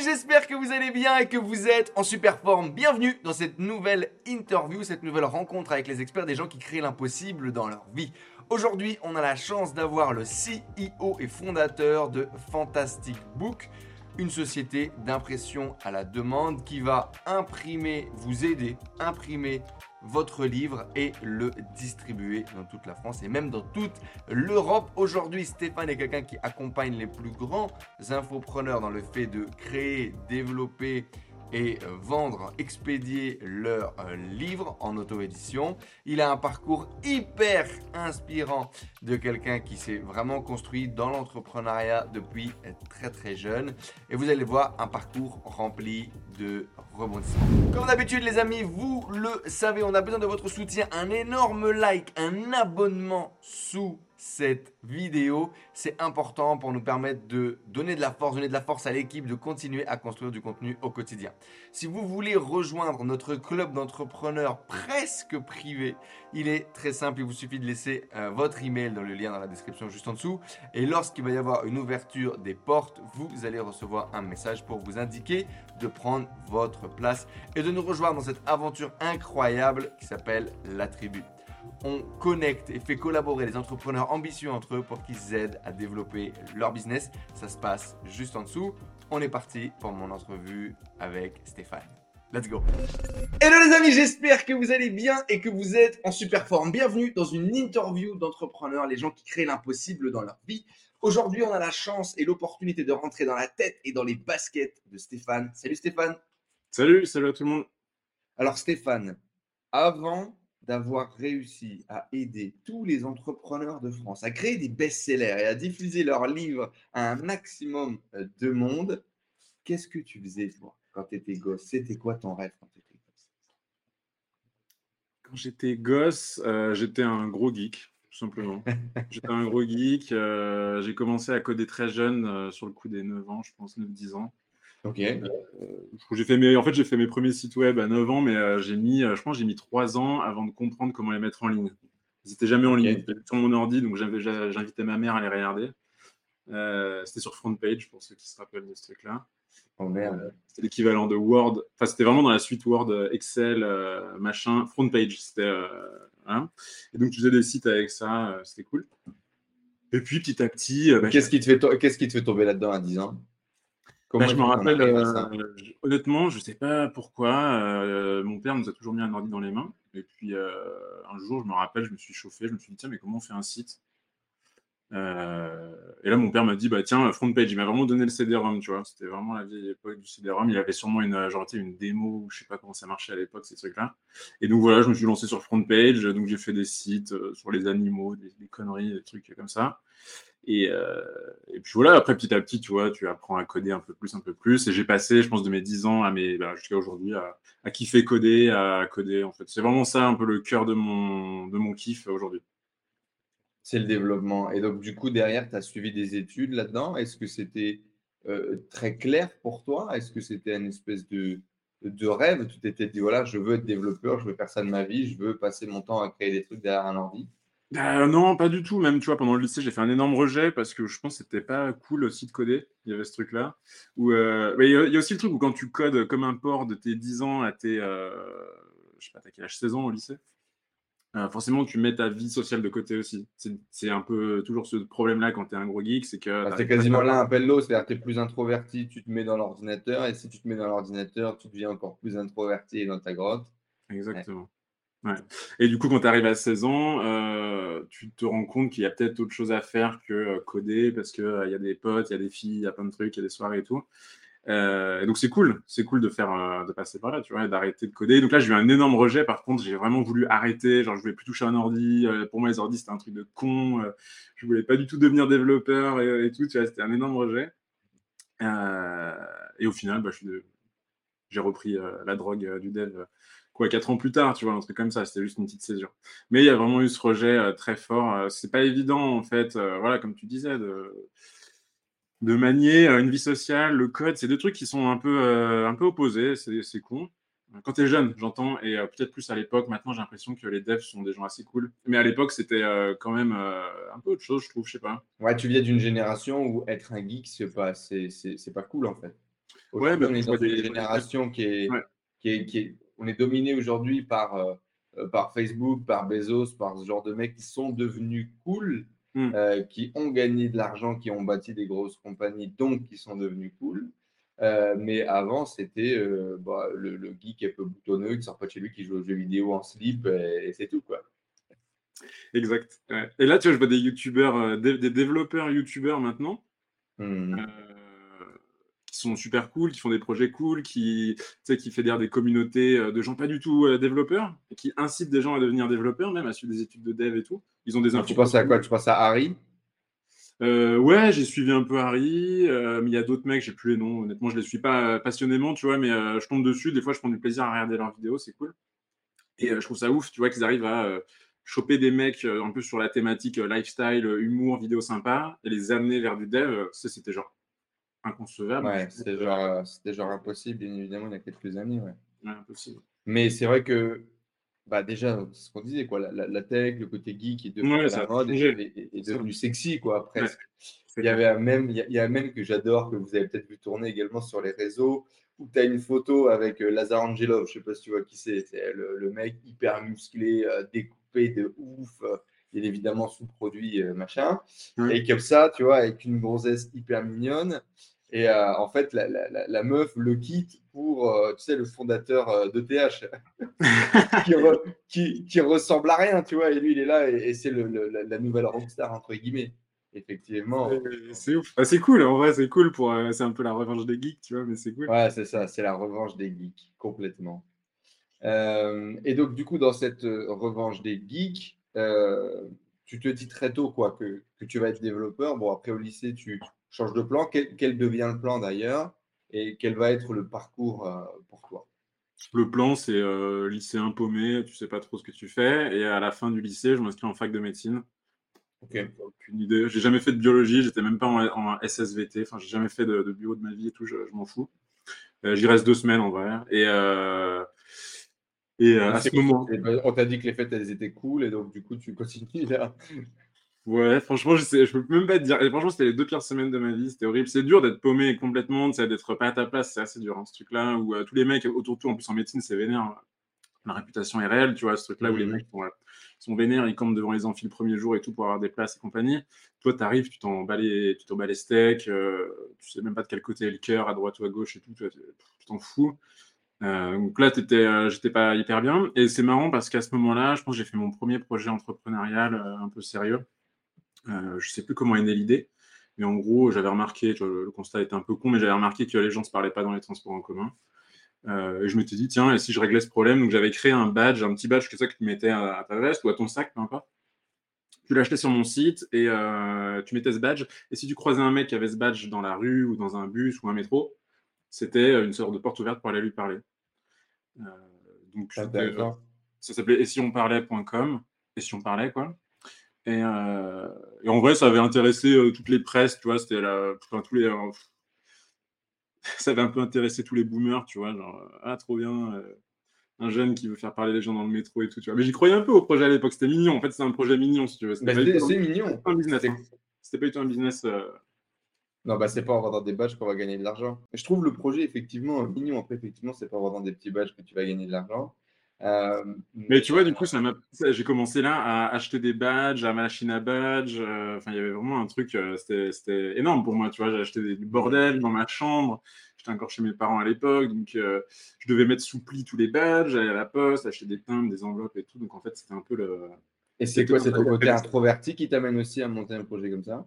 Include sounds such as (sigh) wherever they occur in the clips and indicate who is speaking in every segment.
Speaker 1: j'espère que vous allez bien et que vous êtes en super forme. Bienvenue dans cette nouvelle interview, cette nouvelle rencontre avec les experts des gens qui créent l'impossible dans leur vie. Aujourd'hui, on a la chance d'avoir le CEO et fondateur de Fantastic Book, une société d'impression à la demande qui va imprimer, vous aider, imprimer votre livre et le distribuer dans toute la France et même dans toute l'Europe. Aujourd'hui, Stéphane est quelqu'un qui accompagne les plus grands infopreneurs dans le fait de créer, développer vendre, expédier leurs euh, livres en auto-édition. Il a un parcours hyper inspirant de quelqu'un qui s'est vraiment construit dans l'entrepreneuriat depuis très très jeune. Et vous allez voir un parcours rempli de rebondissements. Comme d'habitude les amis, vous le savez, on a besoin de votre soutien. Un énorme like, un abonnement sous cette vidéo. C'est important pour nous permettre de donner de la force, donner de la force à l'équipe, de continuer à construire du contenu au quotidien. Si vous voulez rejoindre notre club d'entrepreneurs presque privé, il est très simple, il vous suffit de laisser euh, votre email dans le lien dans la description juste en dessous. Et lorsqu'il va y avoir une ouverture des portes, vous allez recevoir un message pour vous indiquer de prendre votre place et de nous rejoindre dans cette aventure incroyable qui s'appelle la tribu on connecte et fait collaborer les entrepreneurs ambitieux entre eux pour qu'ils aident à développer leur business. Ça se passe juste en dessous. On est parti pour mon entrevue avec Stéphane. Let's go. Hello les amis, j'espère que vous allez bien et que vous êtes en super forme. Bienvenue dans une interview d'entrepreneurs, les gens qui créent l'impossible dans leur vie. Aujourd'hui, on a la chance et l'opportunité de rentrer dans la tête et dans les baskets de Stéphane. Salut Stéphane.
Speaker 2: Salut, salut à tout le monde.
Speaker 1: Alors Stéphane, avant d'avoir réussi à aider tous les entrepreneurs de France à créer des best-sellers et à diffuser leurs livres à un maximum euh, de monde, qu'est-ce que tu faisais toi quand tu étais gosse? C'était quoi ton rêve quand tu étais gosse?
Speaker 2: Quand j'étais gosse, euh, j'étais un gros geek, tout simplement. (laughs) j'étais un gros geek. Euh, j'ai commencé à coder très jeune, sur le coup des 9 ans, je pense 9-10 ans.
Speaker 1: Ok.
Speaker 2: Euh, j'ai fait mes, en fait, j'ai fait mes premiers sites web à 9 ans, mais euh, j'ai mis, euh, je pense, j'ai mis 3 ans avant de comprendre comment les mettre en ligne. Ils n'étaient jamais en ligne. Ils sur mon ordi, donc j'invitais ma mère à les regarder. c'était sur FrontPage, pour ceux qui se rappellent de ce truc-là.
Speaker 1: Oh merde.
Speaker 2: c'était l'équivalent de Word. Enfin, c'était vraiment dans la suite Word, Excel, machin. FrontPage, c'était. Hein. Et donc, tu faisais des sites avec ça, c'était cool. Et puis, petit à petit.
Speaker 1: Bah, qu'est-ce qui, te fait qu'est-ce qui te fait tomber là-dedans à 10 ans?
Speaker 2: Bah, je me rappelle, euh, honnêtement, je ne sais pas pourquoi. Euh, mon père nous a toujours mis un ordi dans les mains. Et puis, euh, un jour, je me rappelle, je me suis chauffé. Je me suis dit, tiens, mais comment on fait un site? Et là, mon père m'a dit, bah, tiens, front page. Il m'a vraiment donné le CD-ROM, tu vois. C'était vraiment la vieille époque du CD-ROM. Il avait sûrement une, genre, une démo, je ne sais pas comment ça marchait à l'époque, ces trucs-là. Et donc, voilà, je me suis lancé sur front page. Donc, j'ai fait des sites sur les animaux, des, des conneries, des trucs comme ça. Et, euh, et, puis voilà, après petit à petit, tu vois, tu apprends à coder un peu plus, un peu plus. Et j'ai passé, je pense, de mes 10 ans à mes, bah, jusqu'à aujourd'hui, à, à, kiffer coder, à coder. En fait, c'est vraiment ça, un peu le cœur de mon, de mon kiff aujourd'hui.
Speaker 1: C'est le développement. Et donc, du coup, derrière, tu as suivi des études là-dedans. Est-ce que c'était euh, très clair pour toi? Est-ce que c'était une espèce de, de rêve? Tu t'étais dit, voilà, je veux être développeur, je veux faire ça de ma vie, je veux passer mon temps à créer des trucs derrière un ordi?
Speaker 2: Bah, non, pas du tout. Même, tu vois, pendant le lycée, j'ai fait un énorme rejet parce que je pense que c'était pas cool aussi de coder. Il y avait ce truc-là. Euh, il y, a aussi le truc où quand tu codes comme un port de tes 10 ans à tes, euh, je sais pas, t'as quel âge, 16 ans au lycée, euh, forcément, tu mets ta vie sociale de côté aussi. C'est un peu toujours ce problème-là quand tu es un gros geek, c'est que...
Speaker 1: Bah, c'est quasiment là un l'eau, c'est-à-dire que tu es plus introverti, tu te mets dans l'ordinateur, et si tu te mets dans l'ordinateur, tu deviens encore plus introverti dans ta grotte.
Speaker 2: Exactement. Ouais. Et du coup, quand tu arrives à 16 ans, euh, tu te rends compte qu'il y a peut-être autre chose à faire que euh, coder parce qu'il euh, y a des potes, il y a des filles, il y a plein de trucs, il y a des soirées et tout. et donc, c'est cool. C'est cool de, faire, de passer par là, tu vois, d'arrêter de coder. Donc là, j'ai eu un énorme rejet. Par contre, j'ai vraiment voulu arrêter. Genre, je voulais plus toucher un ordi. pour moi, les ordis, c'était un truc de con. je voulais pas du tout devenir développeur et, tout. Tu vois, c'était un énorme rejet. et au final, bah, j'ai repris la drogue du dev quoi, quatre ans plus tard, tu vois, un truc comme ça. C'était juste une petite césure. Mais il y a vraiment eu ce rejet euh, très fort. Euh, c'est pas évident, en fait, euh, voilà, comme tu disais, de, de manier une vie sociale, le code. C'est deux trucs qui sont un peu, un peu opposés. C'est con. Quand tu es jeune, j'entends, et peut-être plus à l'époque. Maintenant, j'ai l'impression que les devs sont des gens assez cool. Mais à l'époque, c'était quand même un peu autre chose, je trouve, je sais pas.
Speaker 1: Ouais, tu viens d'une génération où être un geek, c'est pas, c'est, pas cool, en fait. Ouais, mais on est dans une génération qui est, qui est, qui est, on est dominé aujourd'hui par, par Facebook, par Bezos, par ce genre de mecs qui sont devenus cool, hmm. qui ont gagné de l'argent, qui ont bâti des grosses compagnies, donc qui sont devenus cool. Euh, mais avant, c'était euh, bah, le, geek un peu boutonneux qui sort pas de chez lui, qui joue aux jeux vidéo en slip, et, c'est tout, quoi.
Speaker 2: Exact. Et là, tu vois, je vois des youtubeurs, euh, des, développeurs youtubeurs maintenant, mmh. Qui sont super cool, qui font des projets cool, qui, qui fédèrent des communautés de gens pas du tout développeurs, et qui incitent des gens à devenir développeurs, même à suivre des études de dev et tout. Ils ont des
Speaker 1: Tu penses à quoi? Tu penses à Harry?
Speaker 2: Euh, ouais, j'ai suivi un peu Harry, euh, mais il y a d'autres mecs, j'ai plus les noms. Honnêtement, je les suis pas euh, passionnément, tu vois, mais je tombe dessus. Des fois, je prends du plaisir à regarder leurs vidéos, c'est cool. Et je trouve ça ouf, tu vois, qu'ils arrivent à choper des mecs un peu sur la thématique lifestyle, humour, vidéo sympa, et les amener vers du dev. c'était genre inconcevable.
Speaker 1: Ouais, c'était genre, genre impossible, bien évidemment, il y a quelques années,
Speaker 2: ouais. Ouais, impossible.
Speaker 1: Mais c'est vrai que bah déjà, c'est ce qu'on disait, quoi, la, la, tech, le côté geek est devenu la mode est, devenu sexy, quoi, presque. il, y avait même, il, y a, même que j'adore, que vous avez peut-être vu tourner également sur les réseaux, où tu as une photo avec euh, Lazar Angelov, je sais pas si tu vois qui c'est, c'est le, mec hyper musclé, euh, découpé de ouf, euh, est évidemment sous-produit, machin, et comme ça, tu vois, avec une grossesse hyper mignonne, et euh, en fait, la, meuf le quitte pour, euh, tu sais, le fondateur euh, d'ETH, (laughs) qui, qui, ressemble à rien, tu vois. Et lui, il est là et, c'est la nouvelle rockstar, entre guillemets. Effectivement.
Speaker 2: C'est ouf. Ah, c'est cool, en vrai, c'est cool. pour. c'est un peu la revanche des geeks, tu vois, mais c'est cool.
Speaker 1: Ouais, c'est ça, c'est la revanche des geeks, complètement. et donc, du coup, dans cette revanche des geeks, tu te dis très tôt quoi, que, que, tu vas être développeur. Bon, après, au lycée, tu change de plan. Quel, devient le plan d'ailleurs et quel va être le parcours euh, pour toi?
Speaker 2: Le plan, c'est euh, lycéen paumé, tu sais pas trop ce que tu fais. Et à la fin du lycée, je m'inscris en fac de médecine.
Speaker 1: Ok.
Speaker 2: Aucune idée. J'ai jamais fait de biologie, j'étais même pas en, SSVT. Enfin, j'ai jamais fait de, de, bio de ma vie et tout, je, m'en fous. Euh, j'y reste deux semaines en vrai. Et, et à ce moment.
Speaker 1: On t'a dit que les fêtes, elles étaient cool, et donc du coup, tu (laughs) continues là.
Speaker 2: Ouais, franchement, je, sais, je peux même pas te dire. Et franchement, c'était les deux pires semaines de ma vie. C'était horrible. C'est dur d'être paumé complètement, d'être pas à ta place. C'est assez dur, hein, ce truc-là. Où euh, tous les mecs autour de toi, en plus en médecine, c'est vénère. La réputation est réelle, tu vois, ce truc-là où les mmh. mecs sont, vénères, ils campent devant les amphis le premier jour et tout pour avoir des places et compagnie. Toi, tu arrives, tu t'en bats les, tu les steaks, euh, tu sais même pas de quel côté est le cœur, à droite ou à gauche et tout, tu t'en fous. Euh, donc là, j'étais pas hyper bien. Et c'est marrant parce qu'à ce moment-là, je pense que j'ai fait mon premier projet entrepreneurial un peu sérieux. Euh, je sais plus comment est née l'idée, mais en gros, j'avais remarqué, le constat était un peu con, mais j'avais remarqué que les gens ne se parlaient pas dans les transports en commun. Euh, et je m'étais dit, tiens, et si je réglais ce problème? Donc j'avais créé un badge, un petit badge que ça que tu mettais à, ta veste ou à ton sac, peu importe. Tu l'achetais sur mon site et euh, tu mettais ce badge. Et si tu croisais un mec qui avait ce badge dans la rue ou dans un bus ou un métro, c'était une sorte de porte ouverte pour aller lui parler. donc ah, ça s'appelait et si on parlait.com. Et si on parlait, quoi. Euh, et, en vrai, ça avait intéressé euh, toutes les presses, tu vois, c'était la, tous les, euh, (laughs) ça avait un peu intéressé tous les boomers, tu vois, genre, ah, trop bien, un jeune qui veut faire parler les gens dans le métro et tout, tu vois. Mais j'y croyais un peu au projet à l'époque, c'était mignon, en fait, c'est un projet mignon, si tu veux.
Speaker 1: Bah, c'est mignon.
Speaker 2: un business. Hein. C'était pas du tout un business.
Speaker 1: Non, bah, c'est pas en vendant des badges qu'on va gagner de l'argent. Je trouve le projet effectivement mignon. Après, effectivement, c'est pas en vendant des petits badges que tu vas gagner de l'argent.
Speaker 2: Euh, mais tu vois, du coup, ça j'ai commencé là à acheter des badges, à machine à badges. Euh, enfin, il y avait vraiment un truc, euh, c'était énorme pour moi. Tu vois, j'ai acheté du bordel dans ma chambre. J'étais encore chez mes parents à l'époque, donc je devais mettre sous pli tous les badges, aller à la poste, acheter des timbres, des enveloppes et tout. Donc en fait, c'était un peu le.
Speaker 1: Et c'est quoi, c'est ton côté introverti qui t'amène aussi à monter un projet comme ça?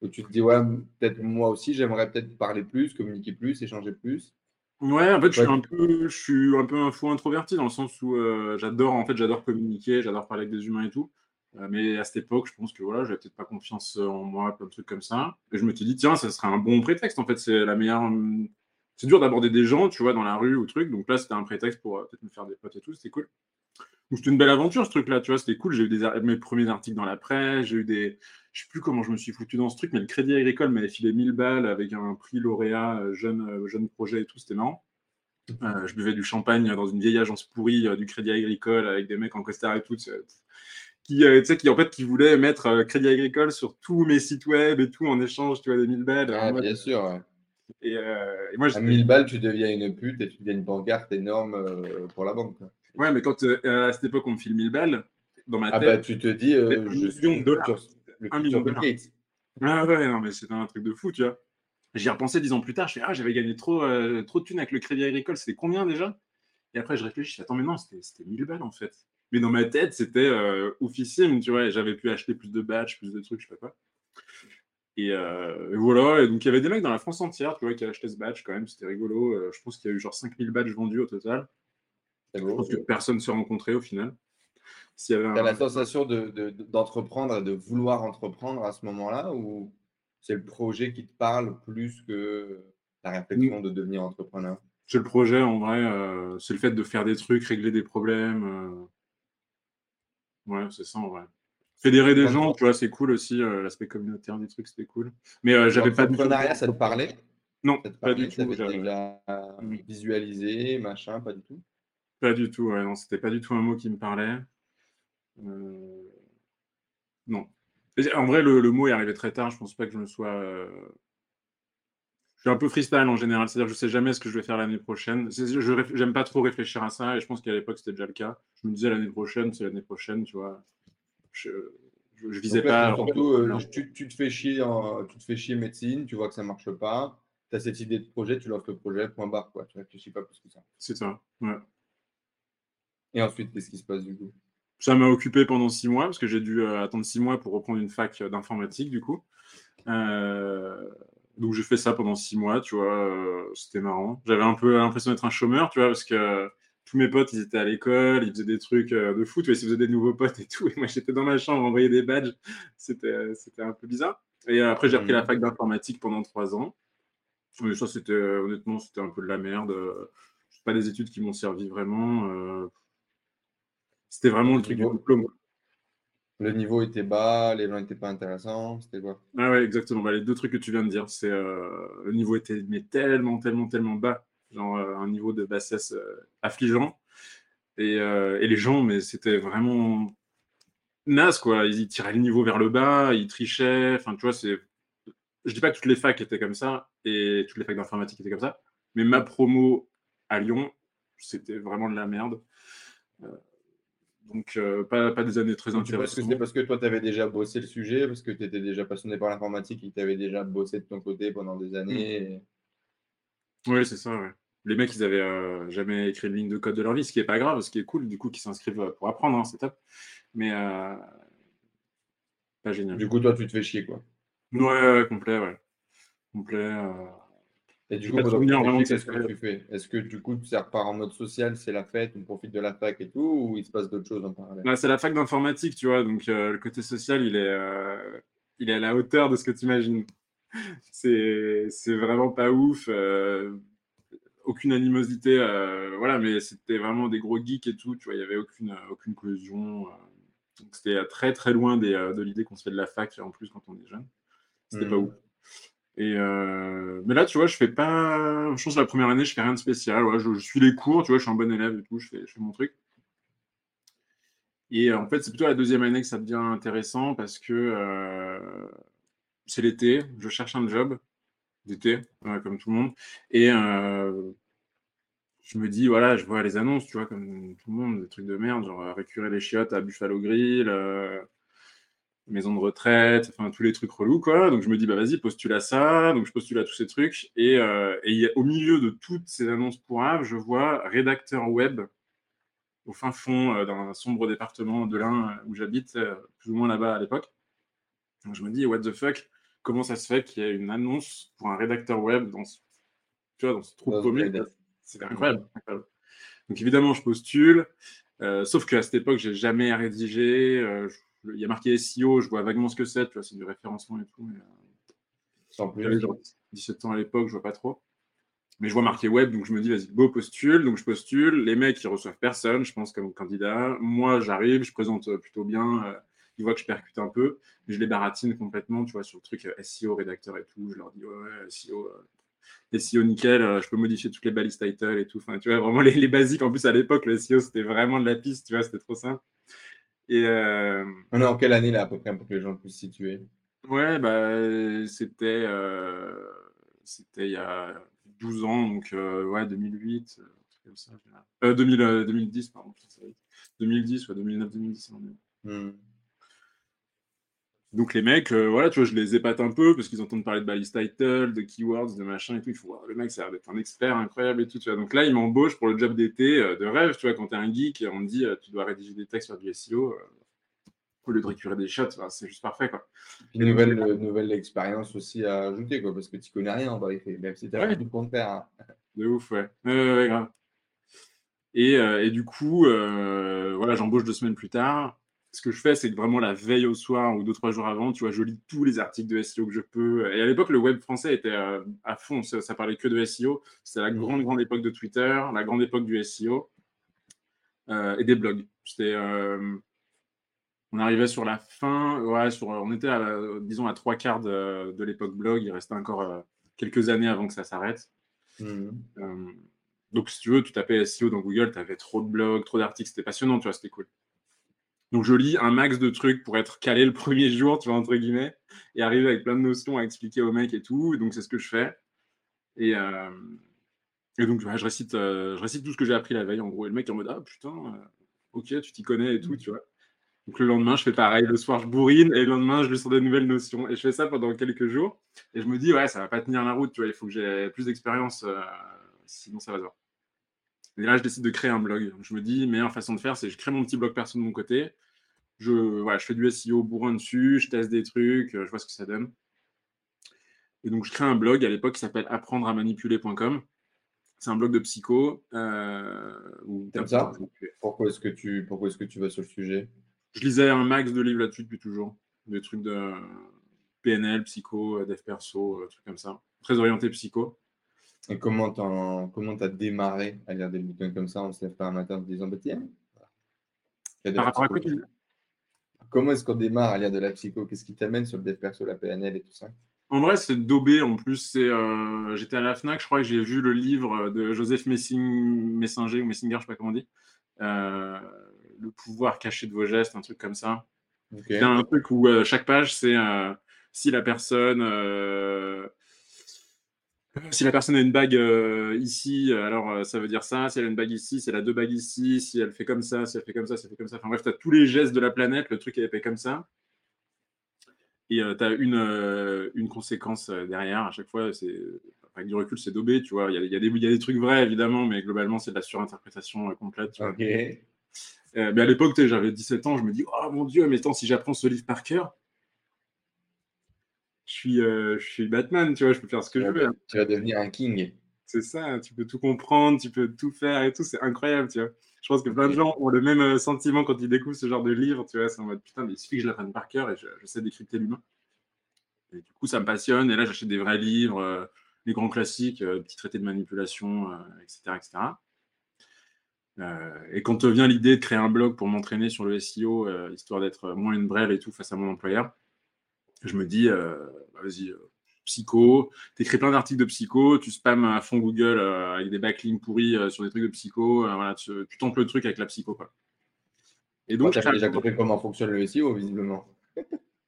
Speaker 1: Où tu te dis, ouais, peut-être moi aussi, j'aimerais peut-être parler plus, communiquer plus, échanger plus?
Speaker 2: Ouais, en fait, je suis un peu, je suis un peu un fou introverti dans le sens où euh, j'adore, en fait, j'adore communiquer, j'adore parler avec des humains et tout. Euh, mais à cette époque, je pense que voilà, j'avais peut-être pas confiance en moi, plein de trucs comme ça. Et je me suis dit, tiens, ça serait un bon prétexte. En fait, c'est la meilleure. C'est dur d'aborder des gens, tu vois, dans la rue ou truc. Donc là, c'était un prétexte pour euh, peut-être me faire des potes et tout. C'était cool. Donc c'était une belle aventure, ce truc-là, tu vois. C'était cool. J'ai eu des, mes premiers articles dans la presse. J'ai eu des, je sais plus comment je me suis foutu dans ce truc, mais le Crédit Agricole m'avait filé 1000 balles avec un prix lauréat, euh, jeune, euh, jeune projet et tout, c'était marrant. Euh, je buvais du champagne dans une vieille agence pourrie du Crédit Agricole avec des mecs en costard et tout, qui, qui en fait qui voulaient mettre Crédit Agricole sur tous mes sites web et tout en échange, tu vois, des 1000 balles.
Speaker 1: Ah, bien sûr.
Speaker 2: Et, et moi,
Speaker 1: à 1000 balles, tu deviens une pute et tu deviens une pancarte énorme pour la banque. Quoi.
Speaker 2: Ouais, mais quand à cette époque on me file 1000 balles, dans ma
Speaker 1: tête.
Speaker 2: Ah
Speaker 1: bah, tu te dis, je
Speaker 2: suis de dollars.
Speaker 1: un million de dollars.
Speaker 2: Ah ouais, non, mais c'était un truc de fou, tu vois. J'y ai repensé dix ans plus tard, je fais, ah, j'avais gagné trop, trop de thunes avec le crédit agricole, c'était combien déjà? Et après, je réfléchis, attends, mais non, c'était 1000 balles en fait. Mais dans ma tête, c'était oufissime, tu vois, j'avais pu acheter plus de badges, plus de trucs, je sais pas quoi. Euh, et, voilà, et donc il y avait des mecs dans la France entière, tu vois, qui achetaient ce badge quand même, c'était rigolo. Euh, je pense qu'il y a eu genre 5000 badges vendus au total. je pense que personne ne s'est rencontré au final.
Speaker 1: Tu as la sensation d'entreprendre de, et de vouloir entreprendre à ce moment-là ou c'est le projet qui te parle plus que la réflexion de devenir entrepreneur?
Speaker 2: C'est le projet en vrai, euh, c'est le fait de faire des trucs, régler des problèmes. Ouais, c'est ça en vrai. Fédérer des gens, tu vois, c'est cool aussi. Euh, l'aspect communautaire des trucs, c'était cool. Mais euh, j'avais pas.
Speaker 1: L'entrepreneuriat, ça te parlait?
Speaker 2: Non, pas du tout.
Speaker 1: déjà mm. visualisé, machin, pas du tout?
Speaker 2: Pas du tout, ouais. Non, c'était pas du tout un mot qui me parlait. Euh, non. En vrai, le, mot est arrivé très tard. Je pense pas que je me sois. Je suis un peu freestyle en général, c'est-à-dire je sais jamais ce que je vais faire l'année prochaine. Je n'aime pas trop réfléchir à ça et je pense qu'à l'époque c'était déjà le cas. Je me disais l'année prochaine, c'est l'année prochaine, tu vois je, je, visais pas.
Speaker 1: Surtout, euh, tu, te fais chier en, tu te fais chier médecine, tu vois que ça marche pas, tu as cette idée de projet, tu lances le projet, point barre, quoi. Tu réfléchis pas plus que ça.
Speaker 2: C'est ça, ouais.
Speaker 1: Et ensuite, qu'est-ce qui se passe du coup?
Speaker 2: Ça m'a occupé pendant six mois, parce que j'ai dû euh, attendre six mois pour reprendre une fac d'informatique, du coup. Euh, donc j'ai fait ça pendant six mois, tu vois, c'était marrant. J'avais un peu l'impression d'être un chômeur, tu vois, parce que tous mes potes, ils étaient à l'école, ils faisaient des trucs euh, de foot, ils faisaient des nouveaux potes et tout. Et moi, j'étais dans ma chambre, envoyer des badges. C'était, c'était un peu bizarre. Et euh, après, j'ai repris la mmh. fac d'informatique pendant trois ans. Mais ça, c'était, honnêtement, c'était un peu de la merde. Pas des études qui m'ont servi vraiment. Euh. C'était vraiment le, truc du diplôme.
Speaker 1: Le niveau était bas, les gens n'étaient pas intéressants, c'était quoi?
Speaker 2: Ah ouais, exactement. Bah, les deux trucs que tu viens de dire, c'est le niveau était mais tellement, tellement, tellement bas genre euh, un niveau de bassesse euh, affligeant. Et, euh, et, les gens, mais c'était vraiment naze, quoi. Ils tiraient le niveau vers le bas, ils trichaient. Enfin, tu vois, c'est. Je dis pas que toutes les facs étaient comme ça et toutes les facs d'informatique étaient comme ça, mais ma promo à Lyon, c'était vraiment de la merde. Donc, pas, pas, des années très intéressantes.
Speaker 1: C'était parce que toi, tu avais déjà bossé le sujet, parce que tu étais déjà passionné par l'informatique et que tu avais déjà bossé de ton côté pendant des années.
Speaker 2: Mmh. Oui, c'est ça, ouais les mecs, ils avaient euh, jamais écrit une ligne de code de leur vie, ce qui est pas grave, ce qui est cool, du coup, qu'ils s'inscrivent pour apprendre, hein, c'est top. Mais euh, pas génial.
Speaker 1: Du coup, toi, tu te fais chier, quoi.
Speaker 2: Ouais, complet, ouais. Complet. Euh,
Speaker 1: Et du coup, qu'est-ce que tu fais? Est-ce que du coup, tu repars en mode social, c'est la fête, on profite de la fac et tout, ou il se passe d'autres choses en parallèle?
Speaker 2: Bah, C'est la fac d'informatique, tu vois, donc le côté social, il est, il est à la hauteur de ce que tu imagines. (laughs) c'est vraiment pas ouf aucune animosité, euh, voilà, mais c'était vraiment des gros geeks et tout, tu vois, il n'y avait aucune, aucune. Euh. c'était très très loin des, euh, de l'idée qu'on se fait de la fac en plus quand on est jeune. C'était pas mmh. ouf. Et mais là, tu vois, je fais pas. Je pense que la première année, je fais rien de spécial. je, suis les cours, tu vois, je suis un bon élève et tout, je fais, je fais mon truc. Et en fait, c'est plutôt la deuxième année que ça devient intéressant parce que c'est l'été, je cherche un job d'été, comme tout le monde. Et euh, je me dis, voilà, je vois les annonces, tu vois, comme tout le monde, des trucs de merde, genre euh, récurer les chiottes à Buffalo Grill, euh, maison de retraite, enfin tous les trucs relous, quoi. Donc je me dis, bah vas-y, postule à ça. Donc je postule à tous ces trucs. Et, et au milieu de toutes ces annonces pourraves, je vois rédacteur web au fin fond d'un sombre département de l'Ain où j'habite, plus ou moins là-bas à l'époque. Donc je me dis, what the fuck? Comment ça se fait qu'il y a une annonce pour un rédacteur web dans ce, tu vois, dans ce trou C'est incroyable, Donc évidemment, je postule, euh, sauf qu'à cette époque, j'ai jamais rédigé. Euh, il y a marqué SEO, je vois vaguement ce que c'est, tu vois, c'est du référencement et tout. Mais, euh, 17 ans à l'époque, je vois pas trop. Mais je vois marqué web, donc je me dis, vas-y, beau postule. Donc je postule. Les mecs, ils reçoivent personne, je pense, comme candidat. Moi, j'arrive, je présente plutôt bien. Euh, ils voient que je percute un peu, je les baratine complètement, tu vois, sur le truc euh, SEO, rédacteur et tout. Je leur dis, ouais, SEO, euh, SEO nickel, euh, je peux modifier toutes les balises title et tout. Enfin, tu vois, vraiment les, basiques. En plus, à l'époque, le SEO, c'était vraiment de la piste, tu vois, c'était trop simple. Et,
Speaker 1: On est en quelle année, là, à peu près, pour que les gens puissent situer?
Speaker 2: Ouais, bah, c'était c'était il y a 12 ans, donc ouais, 2008, comme ça. 2010, pardon, 2010, ouais, 2009, 2010. Donc les mecs, euh, voilà, tu vois, je les épate un peu parce qu'ils entendent parler de balise title, de keywords, de machin et tout. Il faut voir, le mec, ça a l'air d'être un expert incroyable et tout. Tu vois. Donc là, il m'embauche pour le job d'été euh, de rêve. Tu vois, quand tu es un geek, on te dit, euh, tu dois rédiger des textes sur du SEO au lieu de récupérer des shots. c'est juste parfait. Quoi.
Speaker 1: Une nouvelle, nouvelle expérience aussi à ajouter, quoi, parce que tu connais rien en vérité, même si tu as tout compte faire. Hein.
Speaker 2: De ouf, ouais. ouais, grave. Et, et, du coup, voilà, j'embauche deux semaines plus tard ce que je fais, c'est que vraiment la veille au soir ou deux, trois jours avant, tu vois, je lis tous les articles de SEO que je peux. Et à l'époque, le web français était euh, à fond, ça, parlait que de SEO. C'était la mmh. grande, grande époque de Twitter, la grande époque du SEO euh, et des blogs. C'était. Euh, on arrivait sur la fin, ouais, sur, on était, à, disons, à trois quarts de, l'époque blog. Il restait encore quelques années avant que ça s'arrête. Mmh. donc, si tu veux, tu tapais SEO dans Google, tu avais trop de blogs, trop d'articles, c'était passionnant, tu vois, c'était cool. Donc je lis un max de trucs pour être calé le premier jour, tu vois, entre guillemets, et arriver avec plein de notions à expliquer aux mecs et tout. Donc c'est ce que je fais. Et, euh, donc je, récite, euh, je récite tout ce que j'ai appris la veille, en gros. Et le mec est en mode Ah putain, euh, ok, tu t'y connais et tout, tu vois. Donc le lendemain, je fais pareil. Le soir, je bourrine et le lendemain, je lui sors des nouvelles notions. Et je fais ça pendant quelques jours. Et je me dis, ouais, ça va pas tenir la route, tu vois, il faut que j'ai plus d'expérience, sinon ça va se voir. Et là, je décide de créer un blog. Je me dis, meilleure façon de faire, c'est je crée mon petit blog perso de mon côté. Je, voilà, je fais du SEO bourrin dessus, je teste des trucs, euh, je vois ce que ça donne. Et donc, je crée un blog à l'époque qui s'appelle apprendre à manipuler.com. C'est un blog de psycho.
Speaker 1: Euh, ça Pourquoi est-ce que, tu, pourquoi est-ce que tu vas sur le sujet?
Speaker 2: Je lisais un max de livres là-dessus depuis toujours. Des trucs de PNL, psycho, dev perso, euh, trucs comme ça. Très orienté psycho.
Speaker 1: Et comment tu as démarré à lire des bouquins comme ça On se lève pas un matin en se disant bah, tiens.
Speaker 2: Quoi
Speaker 1: Comment est-ce qu'on démarre à lire de la psycho? Qu'est-ce qui t'amène sur le dev perso, la PNL et tout ça?
Speaker 2: En vrai, c'est Dobé. En plus, c'est, euh, j'étais à la Fnac, je crois que j'ai vu le livre de Joseph Messing, Messinger ou Messinger, je sais pas comment on dit. Euh, le pouvoir caché de vos gestes, un truc comme ça. Okay. C'est un truc où euh, chaque page, c'est si la personne si la personne a une bague euh, ici, alors euh, ça veut dire ça. Si elle a une bague ici, si elle a deux bagues ici, si elle fait comme ça, si elle fait comme ça, si elle fait comme ça. Enfin bref, tu as tous les gestes de la planète, le truc est fait comme ça. Et euh, tu as une, une conséquence derrière. À chaque fois, c'est avec du recul, c'est daubé, tu vois. Il y, y, a des trucs vrais, évidemment, mais globalement, c'est de la surinterprétation complète. Tu vois. mais à l'époque, j'avais 17 ans, je me dis, oh mon Dieu, mais attends, si j'apprends ce livre par cœur, je suis, euh, je suis Batman, tu vois, je peux faire ce que je veux. Hein.
Speaker 1: Tu vas devenir un king.
Speaker 2: C'est ça, tu peux tout comprendre, tu peux tout faire et tout, c'est incroyable, tu vois. Je pense que plein de gens ont le même euh, sentiment quand ils découvrent ce genre de livre, tu vois, c'est en mode putain, mais il suffit que je l'apprenne par cœur et je, sais décrypter l'humain. Et du coup, ça me passionne, et là, j'achète des vrais livres, euh, les grands classiques, petits traités de manipulation, etc. etc. et quand te vient l'idée de créer un blog pour m'entraîner sur le SEO, histoire d'être moins une brève et tout face à mon employeur, je me dis, euh, bah, vas-y, euh, psycho, tu écris plein d'articles de psycho, tu spams à fond Google euh, avec des backlinks pourris sur des trucs de psycho, voilà, tu, tentes le truc avec la psycho. Quoi.
Speaker 1: Et donc, tu as déjà compris comment fonctionne le SEO, visiblement. (laughs)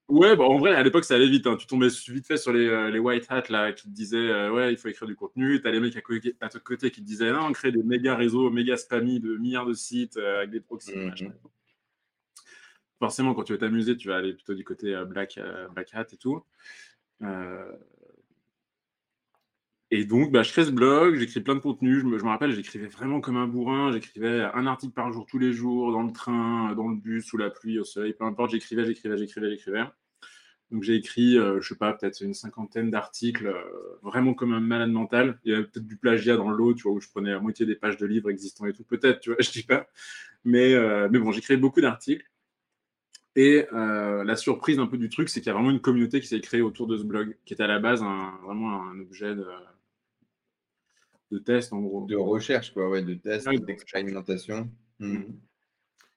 Speaker 2: Ouais, bah, en vrai, à l'époque, ça allait vite. Hein. Tu tombais vite fait sur les, les, white hats là, qui te disaient Ouais, il faut écrire du contenu. Tu as les mecs à côté, à côté qui te disaient Non, on crée des méga réseaux, méga spammy de milliards de sites avec des proxys. Mmh forcément, quand tu veux t'amuser, tu vas aller plutôt du côté euh, Black, euh, Black Hat et tout. Euh, et donc, bah, je crée ce blog, j'écris plein de contenu. Je me, je me rappelle, j'écrivais vraiment comme un bourrin. J'écrivais un article par jour tous les jours, dans le train, dans le bus, sous la pluie, au soleil, peu importe. J'écrivais, j'écrivais, j'écrivais, j'écrivais. Donc, j'ai écrit, je je sais pas, peut-être une cinquantaine d'articles, vraiment comme un malade mental. Il y avait peut-être du plagiat dans l'eau, tu vois, où je prenais la moitié des pages de livres existants et tout. Peut-être, tu vois, (laughs) je dis pas. Mais, mais bon, j'écrivais beaucoup d'articles. Et euh, la surprise un peu du truc, c'est qu'il y a vraiment une communauté qui s'est créée autour de ce blog, qui était à la base vraiment un objet de, de, test, en gros.
Speaker 1: De recherche, quoi, ouais, de test, d'expérimentation.
Speaker 2: Hmm.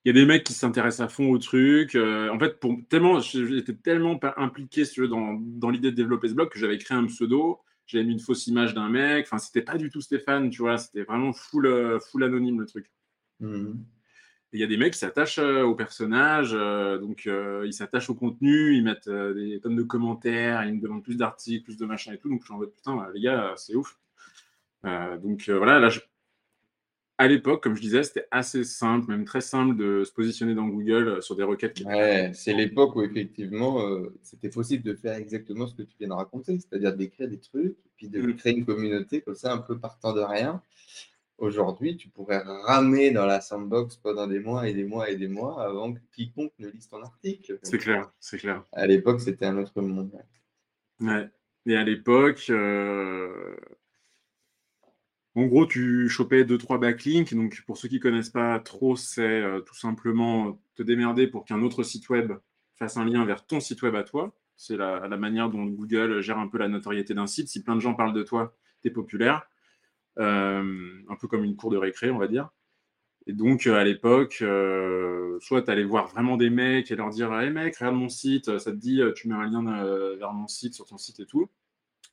Speaker 2: Il y a des mecs qui s'intéressent à fond au truc. Euh, en fait, pour, tellement, j'étais tellement impliqué dans, dans l'idée de développer ce blog que j'avais créé un pseudo. J'avais mis une fausse image d'un mec. Enfin, c'était pas du tout Stéphane, tu vois. C'était vraiment full, euh, full anonyme le truc. Hmm. Il y a des mecs qui s'attachent au personnage, donc ils s'attachent au contenu, ils mettent des tonnes de commentaires, ils me demandent plus d'articles, plus de machin et tout. Donc je suis en mode putain, les gars, c'est ouf. donc voilà, là, je, à l'époque, comme je disais, c'était assez simple, même très simple de se positionner dans Google euh, sur des requêtes. Qui
Speaker 1: ouais, c'est l'époque où effectivement, euh, c'était possible de faire exactement ce que tu viens de raconter, c'est-à-dire d'écrire des trucs, puis de mm. créer une communauté comme ça, un peu partant de rien. Aujourd'hui, tu pourrais ramer dans la sandbox pendant des mois et des mois et des mois avant que quiconque ne lise ton article.
Speaker 2: C'est clair, c'est clair.
Speaker 1: À l'époque, c'était un autre monde.
Speaker 2: Ouais. Et à l'époque, euh, en gros, tu chopais 2-3 backlinks. Donc, pour ceux qui ne connaissent pas trop, c'est euh, tout simplement te démerder pour qu'un autre site web fasse un lien vers ton site web à toi. C'est la, manière dont Google gère un peu la notoriété d'un site. Si plein de gens parlent de toi, tu es populaire. Euh, un peu comme une cour de récré, on va dire. Et donc, à l'époque, euh, soit tu allais voir vraiment des mecs et leur dire Hey mec, regarde mon site, ça te dit, tu mets un lien vers mon site sur ton site et tout.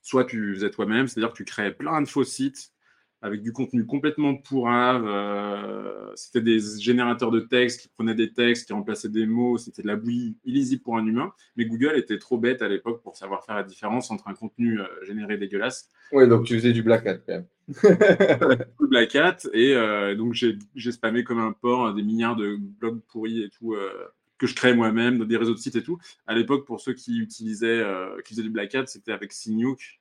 Speaker 2: Soit tu faisais toi-même, c'est-à-dire que tu créais plein de faux sites avec du contenu complètement pourrave. Euh, c'était des générateurs de textes qui prenaient des textes, qui remplaçaient des mots. C'était de la bouillie illisible pour un humain. Mais Google était trop bête à l'époque pour savoir faire la différence entre un contenu euh, généré dégueulasse.
Speaker 1: Oui, donc tu faisais du Black Hat quand même. (laughs)
Speaker 2: du Black Hat. Et euh, donc j'ai spammé comme un porc des milliards de blogs pourris et tout. que je crée moi-même dans des réseaux de sites et tout. À l'époque, pour ceux qui utilisaient, qui faisaient du Black Hat, c'était avec Signuke.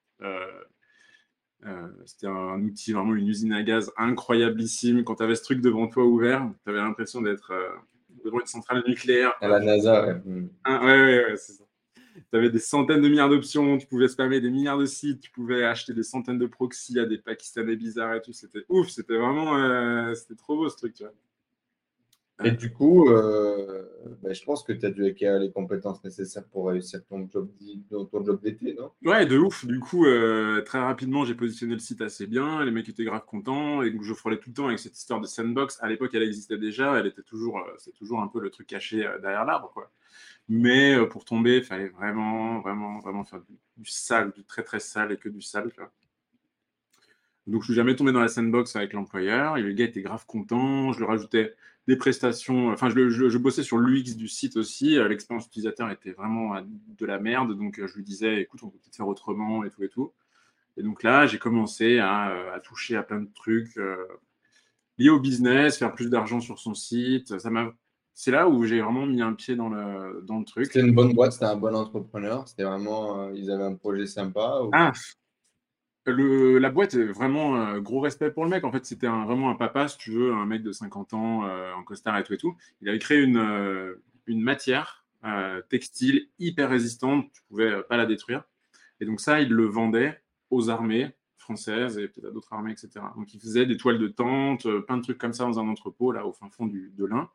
Speaker 2: Euh, c'était un, outil, vraiment une usine à gaz incroyablissime. Quand tu avais ce truc devant toi ouvert, tu avais l'impression d'être euh, devant une centrale nucléaire.
Speaker 1: À la NASA,
Speaker 2: ouais. Mm. Ah, ouais, ouais, ouais, c'est ça. Tu avais des centaines de milliards d'options, tu pouvais spammer des milliards de sites, tu pouvais acheter des centaines de proxys à des Pakistanais bizarres et tout. C'était ouf, c'était vraiment. Euh, c'était trop beau ce truc, tu vois.
Speaker 1: Et du coup, euh, bah, je pense que tu as dû acquérir les compétences nécessaires pour réussir ton job, ton job d'été, non?
Speaker 2: Ouais, de ouf. Du coup, euh, très rapidement, j'ai positionné le site assez bien. Les mecs étaient grave contents. Et donc, je frôlais tout le temps avec cette histoire de sandbox. À l'époque, elle existait déjà. Elle était toujours, euh, c'est toujours un peu le truc caché derrière l'arbre, quoi. Mais pour tomber, il fallait vraiment, vraiment, vraiment faire du, du, sale, du très, très sale et que du sale. Donc, je suis jamais tombé dans la sandbox avec l'employeur. Et le gars était grave content. Je lui rajoutais des prestations. Enfin, je, bossais sur l'UX du site aussi. Euh, l'expérience utilisateur était vraiment de la merde. Donc, euh, je lui disais, écoute, on peut peut-être faire autrement et tout et tout. Et donc là, j'ai commencé à, euh, toucher à plein de trucs liés au business, faire plus d'argent sur son site. Ça m'a c'est là où j'ai vraiment mis un pied dans le, dans le truc.
Speaker 1: C'était une bonne boîte, c'était un bon entrepreneur, c'était vraiment, ils avaient un projet sympa.
Speaker 2: Ah, la boîte, vraiment euh, gros respect pour le mec. En fait, c'était vraiment un papa, si tu veux, un mec de 50 ans euh, en costard et tout et tout. Il avait créé une, euh, matière textile hyper résistante, tu pouvais pas la détruire. Et donc ça, il le vendait aux armées françaises et peut-être à d'autres armées, etc. Donc il faisait des toiles de tente, plein de trucs comme ça dans un entrepôt, là, au fin fond du, de l'Ain.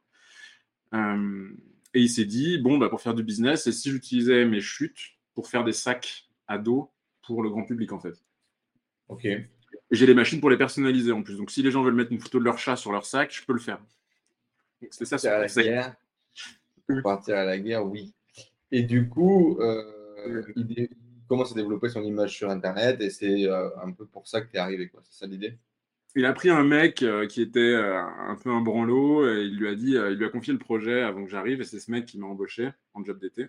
Speaker 2: et il s'est dit, bon, bah, pour faire du business, et si j'utilisais mes chutes pour faire des sacs à dos pour le grand public, en fait.
Speaker 1: Ok.
Speaker 2: J'ai les machines pour les personnaliser en plus. Donc, si les gens veulent mettre une photo de leur chat sur leur sac, je peux le faire.
Speaker 1: C'est ça, c'est la guerre. Partir à la guerre, oui. Et du coup, euh, il commence à développer son image sur Internet et c'est euh, un peu pour ça que tu es arrivé. C'est ça l'idée?
Speaker 2: Il a pris un mec euh, qui était un peu un branlot et il lui a dit, il lui a confié le projet avant que j'arrive et c'est ce mec qui m'a embauché en job d'été.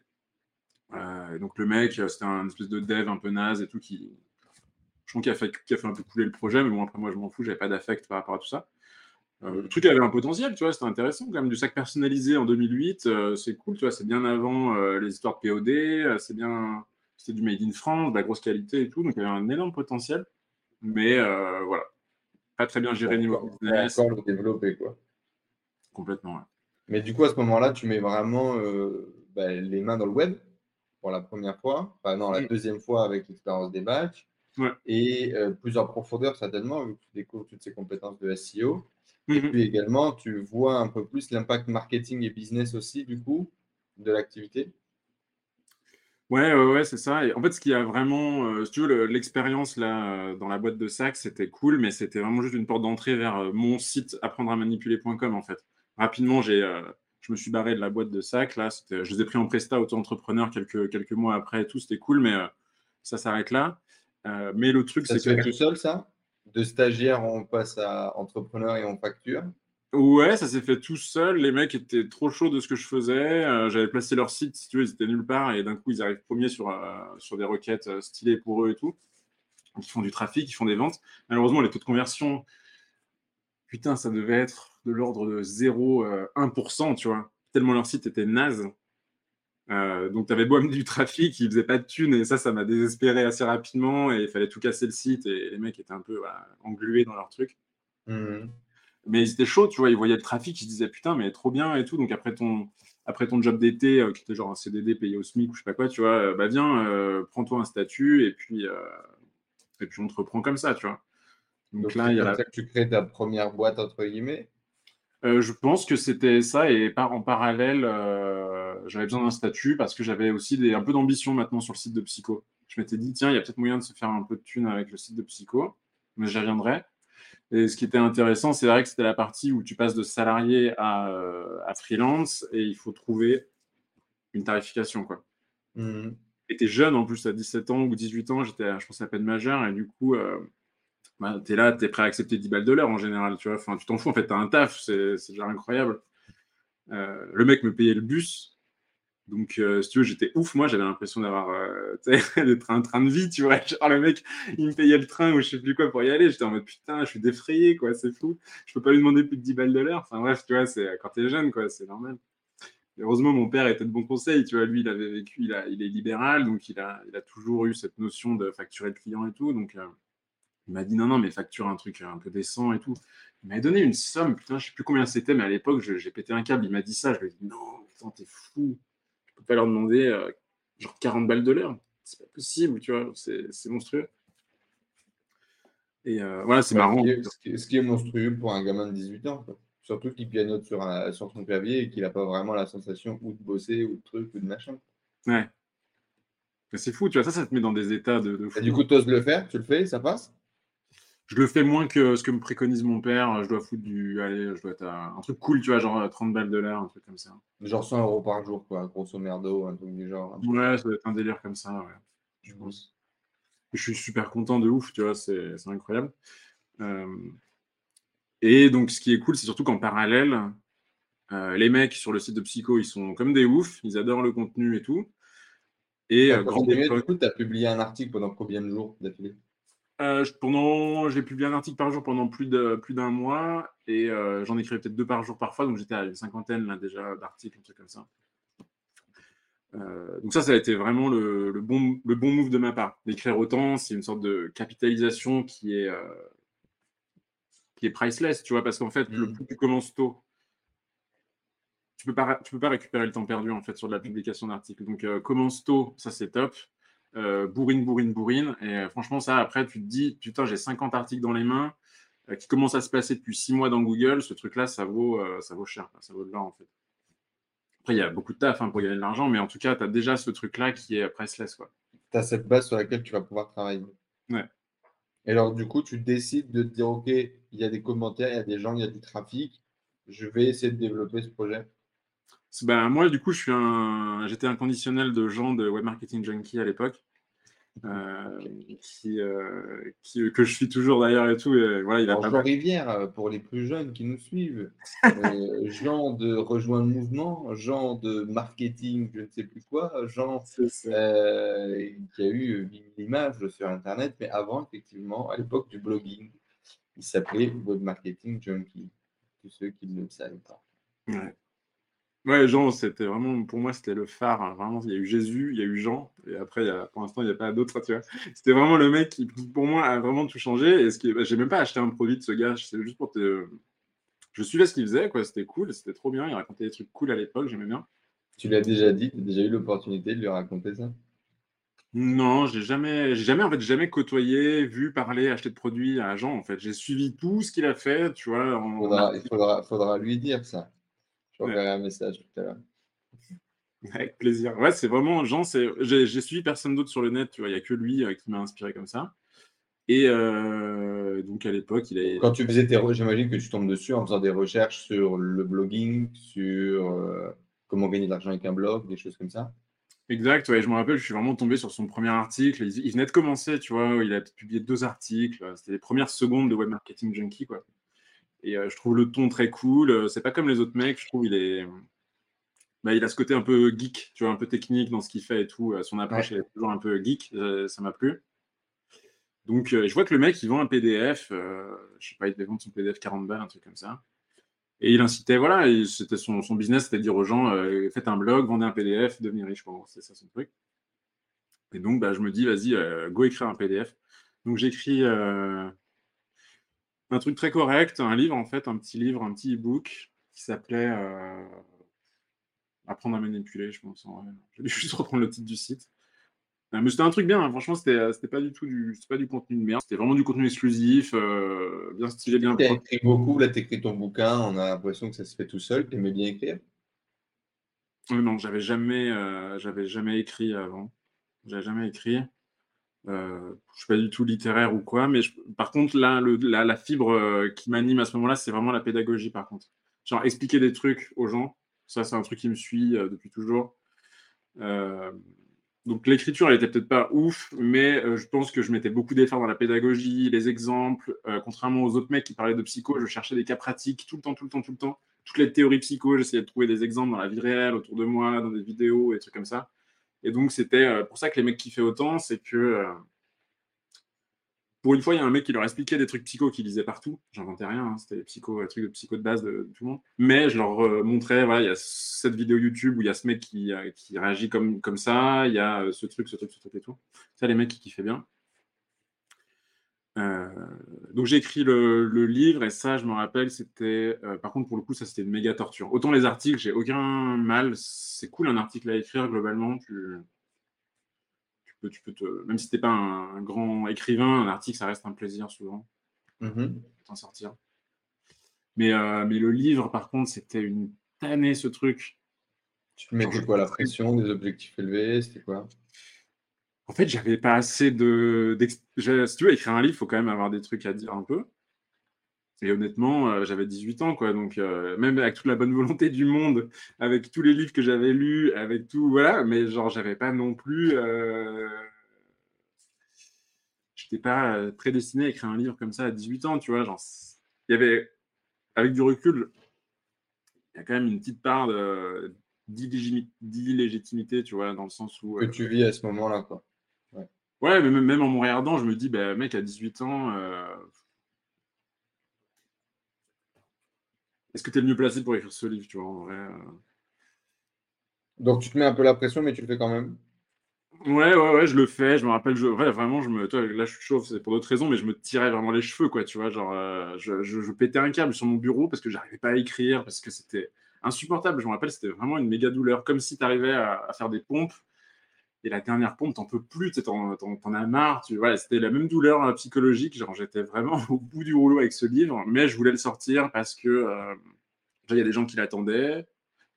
Speaker 2: donc le mec, c'était un espèce de dev un peu naze et tout qui, je pense qu'il a, fait, a fait un peu couler le projet, mais bon, après, moi, je m'en fous, j'avais pas d'affect par rapport à tout ça. Euh, le truc avait un potentiel, tu vois, c'était intéressant quand même. Du sac personnalisé en 2008, euh, c'est cool, tu vois, c'est bien avant euh, les histoires de POD, c'est bien, c'était du made in France, de la grosse qualité et tout, donc il y avait un énorme potentiel. Mais voilà, pas très bien géré niveau
Speaker 1: business. Encore le développer, quoi.
Speaker 2: Complètement, ouais.
Speaker 1: Mais du coup, à ce moment-là, tu mets vraiment bah, les mains dans le web pour la première fois, enfin non, la mm. deuxième fois avec l'expérience des bacs. Et euh, plus en profondeur, certainement, vu que tu découvres toutes ces compétences de SEO. Et mhm. puis également, tu vois un peu plus l'impact marketing et business aussi, du coup, de l'activité?
Speaker 2: Ouais, ouais, c'est ça. Et en fait, ce qui a vraiment, euh, si tu veux, l'expérience là euh, dans la boîte de sac, c'était cool, mais c'était vraiment juste une porte d'entrée vers mon site apprendre à manipuler.com en fait. Rapidement, j'ai, je me suis barré de la boîte de sac là. Je les ai pris en presta auto-entrepreneur quelques, quelques mois après et tout, c'était cool, mais ça s'arrête là. Euh, mais le truc,
Speaker 1: c'est que. tout seul, ça? De stagiaire, on passe à entrepreneur et on facture?
Speaker 2: Ouais, ça s'est fait tout seul. Les mecs étaient trop chauds de ce que je faisais. Euh, j'avais placé leur site, si tu veux, ils étaient nulle part et d'un coup, ils arrivent premiers sur, euh, sur des requêtes stylées pour eux et tout. ils font du trafic, ils font des ventes. Malheureusement, les taux de conversion, putain, ça devait être de l'ordre de 0,1%, tu vois. Tellement leur site était naze. Donc, tu avais beau amener du trafic, ils faisaient pas de thunes et ça, ça m'a désespéré assez rapidement et il fallait tout casser le site et les mecs étaient un peu englués dans leur truc. Mmh. Mais ils étaient chauds, tu vois, ils voyaient le trafic, ils se disaient putain, mais trop bien et tout. Donc après ton, après ton job d'été, euh, qui était genre un CDD payé au SMIC ou je sais pas quoi, tu vois, euh, bah viens, euh, prends-toi un statut et puis, et puis on te reprend comme ça, tu vois.
Speaker 1: Donc, là, il y a ça que tu crées ta première boîte, entre guillemets?
Speaker 2: Je pense que c'était ça et par, en parallèle, j'avais besoin d'un statut parce que j'avais aussi des, un peu d'ambition maintenant sur le site de Psycho. Je m'étais dit, tiens, il y a peut-être moyen de se faire un peu de thunes avec le site de Psycho, mais j'y reviendrai. Et ce qui était intéressant, c'est vrai que c'était la partie où tu passes de salarié à, euh, freelance et il faut trouver une tarification. Quoi. Mmh. Et jeune en plus, à 17 ans ou 18 ans, j'étais, je pense, à peine majeur et du coup, euh, tu es là, tu es prêt à accepter 10 balles de l'heure en général. Tu vois tu t'en fous, en fait, tu as un taf, c'est, déjà incroyable. Euh, le mec me payait le bus. Donc, euh, si tu veux, j'étais ouf. Moi, j'avais l'impression d'avoir euh, (laughs) d'être un train de vie, tu vois. Genre, le mec, il me payait le train ou je sais plus quoi pour y aller. J'étais en mode putain, je suis défrayé, quoi. C'est fou. Je peux pas lui demander plus de 10 balles de l'heure. Enfin, bref, tu vois, c'est quand t'es jeune, quoi. C'est normal. heureusement, mon père était de bon conseil. Tu vois, lui, il avait vécu, il, est libéral, donc il a, il a toujours eu cette notion de facturer le client et tout. Donc, il m'a dit non, non, mais facture un truc un peu décent et tout. Il m'a donné une somme, putain, je sais plus combien c'était, mais à l'époque, j'ai pété un câble. Il m'a dit ça. Je lui ai dit non, putain, t'es fou pas leur demander euh, genre 40 balles de l'heure. C'est pas possible, tu vois, c'est monstrueux. Et euh, voilà, c'est marrant.
Speaker 1: Ce qui, est, monstrueux pour un gamin de 18 ans, surtout qu'il pianote sur, un, sur son clavier et qu'il n'a pas vraiment la sensation ou de bosser ou de truc ou de machin.
Speaker 2: Ouais. C'est fou, tu vois, ça, ça te met dans des états de,
Speaker 1: fou. du coup, tu oses le faire, tu le fais, ça passe?
Speaker 2: Je le fais moins que ce que me préconise mon père. Je dois foutre du. Allez, je dois être un truc cool, tu vois, genre 30 balles de l'heure, un truc comme ça.
Speaker 1: Genre 100 euros par jour, quoi, grosso merdo, un truc du genre.
Speaker 2: Ouais, ça doit être un délire comme ça, ouais. Je pense. Je suis super content de ouf, tu vois, c'est incroyable. Euh, et donc, ce qui est cool, c'est surtout qu'en parallèle, euh, les mecs sur le site de Psycho, ils sont comme des oufs, ils adorent le contenu et tout.
Speaker 1: Et euh, grand Du coup, tu as publié un article pendant combien de jours d'affilée?
Speaker 2: Euh, pendant, j'ai publié un article par jour pendant plus de plus d'un mois et euh, j'en écrivais peut-être deux par jour parfois, donc j'étais à une cinquantaine là déjà d'articles, un truc comme ça. Euh, donc ça, ça a été vraiment le, bon, le bon move de ma part. D'écrire autant, c'est une sorte de capitalisation qui est, qui est priceless, tu vois, parce qu'en fait, le mmh. plus tu commences tôt, tu peux pas, tu peux pas récupérer le temps perdu en fait sur de la publication d'articles. Donc commence tôt, ça c'est top euh, bourrine, bourrine, bourrine. Et euh, franchement, ça, après, tu te dis, putain, j'ai 50 articles dans les mains euh, qui commencent à se passer depuis 6 mois dans Google. Ce truc-là, ça vaut, ça vaut cher, ça vaut de l'or, en fait. Après, il y a beaucoup de taf hein, pour gagner de l'argent, mais en tout cas, tu as déjà ce truc-là qui est priceless.
Speaker 1: Tu as cette base sur laquelle tu vas pouvoir travailler.
Speaker 2: Ouais.
Speaker 1: Et alors, du coup, tu décides de te dire, OK, il y a des commentaires, il y a des gens, il y a du trafic. Je vais essayer de développer ce projet.
Speaker 2: Ben, moi, du coup, je suis un... j'étais un conditionnel de gens de Web Marketing Junkie à l'époque. Euh, qui, euh, qui, que je suis toujours d'ailleurs et tout. Et voilà, il a
Speaker 1: Jean Rivière, euh, pour les plus jeunes qui nous suivent, (laughs) Jean de rejoindre le mouvement, Jean de marketing, je ne sais plus quoi, Jean qui a eu l'image sur Internet, mais avant, effectivement, à l'époque du blogging, il s'appelait Web Marketing Junkie, tous ceux qui ne le savaient pas.
Speaker 2: Ouais. Ouais, Jean, c'était vraiment, pour moi, c'était le phare. Hein. Vraiment, il y a eu Jésus, il y a eu Jean, et après, il y a, pour l'instant, il n'y a pas d'autres. C'était vraiment le mec qui, pour moi, a vraiment tout changé. Et ce qui, bah, j'ai même pas acheté un produit de ce gars, c'est juste pour te. Je suivais ce qu'il faisait, quoi. C'était cool, c'était trop bien. Il racontait des trucs cool à l'époque, j'aimais bien.
Speaker 1: Tu l'as déjà dit, tu as déjà eu l'opportunité de lui raconter ça?
Speaker 2: Non, j'ai jamais, j'ai jamais, en fait, jamais côtoyé, vu, parler, acheter de produits à Jean, en fait. J'ai suivi tout ce qu'il a fait, tu vois.
Speaker 1: il faudra, faudra lui dire ça un message tout à l'heure. (laughs)
Speaker 2: Avec plaisir. Ouais, c'est vraiment, Jean, j'ai suivi personne d'autre sur le net, tu vois, il n'y a que lui euh, qui m'a inspiré comme ça. Et euh, donc à l'époque, il a.
Speaker 1: Quand tu faisais tes j'imagine que tu tombes dessus en faisant des recherches sur le blogging, sur euh, comment gagner de l'argent avec un blog, des choses comme ça.
Speaker 2: Exact, ouais, je me rappelle, je suis vraiment tombé sur son premier article. Il, il venait de commencer, tu vois, il a publié deux articles. C'était les premières secondes de Web Marketing Junkie, quoi. Et je trouve le ton très cool. C'est pas comme les autres mecs, je trouve il est. Bah, il a ce côté un peu geek, tu vois, un peu technique dans ce qu'il fait et tout. Son approche est toujours un peu geek, ça m'a plu. Donc, je vois que le mec, il vend un PDF, je sais pas, il devait vendre son PDF 40 balles, un truc comme ça. Et il incitait, voilà, c'était son, son, business, c'était de dire aux gens, faites un blog, vendez un PDF, devenez riche. Bon, c'est ça son truc. Et donc, bah, je me dis, vas-y, euh, go écrire un PDF. Donc, j'écris euh, un truc très correct, un livre, en fait, un petit livre, un petit e-book qui s'appelait euh, Apprendre à manipuler, je pense. Je vais (laughs) juste reprendre le titre du site. Mais c'était un truc bien, hein. franchement, c'était pas du tout du, pas du contenu de merde, c'était vraiment du contenu exclusif, bien stylé, bien
Speaker 1: Tu écrit beaucoup, là, tu écris ton bouquin, on a l'impression que ça se fait tout seul, tu aimais bien écrire?
Speaker 2: Non, j'avais jamais, j'avais jamais écrit avant. J'ai jamais écrit. Euh, je suis pas du tout littéraire ou quoi, mais par contre, là, la, fibre euh, qui m'anime à ce moment-là, c'est vraiment la pédagogie, par contre. Genre, expliquer des trucs aux gens, ça, c'est un truc qui me suit euh, depuis toujours. Donc, l'écriture, elle était peut-être pas ouf, mais je pense que je mettais beaucoup d'efforts dans la pédagogie, les exemples. contrairement aux autres mecs qui parlaient de psycho, je cherchais des cas pratiques tout le temps, tout le temps, tout le temps. Toutes les théories psycho, j'essayais de trouver des exemples dans la vie réelle, autour de moi, dans des vidéos, et des trucs comme ça. Et donc, c'était euh, pour ça que les mecs kiffaient autant, c'est que euh, pour une fois, il y a un mec qui leur expliquait des trucs psycho qu'ils lisaient partout. J'inventais rien, hein, c'était des psycho, trucs de psycho de base de, tout le monde. Mais je leur euh, montrais, voilà, il y a cette vidéo YouTube où il y a ce mec qui, qui réagit comme, comme ça, il y a ce truc, ce truc, ce truc et tout. Ça, les mecs qui kiffaient bien. Euh, donc j'ai écrit le, livre et ça, je me rappelle, c'était. Euh, par contre, pour le coup, ça c'était une méga torture. Autant les articles, j'ai aucun mal. C'est cool un article à écrire globalement. Tu, tu peux, tu peux te, même si t'es pas un, grand écrivain, un article, ça reste un plaisir souvent. Mm T'en sortir. Mais, euh, mais le livre, par contre, c'était une tannée ce truc.
Speaker 1: Tu mettais quoi la pression, des objectifs élevés, c'était quoi?
Speaker 2: En fait, j'avais pas assez de. Si tu veux écrire un livre, il faut quand même avoir des trucs à dire un peu. Et honnêtement, euh, j'avais 18 ans, quoi. Donc, euh, même avec toute la bonne (laughs) volonté du monde, avec tous les livres que j'avais lus, avec tout, voilà. Mais genre, j'avais pas non plus. Euh... J'étais pas euh, très destiné à écrire un livre comme ça à 18 ans, tu vois. Genre, il y avait, avec du recul, il y a quand même une petite part d'illégitimité, tu vois, dans le sens où.
Speaker 1: Que tu vis à ce moment-là, quoi.
Speaker 2: Ouais, mais même en me regardant, je me dis, bah, mec, à 18 ans, euh, est-ce que tu es le mieux placé pour écrire ce livre, tu vois, en vrai euh?
Speaker 1: Donc tu te mets un peu la pression, mais tu le fais quand même.
Speaker 2: Ouais, ouais, ouais, je le fais. Je me rappelle, je, vraiment, je me, toi, là, je suis chaud, c'est pour d'autres raisons, mais je me tirais vraiment les cheveux, quoi, tu vois. Genre, euh, je, je, pétais un câble sur mon bureau parce que j'arrivais pas à écrire, parce que c'était insupportable. Je me rappelle, c'était vraiment une méga douleur, comme si tu arrivais à, à, faire des pompes et la dernière pompe, t'en peux plus, t'en, as marre. C'était la même douleur euh, psychologique. J'étais vraiment (laughs) au bout du rouleau avec ce livre, mais je voulais le sortir parce que euh, il y a des gens qui l'attendaient.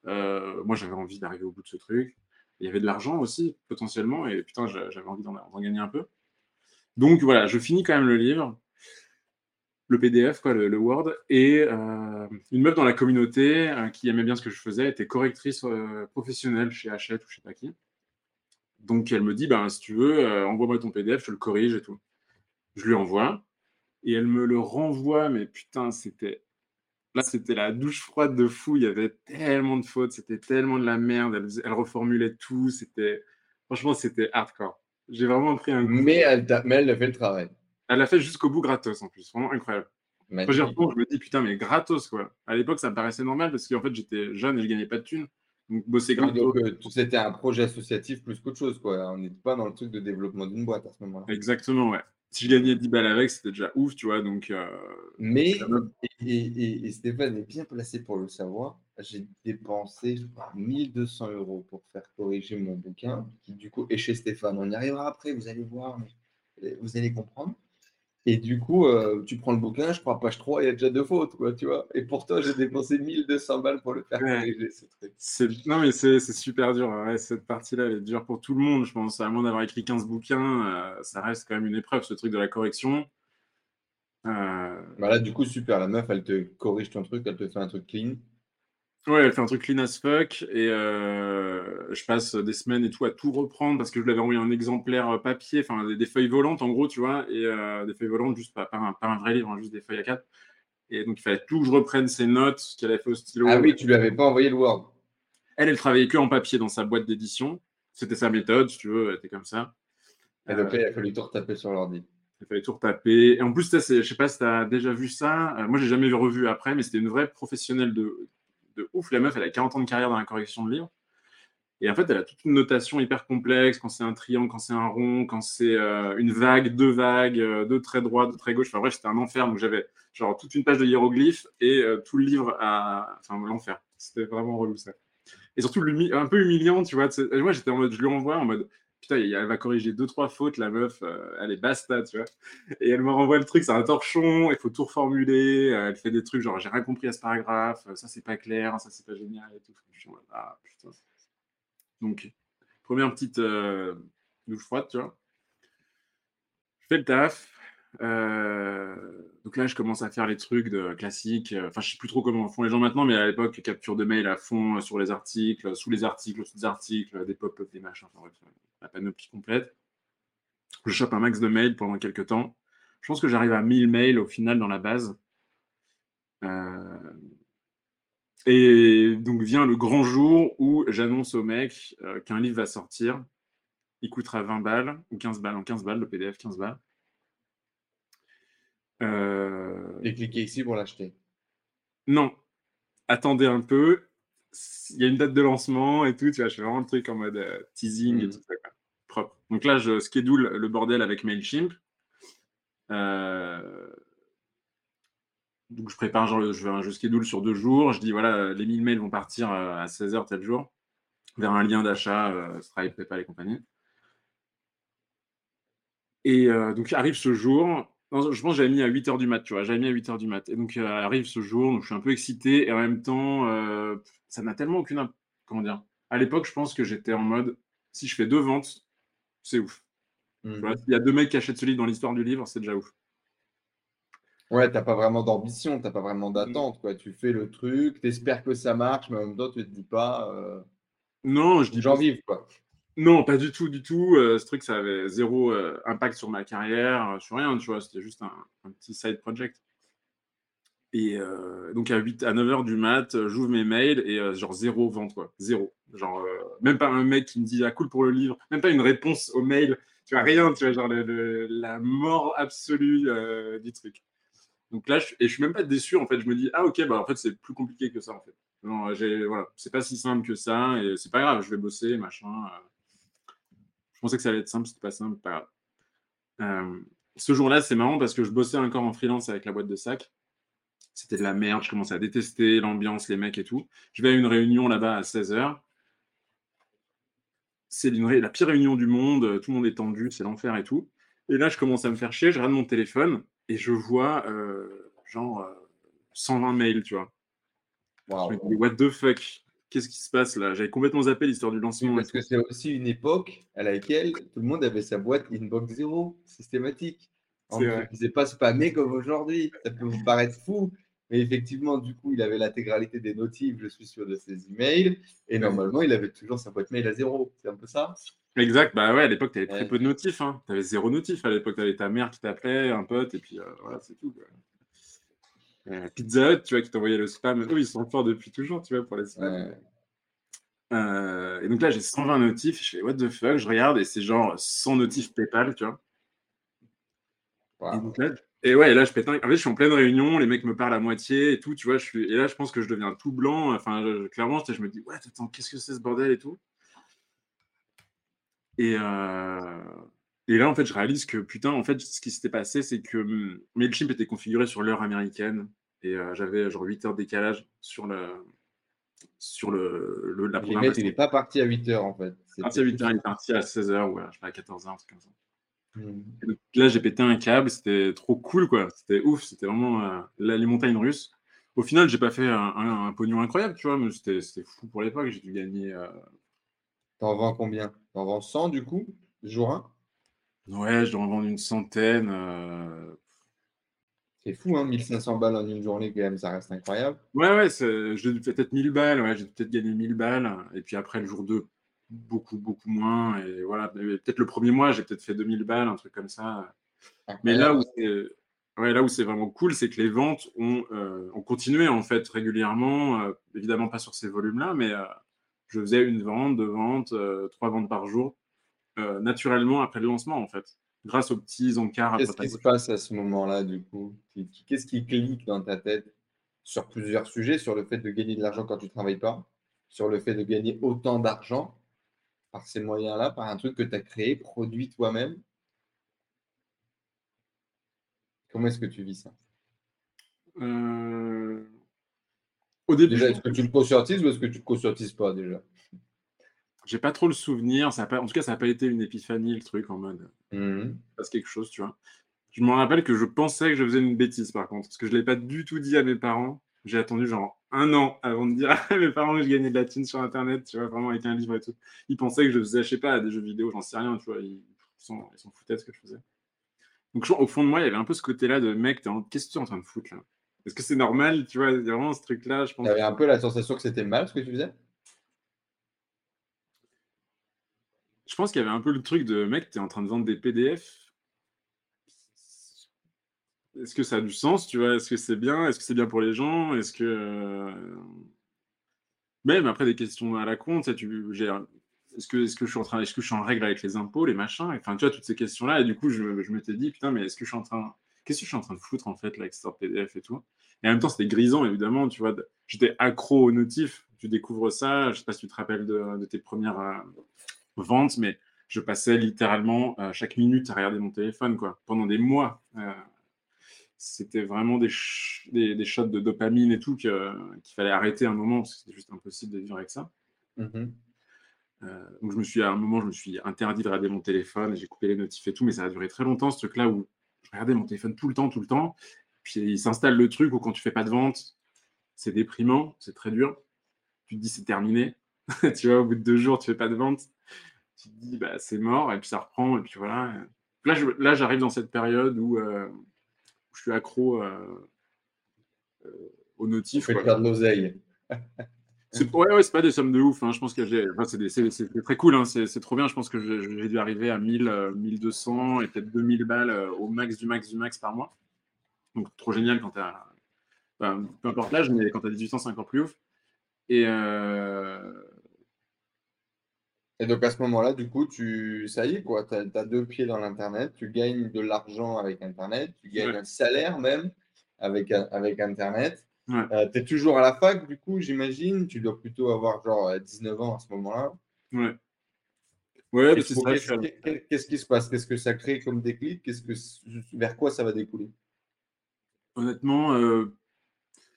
Speaker 2: Euh, moi, j'avais envie d'arriver au bout de ce truc. Il y avait de l'argent aussi, potentiellement, et putain, j'avais envie d'en, gagner un peu. Donc voilà, je finis quand même le livre, le PDF, quoi, le, Word, et une meuf dans la communauté qui aimait bien ce que je faisais était correctrice professionnelle chez Hachette ou je sais pas qui. Donc elle me dit, ben, si tu veux, euh, envoie-moi ton PDF, je te le corrige et tout. Je lui envoie et elle me le renvoie, mais putain, c'était. Là, c'était la douche froide de fou. Il y avait tellement de fautes, c'était tellement de la merde. Elle, reformulait tout. C'était. Franchement, c'était hardcore. J'ai vraiment pris un
Speaker 1: Mais elle, mais elle a fait le travail.
Speaker 2: Elle l'a fait jusqu'au bout gratos en plus. Vraiment incroyable. Quand j'y je me dis putain, mais gratos quoi. À l'époque, ça me paraissait normal parce qu'en fait, j'étais jeune et je gagnais pas de thunes. Donc, bosser
Speaker 1: euh, c'était un projet associatif plus qu'autre chose, quoi. On n'était pas dans le truc de développement d'une boîte à ce moment-là.
Speaker 2: Exactement, ouais. Si je gagnais 10 balles avec, c'était déjà ouf, tu vois. Donc, euh,
Speaker 1: Mais, et, Stéphane est bien placé pour le savoir, j'ai dépensé, je crois, 1200 euros pour faire corriger mon bouquin, qui du coup est chez Stéphane. On y arrivera après, vous allez voir, vous allez comprendre. Et du coup, euh, tu prends le bouquin, je crois page 3, il y a déjà deux fautes, quoi, tu vois. Et pour toi, j'ai dépensé 1200 balles pour le faire corriger,
Speaker 2: Non, mais c'est super dur. cette partie-là, elle est dure pour tout le monde, je pense. À moins d'avoir écrit 15 bouquins, euh, ça reste quand même une épreuve, ce truc de la correction.
Speaker 1: Euh... Bah là, du coup, super. La meuf, elle te corrige ton truc, elle te fait un truc clean.
Speaker 2: Ouais, elle fait un truc clean as fuck et euh, je passe des semaines et tout à tout reprendre parce que je lui avais envoyé un exemplaire euh, papier, enfin des, feuilles volantes en gros, tu vois, et euh, des feuilles volantes juste pas, pas, un, vrai livre, hein, juste des feuilles à quatre. Et donc, il fallait tout que je reprenne ses notes qu'elle avait fait au stylo.
Speaker 1: Ah oui, tu lui avais pas envoyé le Word.
Speaker 2: Elle, elle travaillait que en papier dans sa boîte d'édition. C'était sa méthode, si tu veux, elle était comme ça.
Speaker 1: Et donc là, il a fallu tout retaper sur l'ordi.
Speaker 2: Il fallait tout retaper. Et en plus, je sais pas si tu as déjà vu ça. Moi, j'ai jamais revu après, mais c'était une vraie professionnelle de, de ouf. La meuf, elle a 40 ans de carrière dans la correction de livres. Et en fait, elle a toute une notation hyper complexe quand c'est un triangle, quand c'est un rond, quand c'est euh, une vague, deux vagues, euh, deux traits droits, deux traits gauche. Enfin bref, c'était un enfer. Donc j'avais genre toute une page de hiéroglyphes et tout le livre à. Enfin, l'enfer. C'était vraiment relou ça. Et surtout un peu humiliant, tu vois. Moi, j'étais en mode, je lui envoie en mode, putain, elle va corriger deux, trois fautes, la meuf, euh, elle est basta, tu vois. Et elle me renvoie le truc, c'est un torchon, il faut tout reformuler, euh, elle fait des trucs genre, j'ai rien compris à ce paragraphe, ça c'est pas clair, ça c'est pas génial et tout. Ah, putain. Donc, première petite euh, douche froide, tu vois. Je fais le taf, euh, donc là, je commence à faire les trucs classiques. Enfin, je sais plus trop comment font les gens maintenant, mais à l'époque, capture de mail à fond sur les articles, sous les articles, sous les articles, des pop-up, des machins. Enfin la panoplie complète. Je chope un max de mails pendant quelques temps. Je pense que j'arrive à 1000 mails au final dans la base. Euh, et donc vient le grand jour où j'annonce au mec euh, qu'un livre va sortir. Il coûtera 20 balles ou 15 balles en 15 balles, le PDF 15 balles.
Speaker 1: Euh... Et cliquez ici pour l'acheter.
Speaker 2: Non. Attendez un peu. Il y a une date de lancement et tout. Tu vois, je fais vraiment le truc en mode euh, teasing et hmm. tout ça. Propre. Donc là, je schedule le bordel avec MailChimp. Euh, donc je prépare, genre, je, je schedule sur deux jours. Je dis, voilà, les 1000 mails vont partir euh, à 16h tel jour vers un lien d'achat, Stripe, PayPal et compagnie. Et donc arrive ce jour, je pense que j'avais mis à 8h du mat, tu vois. J'avais mis à 8h du mat. Et donc, euh, arrive ce jour, donc je suis un peu excité. Et en même temps, euh, ça n'a tellement aucune. Comment dire À l'époque, je pense que j'étais en mode si je fais deux ventes, c'est ouf. Mmh. Il y a deux mecs qui achètent ce livre dans l'histoire du livre, c'est déjà ouf.
Speaker 1: Ouais, t'as pas vraiment d'ambition, t'as pas vraiment mmh. d'attente, quoi. Tu fais le truc, t'espères que ça marche, mais en même temps, tu te dis pas. Euh...
Speaker 2: Non, je dis.
Speaker 1: J'en vive, quoi.
Speaker 2: Non, pas du tout, du tout. Euh, ce truc, ça avait zéro euh, impact sur ma carrière, euh, sur rien, tu vois. C'était juste un, petit side project. Et donc à 8 à 9 h du mat, j'ouvre mes mails et genre zéro vente, quoi. Zéro. Genre, même pas un mec qui me dit ah cool pour le livre, même pas une réponse au mail, tu vois, rien, tu vois, genre la mort absolue du truc. Donc là, je, et je suis même pas déçu, en fait. Je me dis ah ok, bah en fait, c'est plus compliqué que ça, en fait. Non, voilà, c'est pas si simple que ça et c'est pas grave, je vais bosser, machin pensais que ça allait être simple, c'était pas simple, pas grave. Euh, ce jour-là, c'est marrant parce que je bossais encore en freelance avec la boîte de sac. C'était de la merde, je commençais à détester l'ambiance, les mecs et tout. Je vais à une réunion là-bas à 16h. C'est la pire réunion du monde, tout le monde est tendu, c'est l'enfer et tout. Et là, je commence à me faire chier, je regarde mon téléphone et je vois euh, genre 120 euh, mails, tu vois. what the fuck? Qu'est-ce qui se passe là? J'avais complètement zappé l'histoire du lancement.
Speaker 1: parce que c'est aussi une époque à laquelle tout le monde avait sa boîte inbox zéro, systématique. On ne faisait pas spammer comme aujourd'hui. Ça peut vous paraître fou, mais effectivement, du coup, il avait l'intégralité des notifs, je suis sûr, de ses emails. Et normalement, il avait toujours sa boîte mail à zéro. C'est un peu ça?
Speaker 2: Exact. Bah ouais, à l'époque, tu avais très peu de notifs. Hein. Tu avais zéro notif à l'époque. Tu avais ta mère qui t'appelait, un pote, et puis euh, voilà, c'est tout. Euh, Pizza Hut, tu vois, qui t'envoyait le spam. Eux, ils sont forts depuis toujours, tu vois, pour les spams. Euh, et donc là, j'ai 120 notifs. Je fais what the fuck, je regarde et c'est genre 100 notifs PayPal, tu vois. Et, ouais, et là, je pète En fait, je suis en pleine réunion, les mecs me parlent à moitié et tout, tu vois. Je suis... Et là, je pense que je deviens tout blanc. Enfin, clairement, je me dis, ouais, attends, qu'est-ce que c'est ce bordel et tout. Et, euh, et là, en fait, je réalise que, putain, en fait, ce qui s'était passé, c'est que hum, MailChimp était configuré sur l'heure américaine et euh, j'avais genre 8 heures de décalage sur le, sur le, le la.
Speaker 1: Il n'est pas parti à 8 heures, en fait.
Speaker 2: Parti à 8 heures, il est parti à 16 heures ou à, je sais pas, à 14 heures, comme ça. Hmm. là, j'ai pété un câble, c'était trop cool, quoi. C'était ouf, c'était vraiment euh, les montagnes russes. Au final, j'ai pas fait un, un, pognon incroyable, tu vois, mais c'était fou pour l'époque. J'ai dû gagner. Euh...
Speaker 1: T'en vends combien? T'en vends 100 du coup, jour 1
Speaker 2: Ouais, je dois en vendre une centaine. Euh...
Speaker 1: C'est fou, hein, 1500 balles en une journée, quand même, ça reste incroyable.
Speaker 2: Ouais, ouais, j'ai peut-être 1000 balles, ouais, j'ai peut-être gagné 1000 balles. Et puis après, le jour 2, beaucoup, beaucoup moins. Et voilà, peut-être le premier mois, j'ai peut-être fait 2000 balles, un truc comme ça. Mais là où Ouais, là où c'est vraiment cool, c'est que les ventes ont, ont, continué en fait régulièrement. évidemment pas sur ces volumes-là, mais je faisais une vente, deux ventes, trois ventes par jour, naturellement après le lancement en fait, grâce aux petits encarts.
Speaker 1: Qu'est-ce qui se passe à ce moment-là du coup? Qu'est-ce qui clique dans ta tête sur plusieurs sujets, sur le fait de gagner de l'argent quand tu ne travailles pas, sur le fait de gagner autant d'argent par ces moyens-là, par un truc que tu as créé, produit toi-même? Comment est-ce que tu vis ça?
Speaker 2: Euh, Au début.
Speaker 1: Déjà, est-ce que tu le conscientises ou est-ce que tu ne le conscientises pas déjà?
Speaker 2: J'ai pas trop le souvenir. Ça En tout cas, ça n'a pas été une épiphanie, le truc en mode. Mmh. Passe quelque chose, tu vois. Je me rappelle que je pensais que je faisais une bêtise par contre, parce que je ne l'ai pas du tout dit à mes parents. J'ai attendu genre un an avant de dire (laughs) à mes parents que je gagnais de la thune sur Internet, tu vois, vraiment avec un livre et tout. Ils pensaient que je faisais, je sais pas, des jeux vidéo, j'en sais rien, tu vois, ils s'en foutaient de ce que je faisais. Donc au fond de moi, il y avait un peu ce côté-là de mec, qu'est-ce que tu es en train de foutre là? Est-ce que c'est normal, tu vois, vraiment ce truc-là, je pense.
Speaker 1: Tu avais un peu la sensation que c'était mal ce que tu faisais?
Speaker 2: Je pense qu'il y avait un peu le truc de mec, tu es en train de vendre des PDF est-ce que ça a du sens, tu vois? Est-ce que c'est bien? Est-ce que c'est bien pour les gens? Est-ce que. Euh, même après des questions à la compte, est-ce que, est-ce que je suis en train, est-ce que je suis en règle avec les impôts, les machins? Enfin, tu vois, toutes ces questions-là. Et du coup, je, je m'étais dit, putain, mais est-ce que je suis en train. Qu'est-ce que je suis en train de foutre, en fait, là, avec PDF et tout? Et en même temps, c'était grisant, évidemment, tu vois. J'étais accro aux notifs. Tu découvres ça. Je sais pas si tu te rappelles de, tes premières euh, ventes, mais je passais littéralement euh, chaque minute à regarder mon téléphone, quoi, pendant des mois c'était vraiment des, des, shots de dopamine et tout qu'il fallait arrêter un moment parce que c'était juste impossible de vivre avec ça. Mmh euh, donc je me suis à un moment je me suis interdit de regarder mon téléphone, j'ai coupé les notifs et tout, mais ça a duré très longtemps ce truc-là où je regardais mon téléphone tout le temps, tout le temps. Puis il s'installe le truc où quand tu fais pas de vente, c'est déprimant, c'est très dur. Tu te dis c'est terminé. (laughs) tu vois, au bout de deux jours, tu fais pas de vente. Tu te dis bah c'est mort et puis ça reprend et puis voilà. Là, j'arrive dans cette période où euh, je suis accro euh, euh, aux notifs.
Speaker 1: Tu de l'oseille.
Speaker 2: C'est ouais, ouais, pas des sommes de ouf. Hein. Je pense que j'ai. Enfin, c'est très cool. Hein. C'est trop bien. Je pense que j'ai dû arriver à 1000, 1200 euh, et peut-être 2000 balles au max du max du max par mois. Donc, trop génial quand tu as. peu importe l'âge, mais quand tu as 18 ans, c'est encore plus ouf. Et,
Speaker 1: et donc à ce moment-là, du coup, tu, ça y est, quoi, tu as, deux pieds dans l'Internet, tu gagnes de l'argent avec Internet, tu gagnes un salaire même avec, avec Internet. Euh, tu es toujours à la fac, du coup, j'imagine. Tu dois plutôt avoir genre 19 ans à ce moment-là.
Speaker 2: Ouais. Ouais, c'est
Speaker 1: ça. Qu'est-ce qui se passe? Qu'est-ce que ça crée comme déclic? Qu'est-ce que vers quoi ça va découler?
Speaker 2: Honnêtement, euh,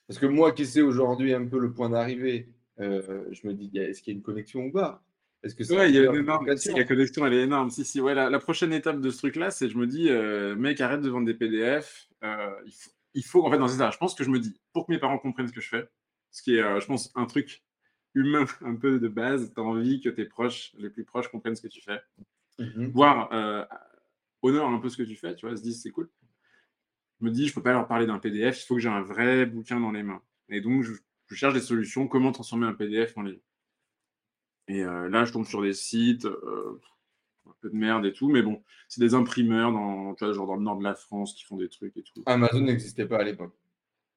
Speaker 1: parce que moi qui sais aujourd'hui un peu le point d'arrivée, euh, je me dis est-ce qu'il y a une connexion ou pas?
Speaker 2: Est-ce que ouais, il y a une énorme. la connexion, elle est énorme. Si, si. Ouais, la, prochaine étape de ce truc-là, c'est je me dis, euh, mec, arrête de vendre des PDF. Euh, il, faut, il, faut, en fait, dans ces je pense que je me dis, pour que mes parents comprennent ce que je fais, ce qui est, euh, je pense, un truc humain (laughs) un peu de base, tu as envie que tes proches, les plus proches, comprennent ce que tu fais. Mm Voir, honore un peu ce que tu fais, tu vois, se disent, c'est cool. Je me dis, je peux pas leur parler d'un PDF, il faut que j'ai un vrai bouquin dans les mains. Et donc, je, je cherche des solutions, comment transformer un PDF en livre. Et euh, là, je tombe sur des sites, euh, un peu de merde et tout, mais bon, c'est des imprimeurs dans, genre dans le nord de la France qui font des trucs et tout.
Speaker 1: Amazon n'existait pas à l'époque.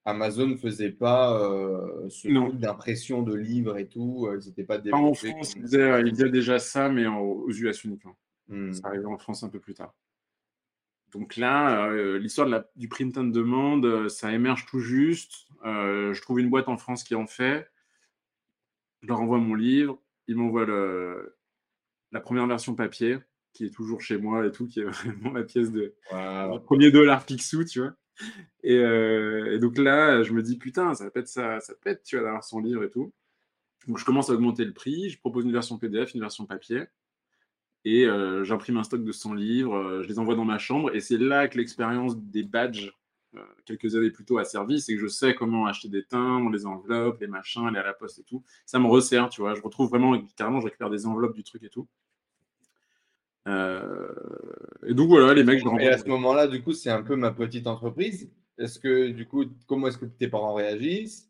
Speaker 1: Amazon ne faisait pas euh, ce type d'impression de livres et tout. Ils n'étaient pas
Speaker 2: développés. En France, ils faisaient, déjà ça, mais aux US uniquement. Hmm. Ça arrivait en France un peu plus tard. Donc là, l'histoire du print on demand, ça émerge tout juste. je trouve une boîte en France qui en fait. Je leur envoie mon livre il m'envoie la première version papier, qui est toujours chez moi et tout, qui est (laughs) vraiment la pièce de premier dollar Picsou, tu vois. Euh, et, donc là, je me dis, putain, ça pète, ça, ça pète, tu vas d'avoir son livre et tout. Donc je commence à augmenter le prix, je propose une version PDF, une version papier, et euh, j'imprime un stock de 100 livres, euh, je les envoie dans ma chambre, et c'est là que l'expérience des badges quelques années plus tôt à service et que je sais comment acheter des timbres, les enveloppes, les machins, aller à la poste et tout. Ça me resserre, tu vois. Je retrouve vraiment, carrément, je récupère des enveloppes du truc et tout. Euh, et donc voilà, les mecs, je
Speaker 1: Et à ce moment-là, du coup, c'est un peu ma petite entreprise. Est-ce que, du coup, comment est-ce que tes parents réagissent?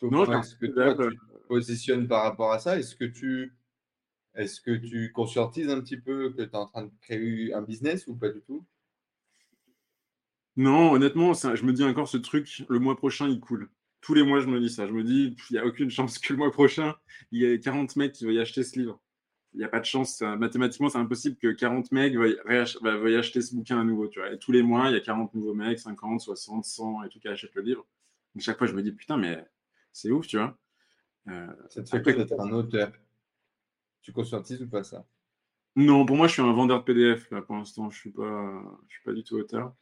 Speaker 1: Comment est-ce que toi, tu te positionnes par rapport à ça? Est-ce que tu est-ce que tu conscientises un petit peu que tu es en train de créer un business ou pas du tout?
Speaker 2: Non, honnêtement, je me dis encore ce truc, le mois prochain, il coule. Tous les mois, je me dis ça. Je me dis, il n'y a aucune chance que le mois prochain, il y ait 40 mecs qui veuillent acheter ce livre. Il n'y a pas de chance. Mathématiquement, c'est impossible que 40 mecs veuillent, acheter ce bouquin à nouveau. Tu vois. Et tous les mois, il y a 40 nouveaux mecs, 50, 60, 100 et tout qui achètent le livre. Donc, chaque fois, je me dis, putain, mais c'est ouf, tu vois.
Speaker 1: Euh, ça te fait quoi d'être un auteur Tu conscientises ou pas ça?
Speaker 2: Non, pour moi, je suis un vendeur de PDF. Là, pour l'instant, je ne suis, pas, je suis pas du tout auteur.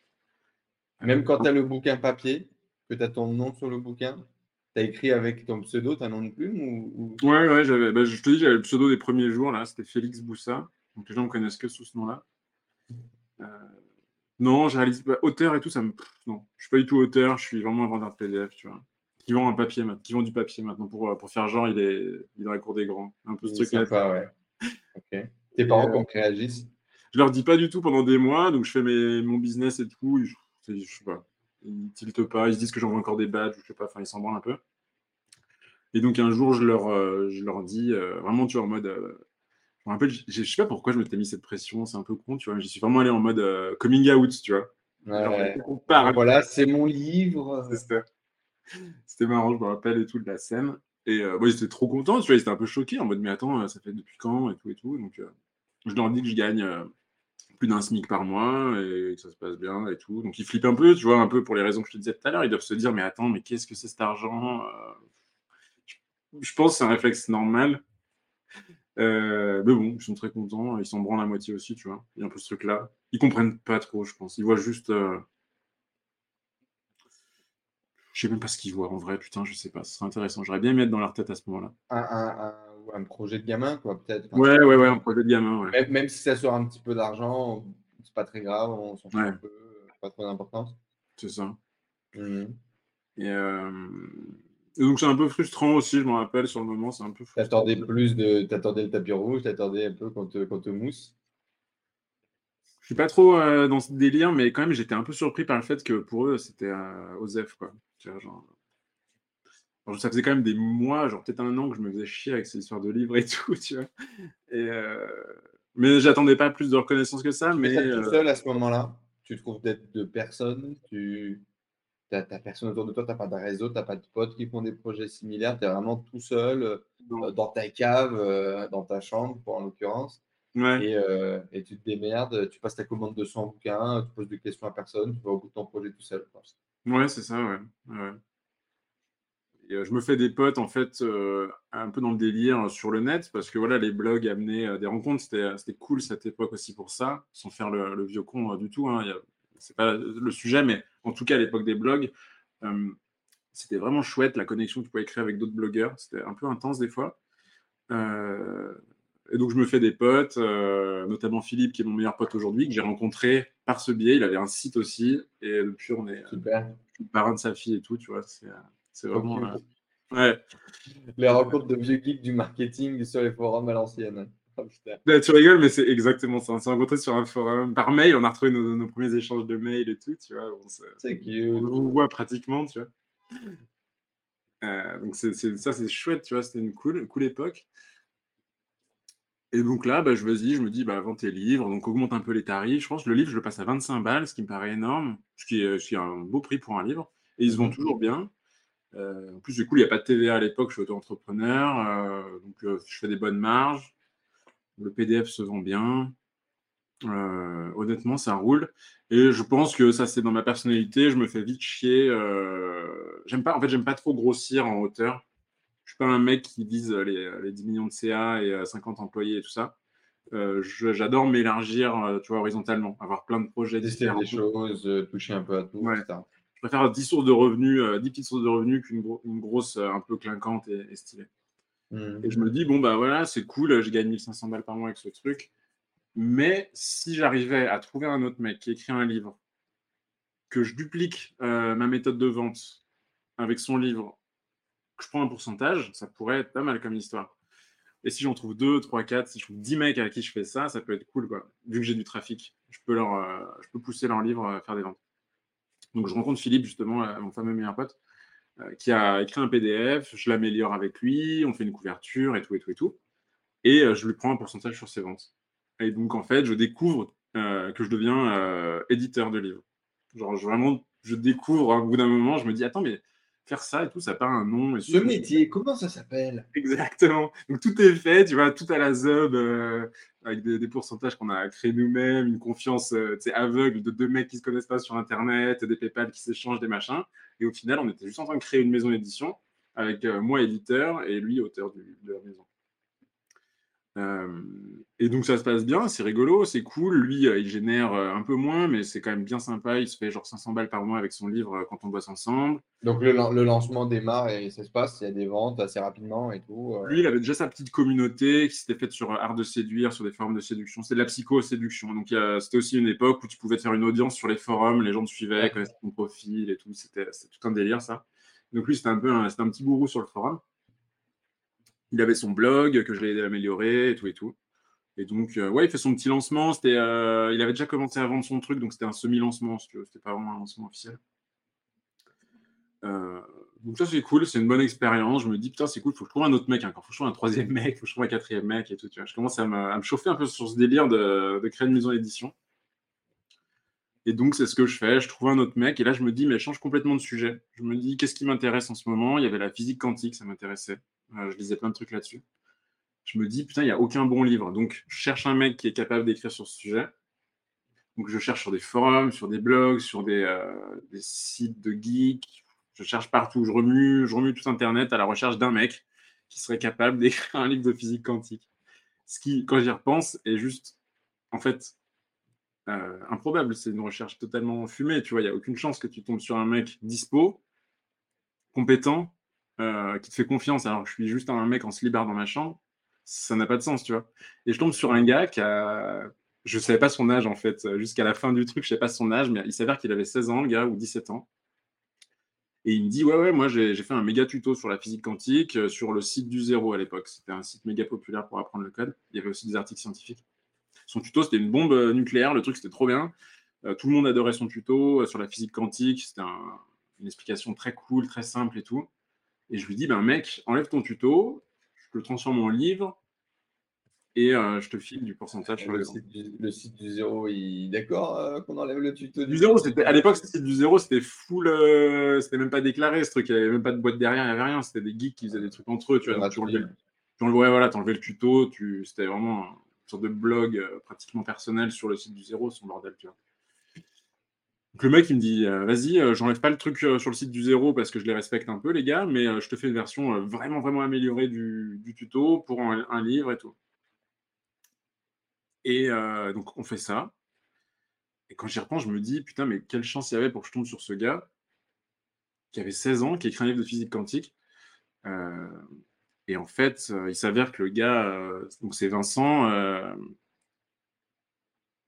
Speaker 1: Même quand tu as le bouquin papier, que tu as ton nom sur le bouquin, tu as écrit avec ton pseudo, tu as un nom de plume ou,
Speaker 2: Ouais, ouais, j'avais, bah, je te dis, j'avais le pseudo des premiers jours, là, c'était Félix Boussa. Donc les gens me connaissent que sous ce nom-là. Euh, non, je réalise pas. Auteur et tout, ça me. non, je suis pas du tout auteur, je suis vraiment un vendeur de PDF, tu vois. Qui vend un papier, qui vend du papier maintenant pour, euh, pour faire genre, il est, il est dans la cour des grands. Un peu ce truc
Speaker 1: sympa, ouais. Ok. Tes parents, euh... réagissent?
Speaker 2: Je leur dis pas du tout pendant des mois, donc je fais mes, mon business et tout. Je, je sais pas. Ils tiltent pas, ils se disent que j'envoie encore des badges, je sais pas, enfin, ils s'en branlent un peu. Et donc, un jour, je leur, euh, je leur dis, euh, vraiment, tu vois, en mode. Euh, je me rappelle, je sais pas pourquoi je m'étais mis cette pression, c'est un peu con, tu vois, mais j'y suis vraiment allé en mode coming out, tu vois.
Speaker 1: Voilà, c'est mon livre.
Speaker 2: C'était marrant, je me rappelle et tout de la scène. Et euh, ils étaient trop contents, tu vois, ils étaient un peu choqués en mode, mais attends, ça fait depuis quand et tout et tout. Donc, je leur dis que je gagne d'un SMIC par mois et que ça se passe bien et tout. Donc ils flippent un peu, tu vois, un peu pour les raisons que je te disais tout à l'heure. Ils doivent se dire, mais attends, mais qu'est-ce que c'est cet argent euh, Je pense que c'est un réflexe normal. Euh, mais bon, ils sont très contents. Ils s'en branlent la moitié aussi, tu vois. Il y a un peu ce truc-là. Ils comprennent pas trop, je pense. Ils voient juste. Euh, je sais même pas ce qu'ils voient en vrai, putain, je sais pas. Ce serait intéressant. J'aurais bien mis dans leur tête à ce moment-là.
Speaker 1: Projet de gamin, quoi, peut-être.
Speaker 2: ouais, ouais, ouais, un projet de gamin,
Speaker 1: ouais. Même, si ça sort un petit peu d'argent, c'est pas très grave, on s'en fout un peu, pas trop d'importance.
Speaker 2: C'est ça. Mmh. Euh, et, donc c'est un peu frustrant aussi, je me rappelle, sur le moment, c'est un peu frustrant.
Speaker 1: T'attendais plus de. T'attendais le tapis rouge, t'attendais un peu qu'on te, te mousse?
Speaker 2: Je suis pas trop euh, dans ce délire, mais quand même, j'étais un peu surpris par le fait que pour eux, c'était euh, Osef, quoi. Genre, ça faisait quand même des mois, genre peut-être un an que je me faisais chier avec ces histoires de livres et (laughs) tout, tu vois. Et euh... Mais j'attendais pas plus de reconnaissance que ça. Mais
Speaker 1: tu tout seul à ce moment-là? Tu trouves d'être de personne. Tu n'as personne autour de toi. Tu n'as pas de réseau. Tu n'as pas de potes qui font des projets similaires. Tu es vraiment tout seul euh, dans ta cave, euh, dans ta chambre, pour en l'occurrence. Ouais. Et, euh, et, tu te démerdes. Tu passes ta commande de 100 bouquins. Tu poses des questions à personne. Tu vas au bout de ton projet tout seul.
Speaker 2: Ouais, c'est ça. Ouais. ouais. Euh, je me fais des potes en fait euh, un peu dans le délire sur le net parce que voilà les blogs amenaient euh, des rencontres. C'était cool cette époque aussi pour ça sans faire le, vieux con du tout hein, c'est pas le sujet mais en tout cas à l'époque des blogs c'était vraiment chouette la connexion que tu pouvais créer avec d'autres blogueurs. C'était un peu intense des fois. Et donc je me fais des potes notamment Philippe qui est mon meilleur pote aujourd'hui que j'ai rencontré par ce biais. Il avait un site aussi et depuis on est
Speaker 1: Super.
Speaker 2: parrain de sa fille et tout tu vois. C'est c'est vraiment. Ouais.
Speaker 1: Les rencontres de vieux geeks du marketing sur les forums à l'ancienne.
Speaker 2: Oh, bah, tu rigoles, mais c'est exactement ça. On s'est rencontrés sur un forum par mail. On a retrouvé nos, premiers échanges de mails et tout. Tu vois, on, on voit pratiquement, tu vois. Euh, donc ça, c'est chouette, tu vois. C'était une cool, cool époque. Et donc là, bah, je vas-y, je me dis, bah, vends tes livres, donc augmente un peu les tarifs. Je pense que le livre, je le passe à 25 balles, ce qui me paraît énorme, ce qui est, ce qui est un beau prix pour un livre. Et ils se vendent toujours bien. Euh, en plus, du coup, il n'y a pas de TVA à l'époque, je suis auto-entrepreneur, euh, donc euh, je fais des bonnes marges. Le PDF se vend bien. honnêtement, ça roule. Et je pense que ça, c'est dans ma personnalité. Je me fais vite chier. j'aime pas, en fait, j'aime pas trop grossir en hauteur. Je suis pas un mec qui vise les, 10 millions de CA et 50 employés et tout ça. j'adore m'élargir, tu vois, horizontalement, avoir plein de projets
Speaker 1: différents. des choses, toucher un peu à tout, etc
Speaker 2: préfère 10 sources de revenus, 10 euh, petites sources de revenus qu'une grosse euh, un peu clinquante et, stylée. Mmh. Et je me dis, bon, bah voilà, c'est cool, je gagne 1500 balles par mois avec ce truc. Mais si j'arrivais à trouver un autre mec qui écrit un livre, que je duplique euh, ma méthode de vente avec son livre, que je prends un pourcentage, ça pourrait être pas mal comme histoire. Et si j'en trouve 2, 3, 4, si je trouve 10 mecs à qui je fais ça, ça peut être cool, quoi. Vu que j'ai du trafic, je peux, leur, je peux pousser leur livre à faire des ventes. Donc je rencontre Philippe, justement, euh, mon fameux meilleur pote, euh, qui a écrit un PDF, je l'améliore avec lui, on fait une couverture et tout, et tout, et tout. Et euh, je lui prends un pourcentage sur ses ventes. Et donc, en fait, je découvre que je deviens éditeur de livres. Genre, vraiment, je découvre au bout d'un moment, je me dis, attends, mais faire ça et tout, ça n'a pas un nom.
Speaker 1: Ce métier, comment ça s'appelle?
Speaker 2: Exactement. Donc tout est fait, tu vois, tout à la ZUB, euh, avec des, pourcentages qu'on a créés nous-mêmes, une confiance euh, aveugle de deux mecs qui se connaissent pas sur Internet, des PayPal qui s'échangent, des machins. Et au final, on était juste en train de créer une maison d'édition avec euh, moi éditeur et lui auteur de la maison. Euh, et donc ça se passe bien, c'est rigolo, c'est cool. Lui, euh, il génère euh, un peu moins, mais c'est quand même bien sympa. Il se fait genre 500 balles par mois avec son livre quand on bosse ensemble.
Speaker 1: Donc le, lancement démarre et ça se passe, il y a des ventes assez rapidement et tout.
Speaker 2: Lui, il avait déjà sa petite communauté qui s'était faite sur art de séduire, sur des forums de séduction. C'était de la psycho-séduction. Donc c'était aussi une époque où tu pouvais faire une audience sur les forums, les gens te suivaient, connaissaient ton profil et tout. C'était tout un délire ça. Donc lui, c'était un peu un, un petit gourou sur le forum il avait son blog que je l'ai aidé à améliorer et tout et tout. Et donc, euh, ouais, il fait son petit lancement. C'était, euh, il avait déjà commencé à vendre son truc, donc c'était un semi-lancement, si. C'était pas vraiment un lancement officiel. Euh, donc ça, c'est cool, c'est une bonne expérience. Je me dis, putain, c'est cool, faut que je trouve un autre mec encore. Faut que je trouve un troisième (laughs) mec, faut que je trouve un quatrième mec. Je commence à me, chauffer un peu sur ce délire de, de créer une maison d'édition. Et donc, c'est ce que je fais. Je trouve un autre mec. Et là, je me dis, mais je change complètement de sujet. Je me dis, qu'est-ce qui m'intéresse en ce moment? Il y avait la physique quantique, ça m'intéressait. Euh, je lisais plein de trucs là-dessus. Je me dis, putain, il n'y a aucun bon livre. Donc, je cherche un mec qui est capable d'écrire sur ce sujet. Donc, je cherche sur des forums, sur des blogs, sur des, euh, sites de geeks. Je cherche partout. Je remue, je remue tout Internet à la recherche d'un mec qui serait capable (laughs) d'écrire un livre de physique quantique. Ce qui, quand j'y repense, est juste, en fait, euh, improbable. C'est une recherche totalement fumée. Tu vois, il n'y a aucune chance que tu tombes sur un mec dispo, compétent, euh, qui te fait confiance alors que je suis juste un mec en slibard dans ma chambre, ça n'a pas de sens, tu vois. Et je tombe sur un gars qui a. Je ne savais pas son âge en fait, jusqu'à la fin du truc, je ne savais pas son âge, mais il s'avère qu'il avait 16 ans, le gars, ou 17 ans. Et il me dit Ouais, ouais, moi j'ai fait un méga tuto sur la physique quantique euh, sur le site du zéro à l'époque. C'était un site méga populaire pour apprendre le code. Il y avait aussi des articles scientifiques. Son tuto, c'était une bombe euh, nucléaire, le truc, c'était trop bien. tout le monde adorait son tuto sur la physique quantique. C'était une explication très cool, très simple et tout. Et je lui dis, ben mec, enlève ton tuto, je le transforme en livre et euh, je te file du pourcentage sur le,
Speaker 1: site. Le site du zéro, il est d'accord euh, qu'on enlève le tuto
Speaker 2: du, zéro c'était, À l'époque, le site du zéro, c'était full. Euh, c'était même pas déclaré ce truc. Il n'y avait même pas de boîte derrière, il n'y avait rien. C'était des geeks qui faisaient des trucs entre eux. Tu vois, tu enlevais, tu enlevais, voilà, le tuto. Tu, c'était vraiment une sorte de blog pratiquement personnel sur le site du zéro, son bordel. Tu vois. Donc le mec, me dit euh, Vas-y, euh, j'enlève pas le truc euh, sur le site du zéro parce que je les respecte un peu, les gars, mais je te fais une version vraiment, vraiment améliorée du, tuto pour un, livre et tout. Et donc, on fait ça. Et quand j'y repense, je me dis Putain, mais quelle chance il y avait pour que je tombe sur ce gars qui avait 16 ans, qui écrit un livre de physique quantique. et en fait, il s'avère que le gars, donc c'est Vincent,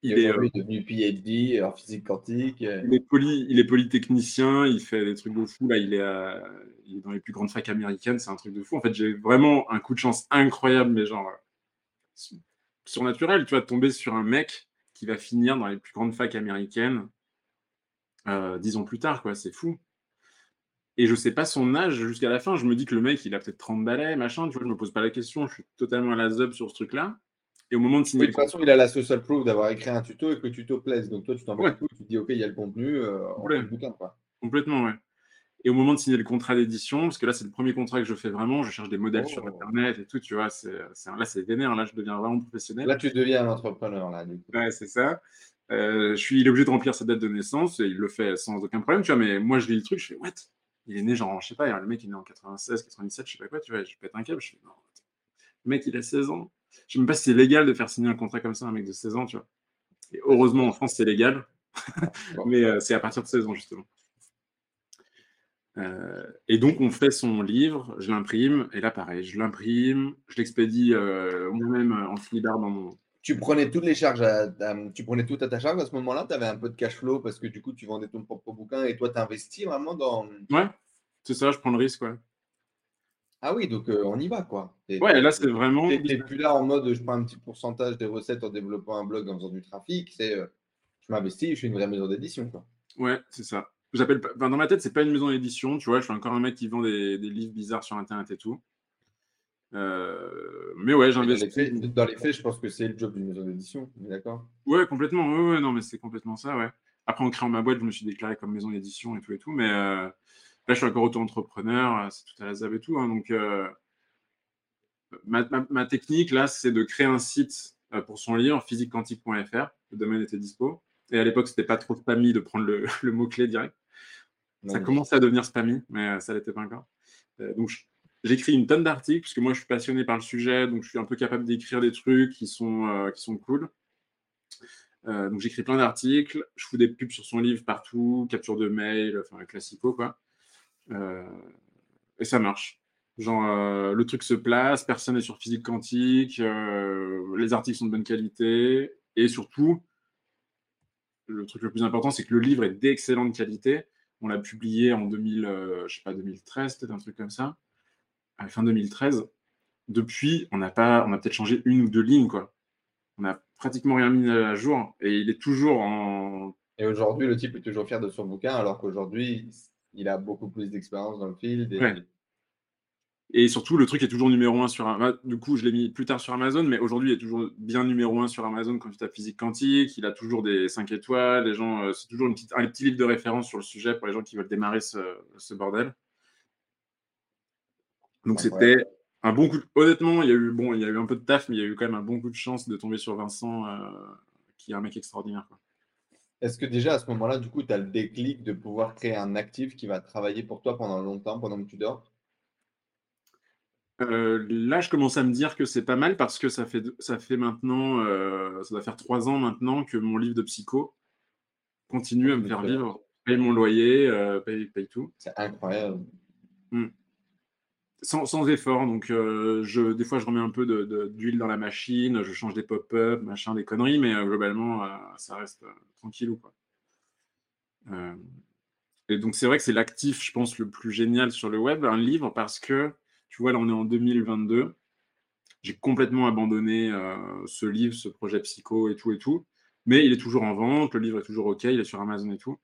Speaker 1: il, est euh, devenu PhD en physique quantique.
Speaker 2: Il est, il est polytechnicien, il fait des trucs de fou. Là, il est, il est dans les plus grandes facs américaines, c'est un truc de fou. En fait, j'ai vraiment un coup de chance incroyable, mais genre euh, surnaturel, tu vas tomber sur un mec qui va finir dans les plus grandes facs américaines euh, dix ans plus tard, quoi. C'est fou. Et je sais pas son âge jusqu'à la fin. Je me dis que le mec, il a peut-être 30 balais, machin. Tu vois, je me pose pas la question. Je suis totalement à la zub sur ce truc-là. Et au moment de signer.
Speaker 1: de toute façon, il a la social proof d'avoir écrit un tuto et que le tuto plaise. Donc toi, tu t'en tu te dis, OK, il y a le contenu, euh, on le bouquin. Quoi.
Speaker 2: Complètement, ouais. Et au moment de signer le contrat d'édition, parce que là, c'est le premier contrat que je fais vraiment, je cherche des modèles sur oh. Internet et tout, tu vois, c'est, là, c'est vénère, là, je deviens vraiment professionnel.
Speaker 1: Là, tu deviens un entrepreneur, là, du coup.
Speaker 2: Ouais, c'est ça. Euh, je suis, il est obligé de remplir sa date de naissance et il le fait sans aucun problème, tu vois, mais moi, je lis le truc, je fais, what? Il est né, genre, je sais pas, le mec, il est né en 96, 97, je sais pas quoi, tu vois, je pète un câble, je fais, non, le mec, il a 16 ans. Je ne sais même pas si c'est légal de faire signer un contrat comme ça à un mec de 16 ans, tu vois. Et heureusement, en France, c'est légal. (laughs) Mais euh, c'est à partir de 16 ans, justement. Euh, et donc, on fait son livre, je l'imprime, et là, pareil, je l'imprime, je l'expédie euh, moi-même en flipart dans mon.
Speaker 1: Tu prenais toutes les charges, tu prenais tout à ta charge à ce moment-là, tu avais un peu de cash flow parce que du coup, tu vendais ton propre bouquin et toi, tu investis vraiment dans.
Speaker 2: Ouais, c'est ça, je prends le risque, ouais.
Speaker 1: Ah oui, donc on y va, quoi.
Speaker 2: ouais, là, c'est vraiment.
Speaker 1: Tu plus là en mode je prends un petit pourcentage des recettes en développant un blog, en faisant du trafic. C'est je m'investis, je suis une vraie maison d'édition, quoi.
Speaker 2: Ouais, c'est ça. J'appelle dans ma tête, c'est pas une maison d'édition, tu vois. Je suis encore un mec qui vend des, livres bizarres sur Internet et tout. mais ouais, j'investis.
Speaker 1: Dans, les faits, je pense que c'est le job d'une maison d'édition, d'accord?
Speaker 2: Ouais, complètement. Ouais, ouais, non, mais c'est complètement ça, ouais. après, en créant ma boîte, je me suis déclaré comme maison d'édition et tout et tout. Mais là, je suis encore auto-entrepreneur, c'est tout à la ZAB et tout. Hein, donc, ma, technique, là, c'est de créer un site pour son livre, physiquequantique.fr. Le domaine était dispo. Et à l'époque, c'était pas trop spammy de prendre le, (laughs) mot-clé direct. Ça commençait à devenir spammy, mais ça l'était pas encore. donc, j'écris une tonne d'articles, parce que moi, je suis passionné par le sujet, donc je suis un peu capable d'écrire des trucs qui sont, qui sont cool. Euh, donc j'écris plein d'articles, je fous des pubs sur son livre partout, capture de mail, enfin classico quoi. Euh, et ça marche. Genre euh, le truc se place, personne n'est sur physique quantique, les articles sont de bonne qualité et surtout le truc le plus important c'est que le livre est d'excellente qualité. On l'a publié en 2000, je sais pas 2013 peut-être un truc comme ça, à fin 2013. Depuis, on n'a pas, on a peut-être changé une ou deux lignes quoi. On n'a pratiquement rien mis à jour et il est toujours en.
Speaker 1: Et aujourd'hui, le type est toujours fier de son bouquin, alors qu'aujourd'hui, il a beaucoup plus d'expérience dans le field.
Speaker 2: Et... surtout, le truc est toujours numéro un sur. Amazon. Du coup, je l'ai mis plus tard sur Amazon, mais aujourd'hui, il est toujours bien numéro un sur Amazon quand tu tapes physique quantique. Il a toujours des 5 étoiles. Les gens, euh, c'est toujours une petite... un petit livre de référence sur le sujet pour les gens qui veulent démarrer ce, ce bordel. Donc, c'était un bon coup. Honnêtement, il y a eu bon, il y a eu un peu de taf, mais il y a eu quand même un bon coup de chance de tomber sur Vincent, euh, qui est un mec extraordinaire.
Speaker 1: Est-ce que déjà à ce moment-là, du coup, tu as le déclic de pouvoir créer un actif qui va travailler pour toi pendant longtemps, pendant que tu dors?
Speaker 2: Euh, là, je commence à me dire que c'est pas mal parce que ça fait, ça fait maintenant, euh, ça va faire trois ans maintenant que mon livre de psycho continue à me faire vivre, paye mon loyer, paye, paye, tout.
Speaker 1: C'est incroyable. Mmh
Speaker 2: sans, effort. Donc, euh, je, des fois, je remets un peu d'huile dans la machine, je change des pop-up, machin, des conneries, mais euh, globalement, euh, ça reste tranquille ou quoi. et donc, c'est vrai que c'est l'actif, je pense, le plus génial sur le web, un livre, parce que, tu vois, là, on est en 2022. J'ai complètement abandonné ce livre, ce projet psycho et tout et tout. Mais il est toujours en vente, le livre est toujours OK, il est sur Amazon et tout.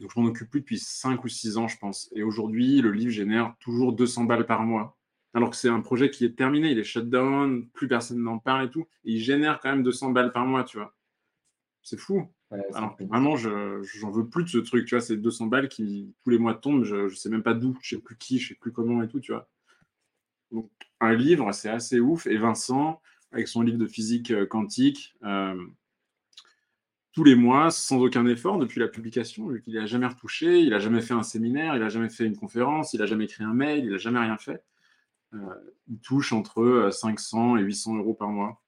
Speaker 2: Donc, je m'en occupe plus depuis 5 ou 6 ans, je pense. Et aujourd'hui, le livre génère toujours 200 balles par mois. Alors que c'est un projet qui est terminé, il est shut down, plus personne n'en parle et tout. Et il génère quand même 200 balles par mois, tu vois. C'est fou. Alors vraiment, je j'en veux plus de ce truc, tu vois. C'est 200 balles qui, tous les mois, tombent. Je, ne sais même pas d'où, je sais plus qui, je sais plus comment et tout, tu vois. Donc, un livre, c'est assez ouf. Et Vincent, avec son livre de physique euh, quantique, euh, tous les mois sans aucun effort depuis la publication, vu qu'il n'a jamais retouché, il n'a jamais fait un séminaire, il n'a jamais fait une conférence, il n'a jamais écrit un mail, il n'a jamais rien fait. Euh, il touche entre 500 euh, et 800 euros par mois.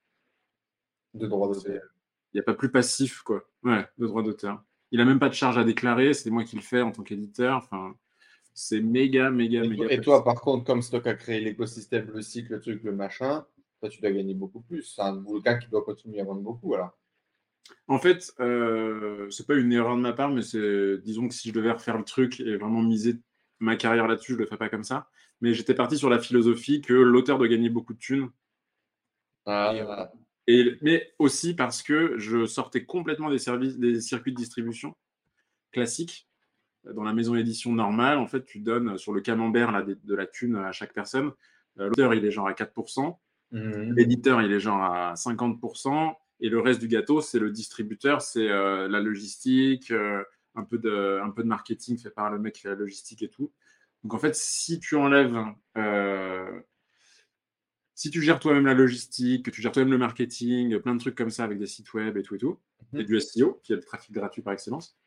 Speaker 1: De droits d'auteur.
Speaker 2: Il n'y a pas plus passif, quoi. Ouais, de droits d'auteur. Il n'a même pas de charge à déclarer, c'est moi qui le fais en tant qu'éditeur. Enfin, c'est méga, méga,
Speaker 1: et
Speaker 2: méga.
Speaker 1: Et toi, par contre, comme Stock a créé l'écosystème, le cycle, le truc, le machin, toi, tu dois gagner beaucoup plus. C'est un bouquin qui doit continuer à vendre beaucoup, alors.
Speaker 2: En fait, euh, c'est pas une erreur de ma part, mais c'est, disons que si je devais refaire le truc et vraiment miser ma carrière là-dessus, je le ferais pas comme ça. Mais j'étais parti sur la philosophie que l'auteur doit gagner beaucoup de thunes.
Speaker 1: Ah.
Speaker 2: Et, mais aussi parce que je sortais complètement des, services, des circuits de distribution classiques. Dans la maison d'édition normale, en fait, tu donnes sur le camembert là, de, la thune à chaque personne. Euh, l'auteur, il est genre à 4%. Mmh. L'éditeur, il est genre à 50%. Et le reste du gâteau, c'est le distributeur, c'est euh, la logistique, euh, un, peu de, un peu de marketing fait par le mec qui fait la logistique et tout. Donc en fait, si tu enlèves, euh, si tu gères toi-même la logistique, que tu gères toi-même le marketing, plein de trucs comme ça avec des sites web et tout et tout, mhm. et du SEO, qui est le trafic gratuit par excellence,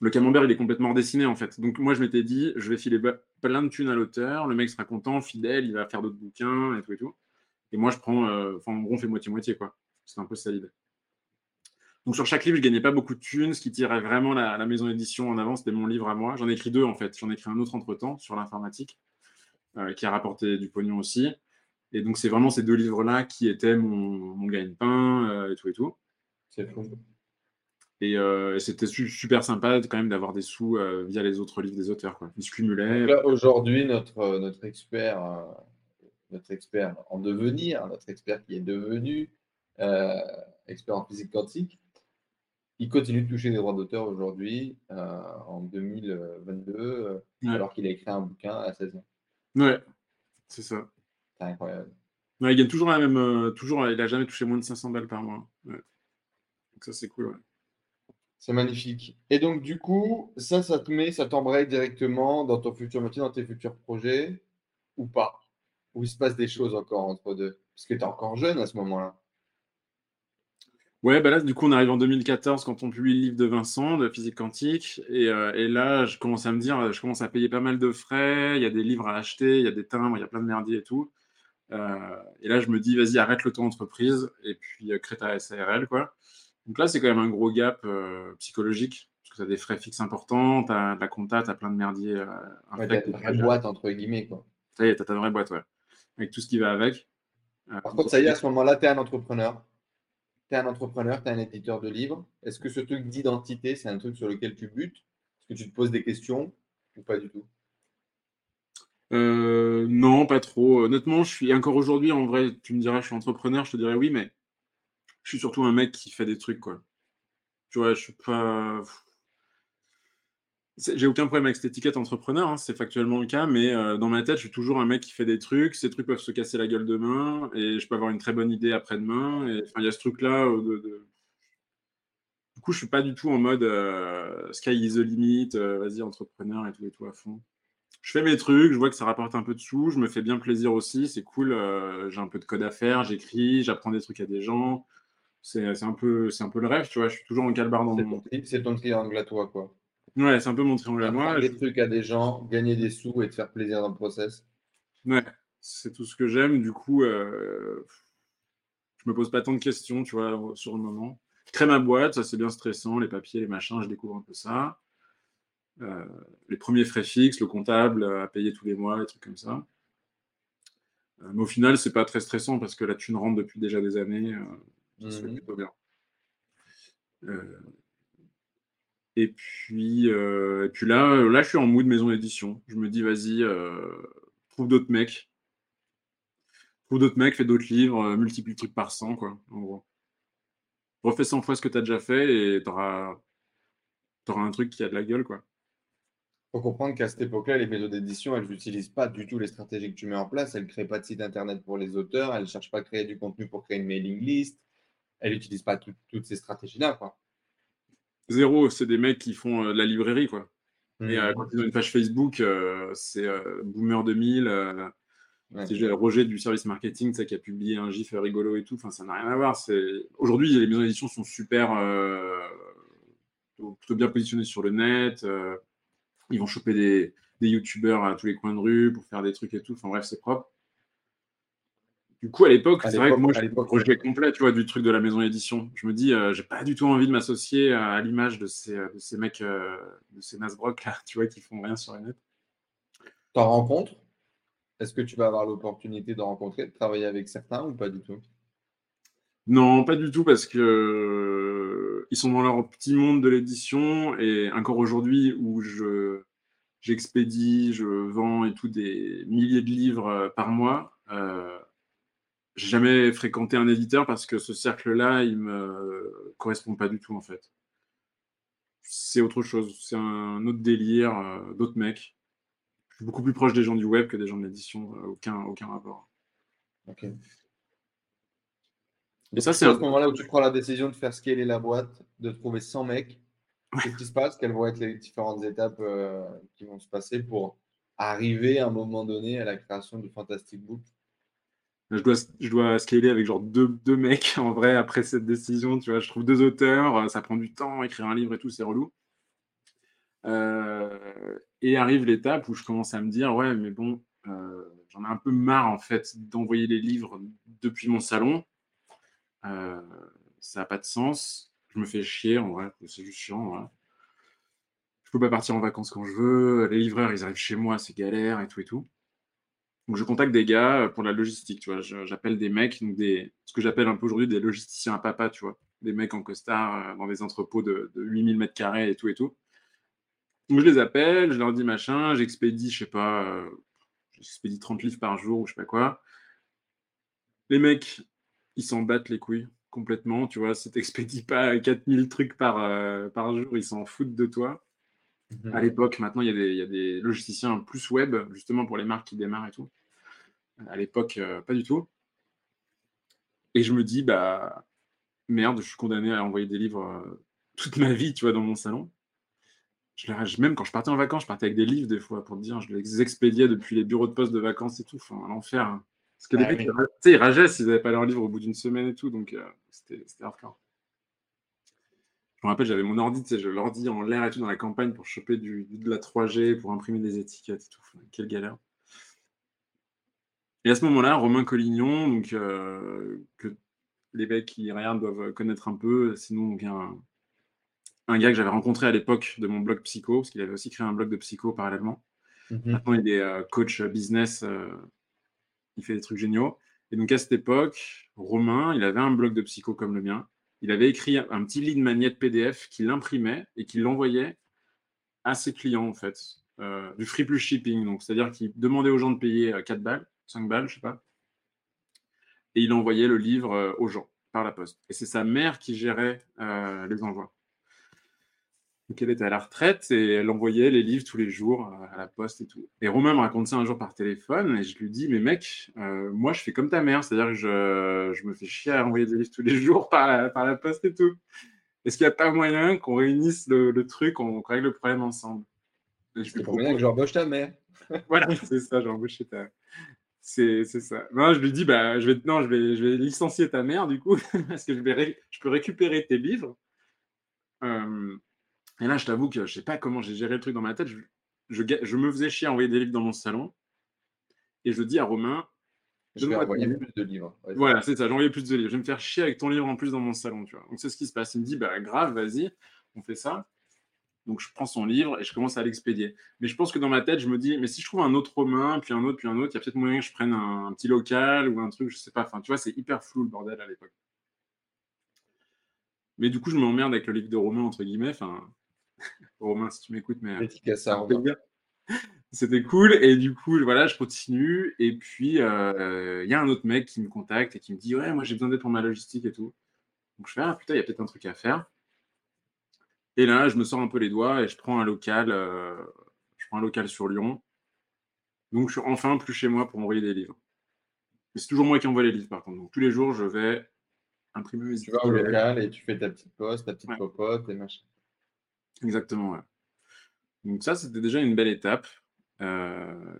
Speaker 2: le camembert, il est complètement redessiné en fait. Donc moi, je m'étais dit, je vais filer plein de thunes à l'auteur, le mec sera content, fidèle, il va faire d'autres bouquins et tout et tout. Et moi, je prends, enfin, en gros, on fait moitié-moitié quoi. C'est un peu ça l'idée. Donc sur chaque livre, je gagnais pas beaucoup de thunes. Ce qui tirait vraiment la, maison d'édition en avant, c'était mon livre à moi. J'en ai écrit deux en fait. J'en ai écrit un autre entre-temps sur l'informatique, euh, qui a rapporté du pognon aussi. Et donc c'est vraiment ces deux livres-là qui étaient mon, mon gagne-pain euh, et tout et tout.
Speaker 1: C'est fou.
Speaker 2: Et, euh, c'était super sympa quand même d'avoir des sous via les autres livres des auteurs. Quoi. Ils se cumulaient.
Speaker 1: Aujourd'hui, notre, notre expert, notre expert en devenir, notre expert qui est devenu, euh, expert en physique quantique. Il continue de toucher des droits d'auteur aujourd'hui, euh, en 2022, euh, alors qu'il a écrit un bouquin à 16 ans.
Speaker 2: Ouais, c'est ça.
Speaker 1: C'est incroyable.
Speaker 2: il gagne toujours la même. toujours, il n'a jamais touché moins de 500 balles par mois. Donc ça, c'est cool.
Speaker 1: C'est magnifique. Et donc, du coup, ça, ça te met, ça t'embraye directement dans ton futur métier, dans tes futurs projets, ou pas? Ou il se passe des choses encore entre deux? Parce que tu es encore jeune à ce moment-là.
Speaker 2: Ouais, bah là, du coup, on arrive en 2014 quand on publie le livre de Vincent de physique quantique. Et, euh, et, là, je commence à me dire, je commence à payer pas mal de frais. Il y a des livres à acheter, il y a des timbres, il y a plein de merdier et tout. Euh, et là, je me dis, vas-y, arrête l'auto-entreprise et puis euh, crée ta SARL, quoi. Donc là, c'est quand même un gros gap psychologique, parce que tu as des frais fixes importants, tu as de la compta, tu as plein de merdier.
Speaker 1: Ouais, tu une vraie boîte, entre guillemets. Quoi.
Speaker 2: Ça y est, tu as ta vraie boîte, ouais. Avec tout ce qui va avec.
Speaker 1: Par contre, ça y est, à ce moment-là, tu es un entrepreneur. Un entrepreneur, tu es un éditeur de livres. Est-ce que ce truc d'identité, c'est un truc sur lequel tu butes? Est-ce que tu te poses des questions ou pas du tout?
Speaker 2: Non, pas trop. Honnêtement, je suis encore aujourd'hui, en vrai, tu me dirais, je suis entrepreneur, je te dirais oui, mais je suis surtout un mec qui fait des trucs, quoi. Tu vois, je suis pas. J'ai aucun problème avec cette étiquette entrepreneur, hein, c'est factuellement le cas, mais euh, dans ma tête, je suis toujours un mec qui fait des trucs. Ces trucs peuvent se casser la gueule demain et je peux avoir une très bonne idée après-demain. Et il y a ce truc-là. Euh, du coup, je suis pas du tout en mode euh, sky is the limit, vas-y, entrepreneur et tout et tout à fond. Je fais mes trucs, je vois que ça rapporte un peu de sous, je me fais bien plaisir aussi, c'est cool. j'ai un peu de code à faire, j'écris, j'apprends des trucs à des gens c'est un, peu, un peu le rêve, tu vois. Je suis toujours en calbar dans
Speaker 1: mon. C'est ton triangle à toi, quoi.
Speaker 2: Ouais, c'est un peu mon triangle à moi.
Speaker 1: Des trucs à des gens, gagner des sous et te faire plaisir dans le process.
Speaker 2: Ouais, c'est tout ce que j'aime. Du coup, euh, je me pose pas tant de questions, tu vois, sur le moment. Je crée ma boîte, ça c'est bien stressant, les papiers, les machins, je découvre un peu ça. Euh, les premiers frais fixes, le comptable à payer tous les mois, des trucs comme ça. Euh, mais au final, c'est pas très stressant parce que la thune rentre depuis déjà des années. Mmh plutôt bien. Euh, et puis, euh, et puis là, là, je suis en mood maison d'édition. Je me dis, vas-y, euh, trouve d'autres mecs. Trouve d'autres mecs, fais d'autres livres, multiplie le truc par 100, quoi, en gros. Refais 100 fois ce que tu as déjà fait et tu auras, un truc qui a de la gueule, quoi.
Speaker 1: Faut comprendre qu'à cette époque-là, les maisons d'édition, elles n'utilisent pas du tout les stratégies que tu mets en place. Elles ne créent pas de site internet pour les auteurs. Elles ne cherchent pas à créer du contenu pour créer une mailing list elle n'utilise pas toutes ces stratégies-là. Quoi.
Speaker 2: Zéro, c'est des mecs qui font euh, de la librairie. Quoi. Et euh, mmh. quand ils ont une page Facebook, euh, c'est Boomer 2000. C'est Roger du service marketing qui a publié un gif rigolo et tout. Enfin, ça n'a rien à voir. Aujourd'hui, les maisons d'édition sont super, plutôt bien positionnées sur le net. ils vont choper des, des youtubeurs à tous les coins de rue pour faire des trucs et tout. Enfin bref, c'est propre. Du coup, à l'époque, c'est vrai que moi, je le projet complet, tu vois, du truc de la maison d'édition. Je me dis, euh, j'ai pas du tout envie de m'associer à, l'image de ces, de ces mecs, euh, de ces Nasbrock, là, (laughs) tu vois, qui font rien sur les net.
Speaker 1: T'en rencontres? Est-ce que tu vas avoir l'opportunité de rencontrer, de travailler avec certains ou pas du tout?
Speaker 2: Non, pas du tout, parce que euh, ils sont dans leur petit monde de l'édition et encore aujourd'hui où je j'expédie, je vends et tout des milliers de livres par mois j'ai jamais fréquenté un éditeur parce que ce cercle-là, il me correspond pas du tout en fait. C'est autre chose, c'est un autre délire, euh, d'autres mecs. Je suis beaucoup plus proche des gens du web que des gens de l'édition, euh, aucun, aucun rapport.
Speaker 1: Ok. Et ça, c'est à ce moment-là où tu prends la décision de faire scaler la boîte, de trouver 100 mecs. Qu'est-ce qui se passe? Quelles vont être les différentes étapes euh, qui vont se passer pour arriver à un moment donné à la création du Fantastic Book?
Speaker 2: Je dois, je scaler avec genre deux, mecs (laughs) en vrai après cette décision. Tu vois, je trouve deux auteurs, euh, ça prend du temps, écrire un livre et tout, c'est relou. Euh, et arrive l'étape où je commence à me dire, ouais, mais bon, euh, j'en ai un peu marre en fait d'envoyer les livres depuis mon salon. ça n'a pas de sens. Je me fais chier en vrai, c'est juste chiant. Je peux pas partir en vacances quand je veux. Les livreurs, ils arrivent chez moi, c'est galère et tout et tout. Donc, je contacte des gars euh, pour la logistique, tu vois. J'appelle des mecs, donc ce que j'appelle un peu aujourd'hui des logisticiens à papa, tu vois. Des mecs en costard euh, dans des entrepôts de, 8000 mètres carrés et tout et tout. Donc, je les appelle, je leur dis machin, j'expédie, je sais pas, euh, j'expédie 30 livres par jour ou je sais pas quoi. Les mecs, ils s'en battent les couilles complètement, tu vois. Si t'expédies pas 4000 trucs par, par jour, ils s'en foutent de toi. À mhm. l'époque, maintenant, il y, a des, logisticiens plus web, justement pour les marques qui démarrent et tout. À l'époque, euh, pas du tout. Et je me dis, bah merde, je suis condamné à envoyer des livres euh, toute ma vie, tu vois, dans mon salon. Je même quand je partais en vacances, je partais avec des livres des fois pour te dire, je les expédiais depuis les bureaux de poste de vacances et tout. Enfin, l'enfer. Hein. Parce que les ah mecs, tu sais, ils rageaient s'ils n'avaient pas leur livre au bout d'une semaine et tout. Donc, euh, c'était hardcore. Je me rappelle, j'avais mon ordi, tu sais, je l'ordi en l'air et tout dans la campagne pour choper du, de la 3G, pour imprimer des étiquettes et tout. quelle galère. Et à ce moment-là, Romain Collignon, donc, euh, que les mecs qui regardent doivent connaître un peu, sinon donc, un, un gars que j'avais rencontré à l'époque de mon blog psycho, parce qu'il avait aussi créé un blog de psycho parallèlement. Mhm. Maintenant, il est euh, coach business, euh, il fait des trucs géniaux. Et donc, à cette époque, Romain, il avait un blog de psycho comme le mien. Il avait écrit un petit lead magnet PDF qu'il imprimait et qu'il envoyait à ses clients, en fait, euh, du free plus shipping. Donc, c'est-à-dire qu'il demandait aux gens de payer 4 balles, 5 balles, je sais pas. Et il envoyait le livre aux gens par la poste. Et c'est sa mère qui gérait les envois. Donc elle était à la retraite et elle envoyait les livres tous les jours euh, à la poste et tout. Et Romain me raconte ça un jour par téléphone et je lui dis, mais mec, euh, moi je fais comme ta mère, c'est-à-dire que je, je, me fais chier à envoyer des livres tous les jours par la, par la poste et tout. Est-ce qu'il n'y a pas moyen qu'on réunisse le, le truc, qu'on règle le problème ensemble?
Speaker 1: C'est trop bien que j'embauche ta mère. (laughs)
Speaker 2: voilà, c'est ça, j'embauche ta c'est ça. Non, je lui dis, bah, je vais, non, je vais, je vais licencier ta mère, du coup, (laughs) parce que je, vais je peux récupérer tes livres. Euh, et là, je t'avoue que je sais pas comment j'ai géré le truc dans ma tête. Je, je, me faisais chier à envoyer des livres dans mon salon. Et je dis à Romain,
Speaker 1: je vais envoyer plus de livres.
Speaker 2: voilà, c'est ça, j'ai envoyé plus de livres. Je vais me faire chier avec ton livre en plus dans mon salon, tu vois. Donc c'est ce qui se passe. Il me dit, bah grave, vas-y, on fait ça. Donc je prends son livre et je commence à l'expédier. Mais je pense que dans ma tête, je me dis, mais si je trouve un autre Romain, puis un autre, puis un autre, il y a peut-être moyen que je prenne un, petit local ou un truc, je sais pas. Enfin, tu vois, c'est hyper flou le bordel à l'époque. Mais du coup, je m'emmerde avec le livre de Romain, entre guillemets. Enfin, Romain, si tu m'écoutes, mais. C'était cool. Et du coup, voilà, je continue. Et puis, euh, il y a un autre mec qui me contacte et qui me dit Ouais, moi, j'ai besoin d'aide pour ma logistique et tout. Donc, je fais Ah, putain, il y a peut-être un truc à faire. Et là, je me sors un peu les doigts et je prends un local. Euh, je prends un local sur Lyon. Donc, je suis enfin plus chez moi pour envoyer des livres. Mais c'est toujours moi qui envoie les livres, par contre. Donc, tous les jours, je vais imprimer mes
Speaker 1: Tu vas au local et tu fais ta petite poste, ta petite popote et machin.
Speaker 2: Exactement, Donc ça, c'était déjà une belle étape. Euh,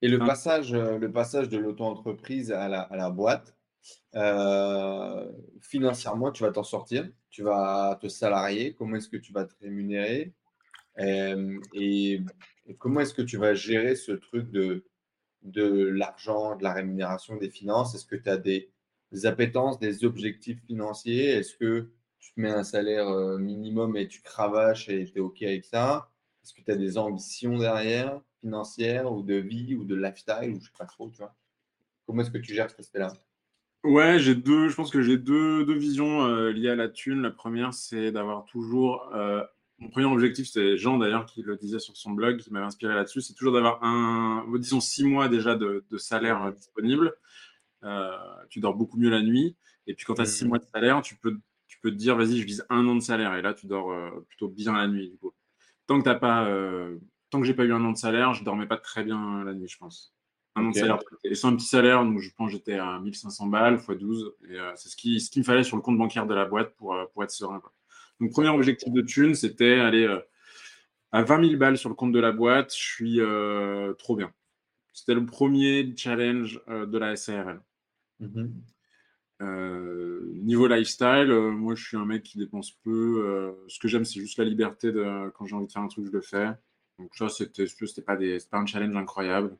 Speaker 1: Et le passage, euh, le passage de l'auto-entreprise à la, boîte, euh, financièrement, tu vas t'en sortir, tu vas te salarier, comment est-ce que tu vas te rémunérer et, comment est-ce que tu vas gérer ce truc de, de l'argent, de la rémunération, des finances? Est-ce que tu as des appétences, des objectifs financiers? Est-ce que tu te mets un salaire euh, minimum et tu cravaches et tu es OK avec ça Est-ce que tu as des ambitions derrière, financières ou de vie ou de lifestyle ou je sais pas trop, tu vois? Comment est-ce que tu gères cet aspect-là?
Speaker 2: Ouais, j'ai deux, je pense que j'ai deux, deux visions euh, liées à la thune. La première, c'est d'avoir toujours. Euh, mon premier objectif, c'est Jean d'ailleurs qui le disait sur son blog, qui m'avait inspiré là-dessus, c'est toujours d'avoir un, disons, six mois déjà de, de salaire disponible. tu dors beaucoup mieux la nuit. Et puis quand tu as six mmh. mois de salaire, tu peux tu peux te dire, vas-y, je vise un an de salaire. Et là, tu dors euh, plutôt bien la nuit. Tant que t'as pas, euh, tant que j'ai pas eu un an de salaire, je dormais pas très bien la nuit, je pense. Un an de salaire. Et sans un petit salaire, donc je pense que j'étais à 1500 balles x 12. Et euh, c'est ce qu'il ce me fallait sur le compte bancaire de la boîte pour, pour être serein. Donc, premier objectif de thune, c'était aller à 20 000 balles sur le compte de la boîte. Je suis trop bien. C'était le premier challenge de la SARL. Mm-hmm. Euh, niveau lifestyle, euh, moi je suis un mec qui dépense peu. Euh, ce que j'aime, c'est juste la liberté de quand j'ai envie de faire un truc, je le fais. Donc ça, c'était c'était pas des, pas un challenge incroyable.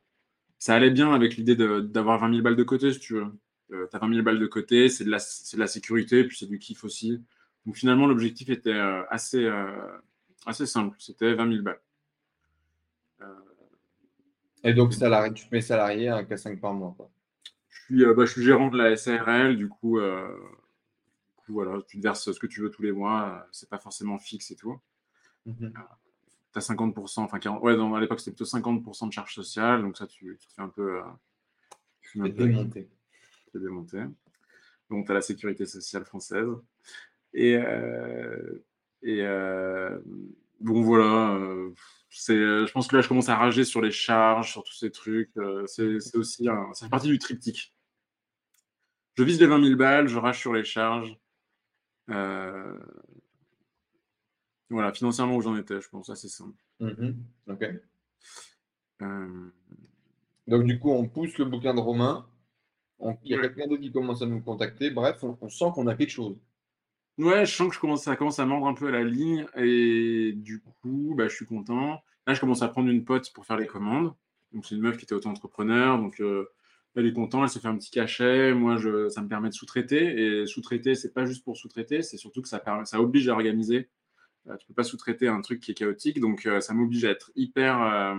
Speaker 2: Ça allait bien avec l'idée d'avoir 20 000 balles de côté, si tu veux. Euh, as 20 000 balles de côté, c'est de la, de la sécurité, puis c'est du kiff aussi. Donc finalement, l'objectif était assez, assez simple. C'était 20 000 balles.
Speaker 1: Et donc, salarié, tu te mets salarié à 5 par mois. Quoi.
Speaker 2: Euh, bah, je suis gérant de la SARL, du coup, euh, du coup, voilà, tu te verses ce que tu veux tous les mois, c'est pas forcément fixe et tout. tu as 50%, enfin, 40, ouais, à l'époque, c'était plutôt 50% de charges sociales, donc ça, tu, te fais un peu. Euh,
Speaker 1: tu démonter.
Speaker 2: démonter. Donc, tu as la sécurité sociale française. Et, et bon, voilà. Je pense que là, je commence à rager sur les charges, sur tous ces trucs. c'est aussi un, ça fait partie du triptyque je vise les 20 000 balles, je rage sur les charges. Euh, Voilà, financièrement où j'en étais, je pense, assez simple.
Speaker 1: Mmh ok. Donc, du coup, on pousse le bouquin de Romain. Il y a quelqu'un d'autre qui commence à nous contacter. Bref, on, sent qu'on a quelque chose.
Speaker 2: Ouais, je sens que je commence, ça commence à mordre un peu à la ligne. Et du coup, bah, je suis content. Là, je commence à prendre une pote pour faire les commandes. Donc, c'est une meuf qui était auto-entrepreneur. Donc, euh, elle est contente, elle se fait un petit cachet. Moi, je, ça me permet de sous-traiter. Et sous-traiter, c'est pas juste pour sous-traiter, c'est surtout que ça, permet, ça oblige à organiser. Euh, tu peux pas sous-traiter un truc qui est chaotique. Donc, euh, ça m'oblige à être hyper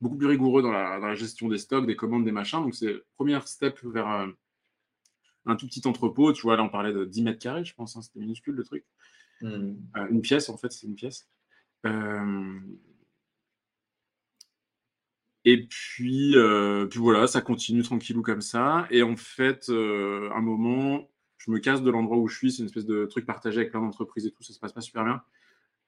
Speaker 2: beaucoup plus rigoureux dans la, gestion des stocks, des commandes, des machins. Donc, c'est première step vers euh, un tout petit entrepôt. Tu vois, là, on parlait de 10 mètres carrés, je pense. Hein, c'était minuscule le truc. Hmm. Euh, une pièce, en fait, c'est une pièce. Euh, et puis, puis voilà, ça continue tranquillou comme ça. Et en fait, un moment, je me casse de l'endroit où je suis. C'est une espèce de truc partagé avec plein d'entreprises et tout. Ça se passe pas super bien.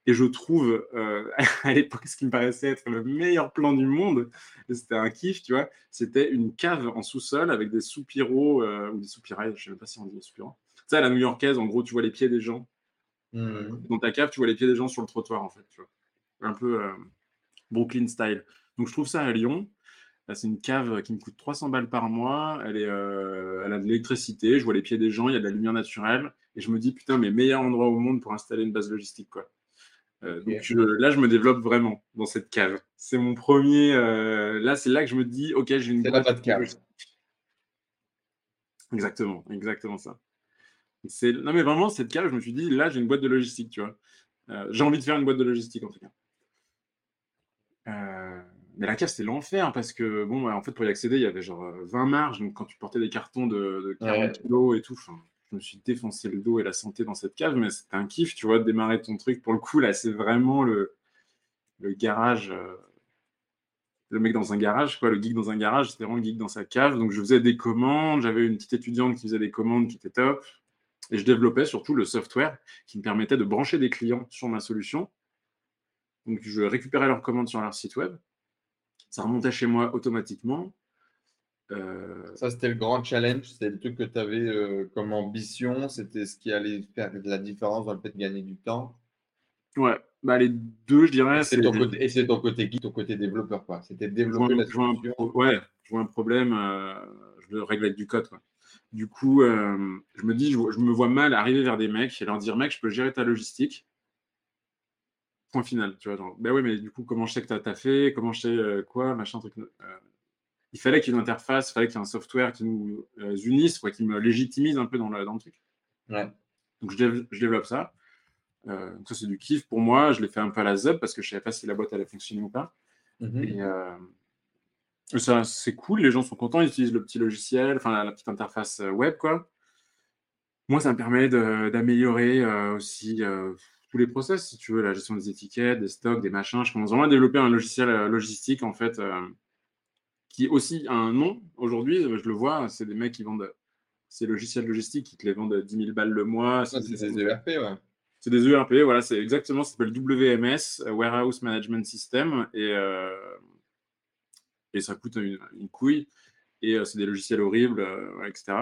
Speaker 2: Et je trouve, euh, (laughs) à l'époque, ce qui me paraissait être le meilleur plan du monde, c'était un kiff, tu vois, c'était une cave en sous-sol avec des soupiraux, euh, ou des soupirails, je ne sais même pas si on dit des soupiraux. Tu sais, à la new-yorkaise, en gros, tu vois les pieds des gens. Mmh. Dans ta cave, tu vois les pieds des gens sur le trottoir, en fait, tu vois. Un peu euh, Brooklyn style. Donc, je trouve ça à Lyon. C'est une cave qui me coûte 300 balles par mois. Elle, est, elle a de l'électricité. Je vois les pieds des gens. Il y a de la lumière naturelle. Et je me dis, putain, mais meilleur endroit au monde pour installer une base logistique, quoi. Euh, donc là, je me développe vraiment dans cette cave. C'est mon premier. Euh, là, c'est là que je me dis, ok, j'ai une
Speaker 1: boîte de cave.
Speaker 2: Exactement, exactement ça. C'est non mais vraiment cette cave, je me suis dit, là, j'ai une boîte de logistique, tu vois. Euh, j'ai envie de faire une boîte de logistique en tout cas. mais la cave, c'est l'enfer parce que bon, en fait, pour y accéder, il y avait genre 20 marges. Donc quand tu portais des cartons de, 40 kg et tout, je me suis défoncé le dos et la santé dans cette cave, mais c'était un kiff, tu vois, de démarrer ton truc. Pour le coup, là, c'est vraiment le, garage. Euh, le mec dans un garage, quoi, le geek dans un garage, c'était vraiment le geek dans sa cave. Donc, je faisais des commandes. J'avais une petite étudiante qui faisait des commandes qui était top. Et je développais surtout le software qui me permettait de brancher des clients sur ma solution. Donc, je récupérais leurs commandes sur leur site web. Ça remontait chez moi automatiquement.
Speaker 1: Euh, ça, c'était le grand challenge. C'était le truc que tu avais euh, comme ambition. C'était ce qui allait faire de la différence dans le fait de gagner du temps.
Speaker 2: Ouais, bah, les deux, je dirais.
Speaker 1: C'est ton côté, et c'est ton côté guide, ton côté développeur. quoi. C'était développer la
Speaker 2: solution. ouais, je vois un problème, euh, je le règle avec du code. Quoi. Du coup, je me dis, je, me vois mal arriver vers des mecs et leur dire, mec, je peux gérer ta logistique. Point final, tu vois. Genre, ben oui, mais du coup, comment je sais que tu as, fait Comment je sais quoi Machin, truc il fallait qu'il y ait une interface, il fallait qu'il y ait un software qui nous euh, unisse, quoi, qui me légitimise un peu dans, le, dans le truc. Donc je, développe ça. Euh, ça, c'est du kiff pour moi. Je l'ai fait un peu à la ZUB parce que je ne savais pas si la boîte allait fonctionner ou pas. Mhm. Et euh, ça, c'est cool. Les gens sont contents. Ils utilisent le petit logiciel, enfin la, petite interface web, quoi. Moi, ça me permet d'améliorer aussi tous les process, si tu veux, la gestion des étiquettes, des stocks, des machins. Je commence vraiment à développer un logiciel logistique, en fait, qui aussi a un nom aujourd'hui, je le vois, c'est des mecs qui vendent ces logiciels logistiques qui te les vendent 10 000 balles le mois.
Speaker 1: C'est des ERP, ouais.
Speaker 2: C'est des ERP, voilà, c'est exactement, ça s'appelle WMS, Warehouse Management System, et, euh, et ça coûte une, couille, et euh, c'est des logiciels horribles, euh, etc.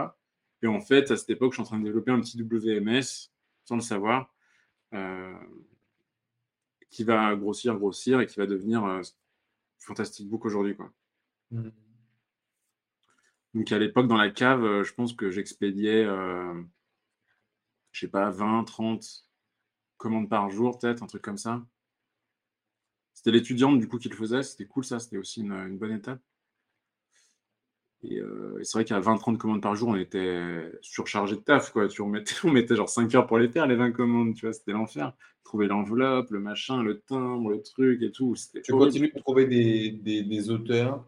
Speaker 2: Et en fait, à cette époque, je suis en train de développer un petit WMS, sans le savoir, qui va grossir, grossir, et qui va devenir fantastique book aujourd'hui, quoi. Mmh. Donc à l'époque, dans la cave, euh, je pense que j'expédiais, euh, je sais pas, 20, 30 commandes par jour, peut-être, un truc comme ça. C'était l'étudiante du coup qui le faisait, c'était cool ça, c'était aussi une, bonne étape. Euh, et, c'est vrai qu'à 20-30 commandes par jour, on était surchargé de taf, quoi. Tu, on, mettait, (laughs) on mettait genre 5 heures pour les faire, les 20 commandes, tu vois, c'était l'enfer. Trouver l'enveloppe, le machin, le timbre, le truc et tout.
Speaker 1: Tu continues de trouver des, des auteurs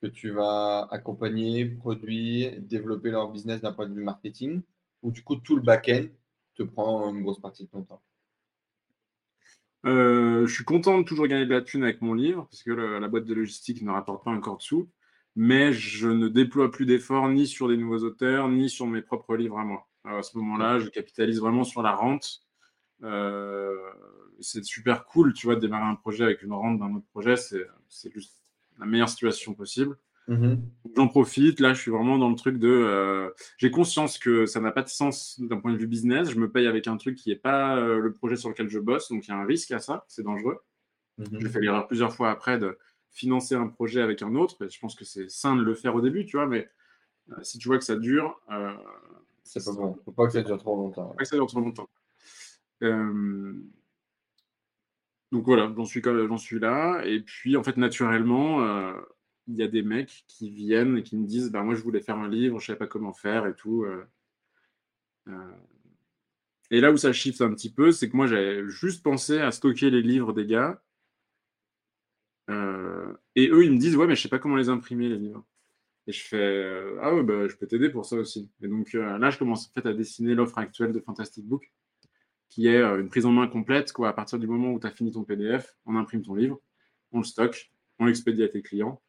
Speaker 1: que tu vas accompagner, produire, développer leur business d'un point de vue marketing, ou du coup tout le back-end te prend une grosse partie de ton temps?
Speaker 2: Euh, Je suis content de toujours gagner de la thune avec mon livre, parce que la boîte de logistique ne rapporte pas encore de sous, mais je ne déploie plus d'efforts ni sur des nouveaux auteurs, ni sur mes propres livres à moi. à ce moment-là, je capitalise vraiment sur la rente. Euh, c'est super cool, tu vois, de démarrer un projet avec une rente d'un autre projet, c'est juste la meilleure situation possible. Mmh j'en profite. Là, je suis vraiment dans le truc de. Euh, j'ai conscience que ça n'a pas de sens d'un point de vue business. Je me paye avec un truc qui n'est pas euh, le projet sur lequel je bosse. Donc, il y a un risque à ça. C'est dangereux. Mmh J'ai fait l'erreur plusieurs fois après de financer un projet avec un autre. je pense que c'est sain de le faire au début, tu vois. Mais euh, si tu vois que ça dure.
Speaker 1: c'est pas bon. Faut pas que ça dure trop longtemps. Faut
Speaker 2: pas que ça dure trop longtemps. Donc voilà, j'en suis, là. Et puis, en fait, naturellement il y a des mecs qui viennent et qui me disent bah, Moi, je voulais faire un livre, je ne savais pas comment faire et tout. Euh, euh. Et là où ça shift un petit peu, c'est que moi, j'avais juste pensé à stocker les livres des gars. Euh, et eux, ils me disent Ouais, mais je ne sais pas comment les imprimer, les livres. Et je fais Ah ouais, bah, je peux t'aider pour ça aussi. Et donc là, je commence en fait à dessiner l'offre actuelle de Fantastic Book, qui est une prise en main complète. Quoi. À partir du moment où tu as fini ton PDF, on imprime ton livre, on le stocke, on l'expédie à tes clients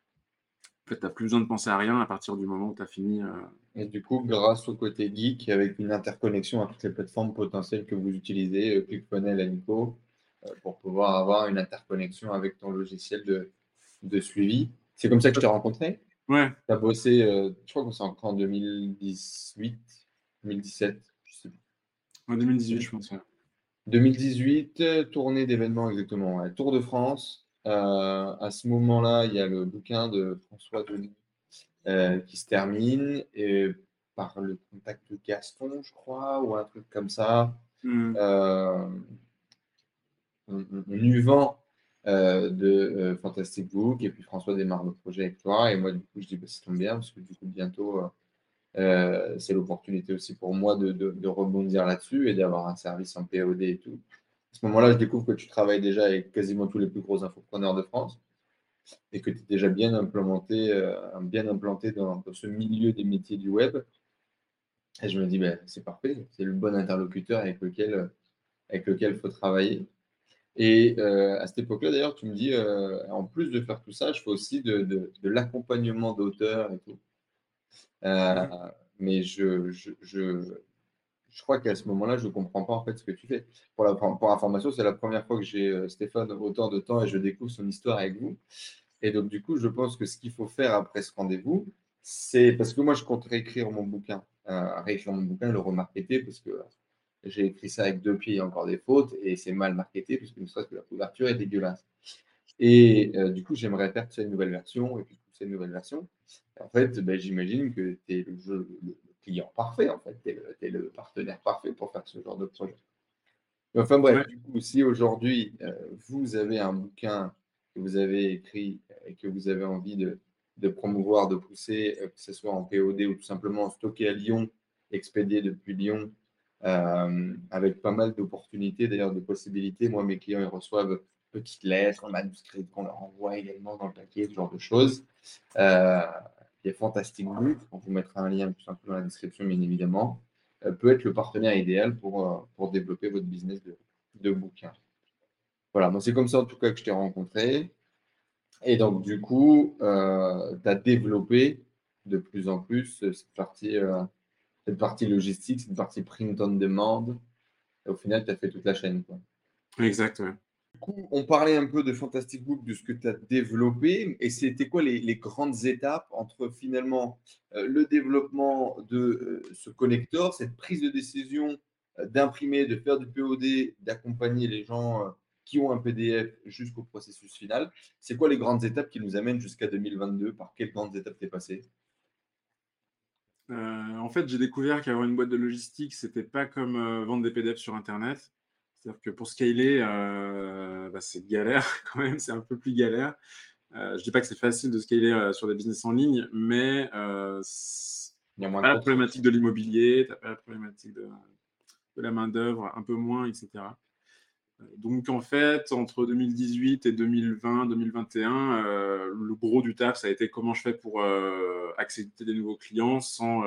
Speaker 2: fait, tu n'as plus besoin de penser à rien à partir du moment où tu as fini. Euh,
Speaker 1: et du coup, grâce au côté geek, avec une interconnexion à toutes les plateformes potentielles que vous utilisez, euh, ClickFunnels et Nico, euh, pour pouvoir avoir une interconnexion avec ton logiciel de, de suivi. C'est comme ça que je t'ai rencontré
Speaker 2: Ouais.
Speaker 1: Tu as bossé, je crois que c'est encore en 2018, 2017, je sais
Speaker 2: En 2018, je pense.
Speaker 1: 2018, tournée d'événements exactement. Tour de France, euh, à ce moment-là, il y a le bouquin de François Denis euh, qui se termine et par le contact de Gaston, je crois, ou un truc comme ça. Euh, on, on, de Fantastic Book et puis François démarre le projet avec toi et moi du coup je dis bah, ça tombe bien parce que du coup bientôt c'est l'opportunité aussi pour moi de, rebondir là-dessus et d'avoir un service en POD et tout. À ce moment-là, je découvre que tu travailles déjà avec quasiment tous les plus gros infopreneurs de France et que tu es déjà bien euh, implanté dans, ce milieu des métiers du web. Et je me dis, ben, c'est parfait, c'est le bon interlocuteur avec lequel il faut travailler. Et euh, à cette époque-là, d'ailleurs, tu me dis, euh, en plus de faire tout ça, je fais aussi de, l'accompagnement d'auteurs et tout. Mais je, je, je crois qu'à ce moment-là, je ne comprends pas en fait ce que tu fais. Pour, la, pour information, c'est la première fois que j'ai euh, Stéphane autant de temps et je découvre son histoire avec vous. Et donc, du coup, je pense que ce qu'il faut faire après ce rendez-vous, c'est parce que moi, je compte réécrire mon bouquin, euh, réécrire mon bouquin, le remarketer, parce que j'ai écrit ça avec deux pieds, a encore des fautes, et c'est mal marketé, parce que ne serait que la couverture est dégueulasse. Et euh, du coup, j'aimerais faire une nouvelle version, et puis pousser une nouvelle version. En fait, ben, j'imagine que tu es le, jeu, client parfait, en fait. Tu es, le partenaire parfait pour faire ce genre de projet. Enfin bref, du coup, si aujourd'hui, euh, vous avez un bouquin que vous avez écrit et que vous avez envie de, promouvoir, de pousser, euh, que ce soit en POD ou tout simplement stocké à Lyon, expédié depuis Lyon, euh, avec pas mal d'opportunités, d'ailleurs de possibilités. Moi, mes clients, ils reçoivent petites lettres, manuscrites qu'on leur envoie également dans le paquet, ce genre de choses est fantastique Book, on vous mettra un lien plus simple dans la description, bien évidemment, euh, peut être le partenaire idéal pour, euh, pour développer votre business de, de bouquins. Voilà, moi c'est comme ça en tout cas que je t'ai rencontré. Et donc du coup, euh, tu as développé de plus en plus cette partie, cette partie logistique, cette partie print on demand. Et au final, tu as fait toute la chaîne. Quoi.
Speaker 2: Exactement
Speaker 1: coup, on parlait un peu de Fantastic Book, de ce que tu as développé, et c'était quoi les, grandes étapes entre finalement euh, le développement de euh, ce connecteur, cette prise de décision euh, d'imprimer, de faire du POD, d'accompagner les gens qui ont un PDF jusqu'au processus final. C'est quoi les grandes étapes qui nous amènent jusqu'à 2022 Par quelles grandes étapes tu es passé
Speaker 2: en fait, j'ai découvert qu'avoir une boîte de logistique, c'était pas comme vendre des PDF sur Internet. C'est-à-dire que pour scaler, euh, bah, c'est galère (laughs) quand même, c'est un peu plus galère. Euh, je ne dis pas que c'est facile de scaler euh, sur des business en ligne, mais il y a moins pas la problématique de l'immobilier, tu n'as pas la problématique de, de la main-d'œuvre, un peu moins, etc. Donc en fait, entre 2018 et 2020, 2021, le gros du taf, ça a été comment je fais pour accepter des nouveaux clients sans,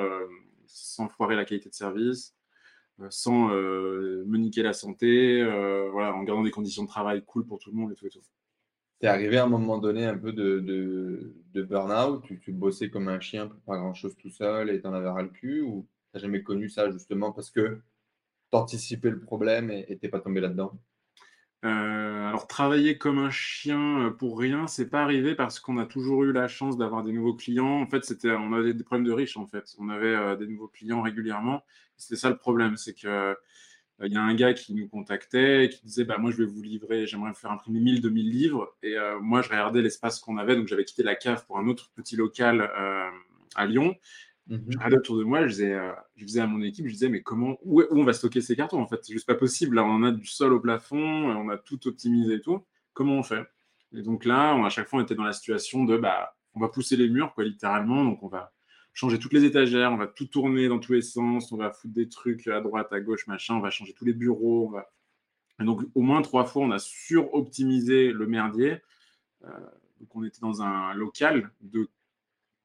Speaker 2: sans foirer la qualité de service, sans euh, me niquer la santé, euh, voilà, en gardant des conditions de travail cool pour tout le monde et tout et tout.
Speaker 1: T'es arrivé à un moment donné un peu de, de, burn-out, tu, tu, bossais comme un chien pour pas grand-chose tout seul et t'en avais ras le cul, ou t'as jamais connu ça justement parce que t'anticipais le problème et t'es pas tombé là-dedans?
Speaker 2: Euh, alors, travailler comme un chien pour rien, c'est pas arrivé parce qu'on a toujours eu la chance d'avoir des nouveaux clients. En fait, c'était, on avait des problèmes de riches, en fait. On avait des nouveaux clients régulièrement. C'était ça le problème, c'est que il y a un gars qui nous contactait qui disait bah, Moi, je vais vous livrer, j'aimerais faire imprimer 1000, 2000 livres. Et moi, je regardais l'espace qu'on avait. Donc, j'avais quitté la cave pour un autre petit local à Lyon. Mmh je autour de moi, euh, je disais à mon équipe, je disais, mais comment, où, on va stocker ces cartons En fait, c'est juste pas possible. Là, on a du sol au plafond, on a tout optimisé et tout. Comment on fait? Et donc là, à chaque fois, on était dans la situation de, bah, on va pousser les murs, quoi, littéralement. Donc, on va changer toutes les étagères, on va tout tourner dans tous les sens, on va foutre des trucs à droite, à gauche, machin, on va changer tous les bureaux. Et donc, au moins trois fois, on a suroptimisé le merdier. Euh, donc, on était dans un local de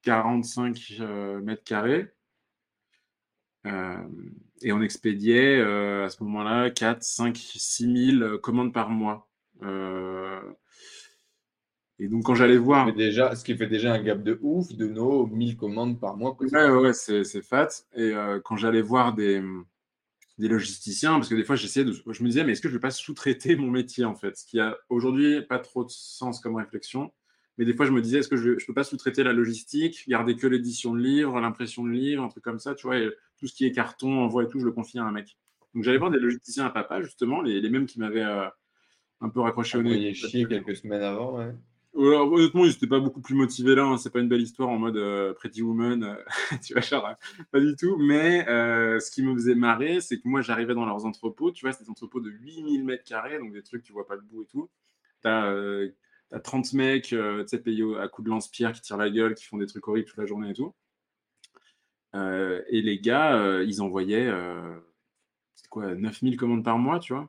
Speaker 2: 45 euh, mètres carrés. Euh, et on expédiait euh, à ce moment-là 4, 5, 6 000 commandes par mois. et donc, quand j'allais voir.
Speaker 1: Déjà, ce qui fait déjà un gap de ouf de nos 1000 commandes par mois.
Speaker 2: Ouais, ouais, c'est fat. Et quand j'allais voir des, des logisticiens, parce que des fois, j'essayais de. Je me disais, mais est-ce que je ne vais pas sous-traiter mon métier, en fait? Ce qui a aujourd'hui pas trop de sens comme réflexion. Mais des fois, je me disais, est-ce que je ne peux pas sous-traiter la logistique, garder que l'édition de livres, l'impression de livres, un truc comme ça, tu vois, et tout ce qui est carton, envoi et tout, je le confie à un mec. Donc j'allais voir des logisticiens à papa, justement, les, mêmes qui m'avaient euh, un peu raccroché au
Speaker 1: nez. chier quelques semaines avant, ouais.
Speaker 2: Alors, honnêtement, ils n'étaient pas beaucoup plus motivés là. Hein. C'est pas une belle histoire en mode euh, Pretty Woman, euh, (laughs) tu vois, genre, pas du tout. Mais ce qui me faisait marrer, c'est que moi, j'arrivais dans leurs entrepôts, tu vois, c'est des entrepôts de 8000 mètres carrés, donc des trucs, tu vois pas le bout et tout. Tu as T'as 30 mecs, euh, payés à coups de lance-pierre qui tirent la gueule, qui font des trucs horribles toute la journée et tout. Euh, et les gars, euh, ils envoyaient, quoi, 9000 commandes par mois, tu vois.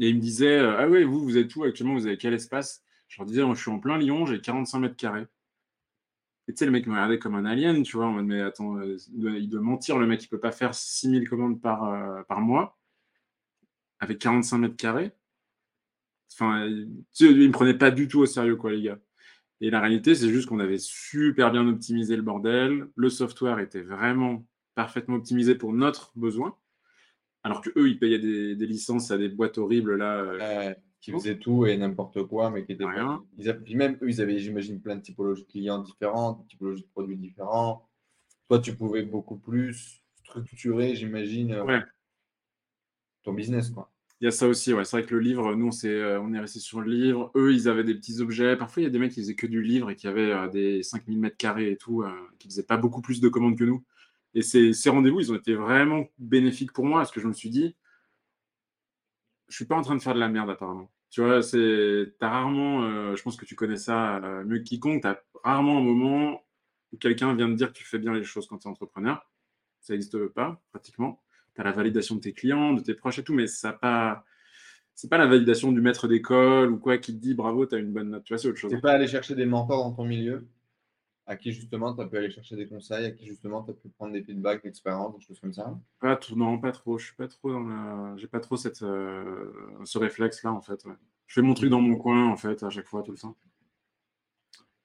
Speaker 2: Et ils me disaient, ah ouais, vous, vous êtes où actuellement? Vous avez quel espace Je leur disais, je suis en plein Lyon, j'ai 45 mètres carrés. Et tu sais, le mec me regardait comme un alien, tu vois, en mode, mais attends, il doit mentir, le mec, il peut pas faire 6000 commandes par, par mois avec 45 mètres carrés. Enfin, ils me prenaient pas du tout au sérieux, quoi, les gars. Et la réalité, c'est juste qu'on avait super bien optimisé le bordel. Le software était vraiment parfaitement optimisé pour notre besoin. Alors que eux, ils payaient des, licences à des boîtes horribles là.
Speaker 1: Euh, qui faisaient tout et n'importe quoi, mais qui étaient rien. Ils avaient, même eux, ils avaient, j'imagine, plein de typologies de clients différentes, de typologies de produits différents. Toi, tu pouvais beaucoup plus structurer, j'imagine, euh, ton business, quoi.
Speaker 2: Il y a ça aussi, ouais. C'est vrai que le livre, nous, on, euh, on est resté sur le livre. Eux, ils avaient des petits objets. Parfois, il y a des mecs qui faisaient que du livre et qui avaient euh, des 5000 mètres carrés et tout, euh, qui faisaient pas beaucoup plus de commandes que nous. Et ces, ces rendez-vous, ils ont été vraiment bénéfiques pour moi parce que je me suis dit, je suis pas en train de faire de la merde apparemment. Tu vois, c'est, t'as rarement, je pense que tu connais ça mieux que quiconque, t'as rarement un moment où quelqu'un vient te dire que tu fais bien les choses quand tu es entrepreneur. Ça n'existe pas, pratiquement as la validation de tes clients, de tes proches et tout, mais ça pas. C'est pas la validation du maître d'école ou quoi qui te dit bravo, tu as une bonne note. Tu vois, c'est autre chose.
Speaker 1: Tu pas aller chercher des mentors dans ton milieu à qui justement tu as pu aller chercher des conseils, à qui justement tu as pu prendre des feedbacks d'expérience, des choses comme ça?
Speaker 2: Pas tout, non, pas trop. Je suis pas trop dans la... J'ai pas trop cette, euh, ce réflexe-là en fait. Je fais mon truc dans mon coin en fait, à chaque fois, tout le temps.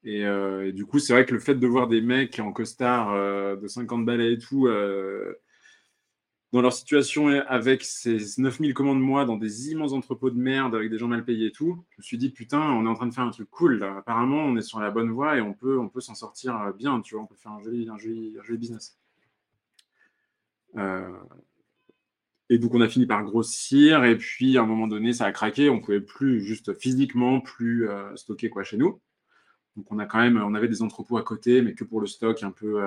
Speaker 2: Et, euh, du coup, c'est vrai que le fait de voir des mecs en costard euh, de 50 balais et tout, dans leur situation avec ces 9000 commandes mois dans des immenses entrepôts de merde avec des gens mal payés et tout, je me suis dit putain, on est en train de faire un truc cool. Apparemment, on est sur la bonne voie et on peut, on peut s'en sortir euh, bien, tu vois, on peut faire un joli, un joli, business. Euh, et donc on a fini par grossir et puis à un moment donné, ça a craqué, on pouvait plus juste physiquement plus euh, stocker quoi chez nous. Donc on a quand même, on avait des entrepôts à côté, mais que pour le stock un peu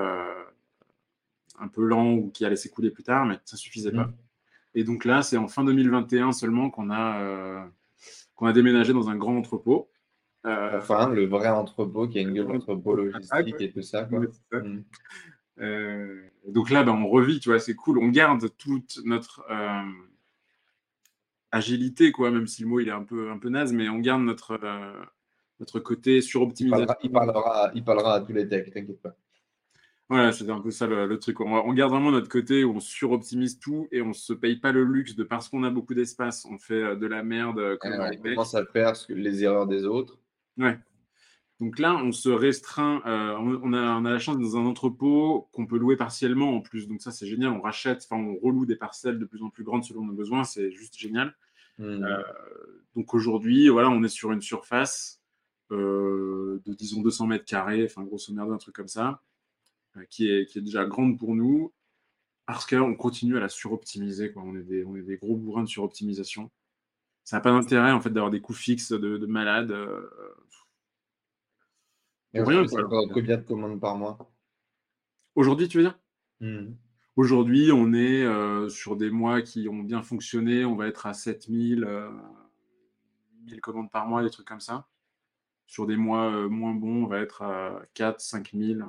Speaker 2: un peu lent ou qui allait s'écouler plus tard, mais ça suffisait pas. Mm. Et donc là, c'est en fin 2021 seulement qu'on a, euh, qu'on a déménagé dans un grand entrepôt.
Speaker 1: Euh, enfin, le vrai entrepôt qui a une gueule d'entrepôt logistique et tout ça.
Speaker 2: Mm. Euh, donc là, ben, on revit, tu vois, c'est cool. On garde toute notre agilité, quoi, même si le mot il est un peu, un peu naze, mais on garde notre, notre côté suroptimisation.
Speaker 1: Il parlera, il parlera, à tous les decks, t'inquiète pas.
Speaker 2: Voilà, c'est un peu ça le, truc. On, garde vraiment notre côté où on suroptimise tout et on se paye pas le luxe de parce qu'on a beaucoup d'espace, on fait euh, de la merde. Euh,
Speaker 1: comme on commence à faire les erreurs des autres.
Speaker 2: Ouais. Donc là, on se restreint. Euh, on, a, on, a, la chance d'être dans un entrepôt qu'on peut louer partiellement en plus. Donc ça, c'est génial. On rachète, enfin, on reloue des parcelles de plus en plus grandes selon nos besoins. C'est juste génial. Mmh. donc aujourd'hui, voilà, on est sur une surface de disons 200 mètres carrés, enfin grosso modo un truc comme ça, qui, est, qui est déjà grande pour nous, parce qu'on continue à la suroptimiser. Quoi. On, est des, on est des gros bourrins de suroptimisation. Ça n'a pas d'intérêt en fait d'avoir des coûts fixes de, de malade.
Speaker 1: Et rien, combien de commandes par mois?
Speaker 2: Aujourd'hui, tu veux dire? Mmh. Aujourd'hui, on est euh, sur des mois qui ont bien fonctionné. On va être à 7000 euh, 1000 commandes par mois, des trucs comme ça. Sur des mois euh, moins bons, on va être à 4 5000.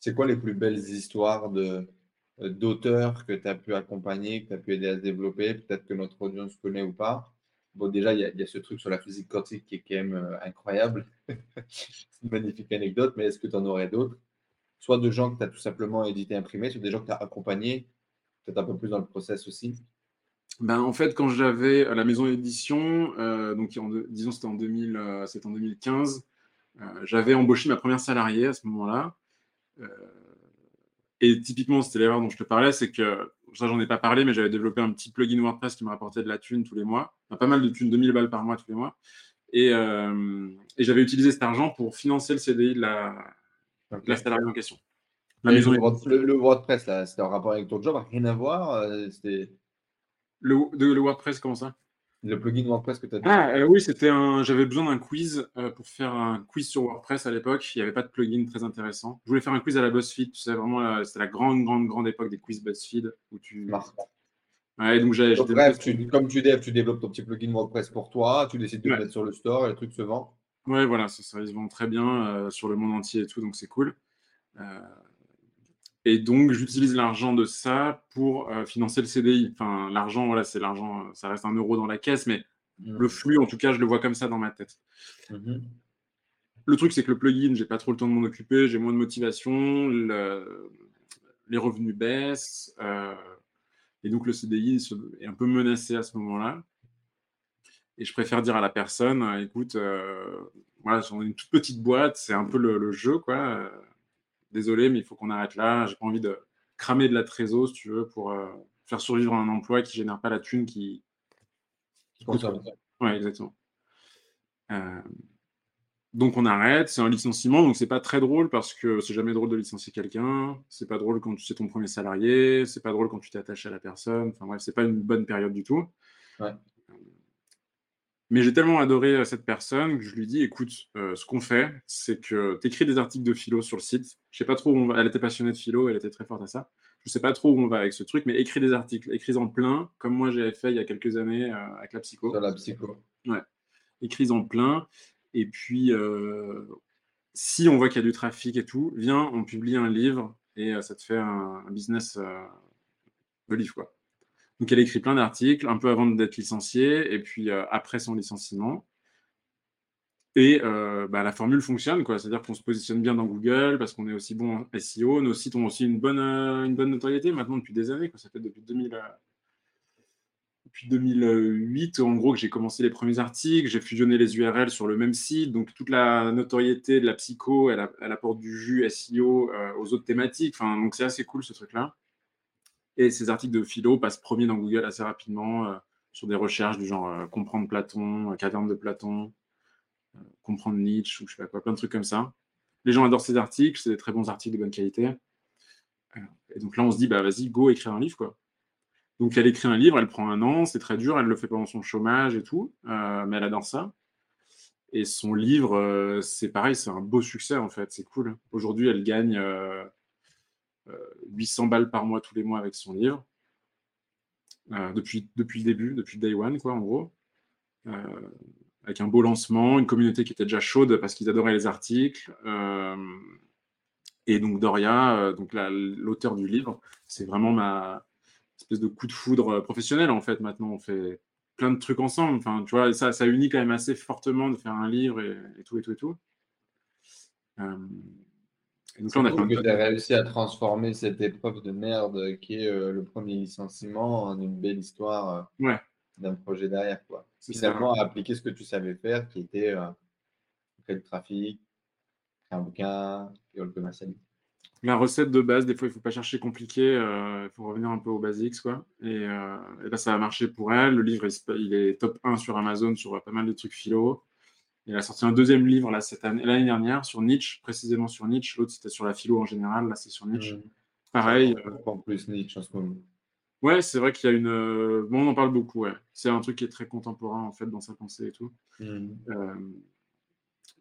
Speaker 1: C'est quoi les plus belles histoires euh, d'auteurs que tu as pu accompagner, que tu as pu aider à se développer Peut-être que notre audience connaît ou pas? Bon, déjà, il y, a ce truc sur la physique quantique qui est quand même incroyable. (laughs) C'est une magnifique anecdote, mais est-ce que tu en aurais d'autres? Soit de gens que tu as tout simplement édité, imprimé, soit des gens que tu as accompagnés, peut-être un peu plus dans le process aussi
Speaker 2: ben, En fait, quand j'avais la maison d'édition, euh, donc disons c'était en, 2000, euh, en 2015, euh, j'avais embauché ma première salariée à ce moment-là. Et typiquement, c'était l'erreur dont je te parlais, c'est que, ça j'en ai pas parlé, mais j'avais développé un petit plugin WordPress qui me rapportait de la thune tous les mois, pas mal de thunes, 2000 balles par mois tous les mois. Et, et j'avais utilisé cet argent pour financer le CDI de la, la salariée en question.
Speaker 1: le, WordPress, là, c'était en rapport avec ton job, rien à voir. Euh.
Speaker 2: Le, le WordPress, comment ça?
Speaker 1: Le plugin WordPress que tu as
Speaker 2: Ah euh, oui, c'était un. J'avais besoin d'un quiz euh, pour faire un quiz sur WordPress à l'époque. Il n'y avait pas de plugin très intéressant. Je voulais faire un quiz à la BuzzFeed. Tu sais, vraiment, c'était la grande, grande, grande époque des quiz BuzzFeed où tu.
Speaker 1: Ouais, donc j'ai, bref, tu, comme tu devs, tu développes ton petit plugin WordPress pour toi, tu décides de le mettre sur le store et le truc se vend.
Speaker 2: Ouais, voilà, ça, ça se vend très bien euh, sur le monde entier et tout, donc c'est cool. Euh, et donc, j'utilise l'argent de ça pour euh, financer le CDI. Enfin, l'argent, voilà, c'est l'argent, ça reste un euro dans la caisse, mais mmh. le flux, en tout cas, je le vois comme ça dans ma tête. Mmh le truc, c'est que le plugin, j'ai pas trop le temps de m'en occuper, j'ai moins de motivation, les revenus baissent, et donc le CDI est un peu menacé à ce moment-là. Et je préfère dire à la personne, euh, écoute, euh, voilà, j'en ai une toute petite boîte, c'est un peu le, jeu, quoi. Euh, désolé, mais il faut qu'on arrête là. J'ai pas envie de cramer de la trésor, si tu veux, pour faire survivre un emploi qui génère pas la thune qui.
Speaker 1: qui coûte.
Speaker 2: Ouais, exactement. donc on arrête, c'est un licenciement, donc c'est pas très drôle parce que c'est jamais drôle de licencier quelqu'un, c'est pas drôle quand tu sais ton premier salarié, c'est pas drôle quand tu t'attaches à la personne, enfin bref, c'est pas une bonne période du tout. Ouais. Mais j'ai tellement adoré euh, cette personne que je lui dis écoute, euh, ce qu'on fait, c'est que tu écris des articles de philo sur le site. Je sais pas trop où on va. Elle était passionnée de philo, elle était très forte à ça. Je sais pas trop où on va avec ce truc, mais écris des articles, écris-en plein, comme moi j'avais fait il y a quelques années euh, avec la psycho.
Speaker 1: Sur la psycho.
Speaker 2: Ouais. Écris-en plein. Et puis, si on voit qu'il y a du trafic et tout, viens, on publie un livre et ça te fait un, un business de livre, quoi. Donc, elle écrit plein d'articles, un peu avant d'être licenciée, et puis euh, après son licenciement. Et euh, bah, la formule fonctionne, quoi. C'est-à-dire qu'on se positionne bien dans Google parce qu'on est aussi bon en SEO. Nos sites ont aussi une bonne, euh, une bonne notoriété maintenant depuis des années. Quoi. Ça fait depuis, 2000, depuis 2008, en gros, que j'ai commencé les premiers articles. J'ai fusionné les URL sur le même site. Donc, toute la notoriété de la psycho, elle, apporte du jus SEO aux autres thématiques. Enfin, donc, c'est assez cool ce truc-là. Et ces articles de philo passent premiers dans Google assez rapidement euh, sur des recherches du genre euh, comprendre Platon, euh, caverne de Platon, comprendre Nietzsche ou je sais pas quoi, plein de trucs comme ça. Les gens adorent ces articles, c'est des très bons articles de bonne qualité. Et donc là, on se dit, bah vas-y, go écrire un livre. Donc elle écrit un livre, elle prend un an, c'est très dur, elle le fait pendant son chômage et tout, mais elle adore ça. Et son livre, c'est pareil, c'est un beau succès en fait, c'est cool. Aujourd'hui, elle gagne 800 balles par mois tous les mois avec son livre. Euh, depuis, depuis le début, depuis Day One, quoi, en gros. Euh, avec un beau lancement, une communauté qui était déjà chaude parce qu'ils adoraient les articles. Euh, et donc Doria, donc l'auteur du livre, c'est vraiment ma espèce de coup de foudre professionnel en fait. Maintenant, on fait plein de trucs ensemble. Enfin, tu vois, ça, ça unit quand même assez fortement de faire un livre et tout et tout et tout.
Speaker 1: Donc, on a que tu as réussi à transformer cette épreuve de merde qui est euh, le premier licenciement en une belle histoire
Speaker 2: euh,
Speaker 1: d'un projet derrière. Quoi. Finalement, à appliquer ce que tu savais faire, qui était euh, créer le trafic, créer un bouquin et le commercialiser.
Speaker 2: la recette de base, des fois, il ne faut pas chercher compliqué, il faut revenir un peu aux basics, quoi. Et, là, ça a marché pour elle. Le livre, il, est top 1 sur Amazon sur pas mal de trucs philo. Elle a sorti un deuxième livre là cette année, l'année dernière sur Nietzsche, précisément sur Nietzsche. L'autre, c'était sur la philo en général. Là, c'est sur Nietzsche. Mmh. Pareil.
Speaker 1: En plus Nietzsche en ce moment.
Speaker 2: Ouais, c'est vrai qu'il y a une. Bon, on en parle beaucoup, ouais. C'est un truc qui est très contemporain, en fait, dans sa pensée et tout. Mmh.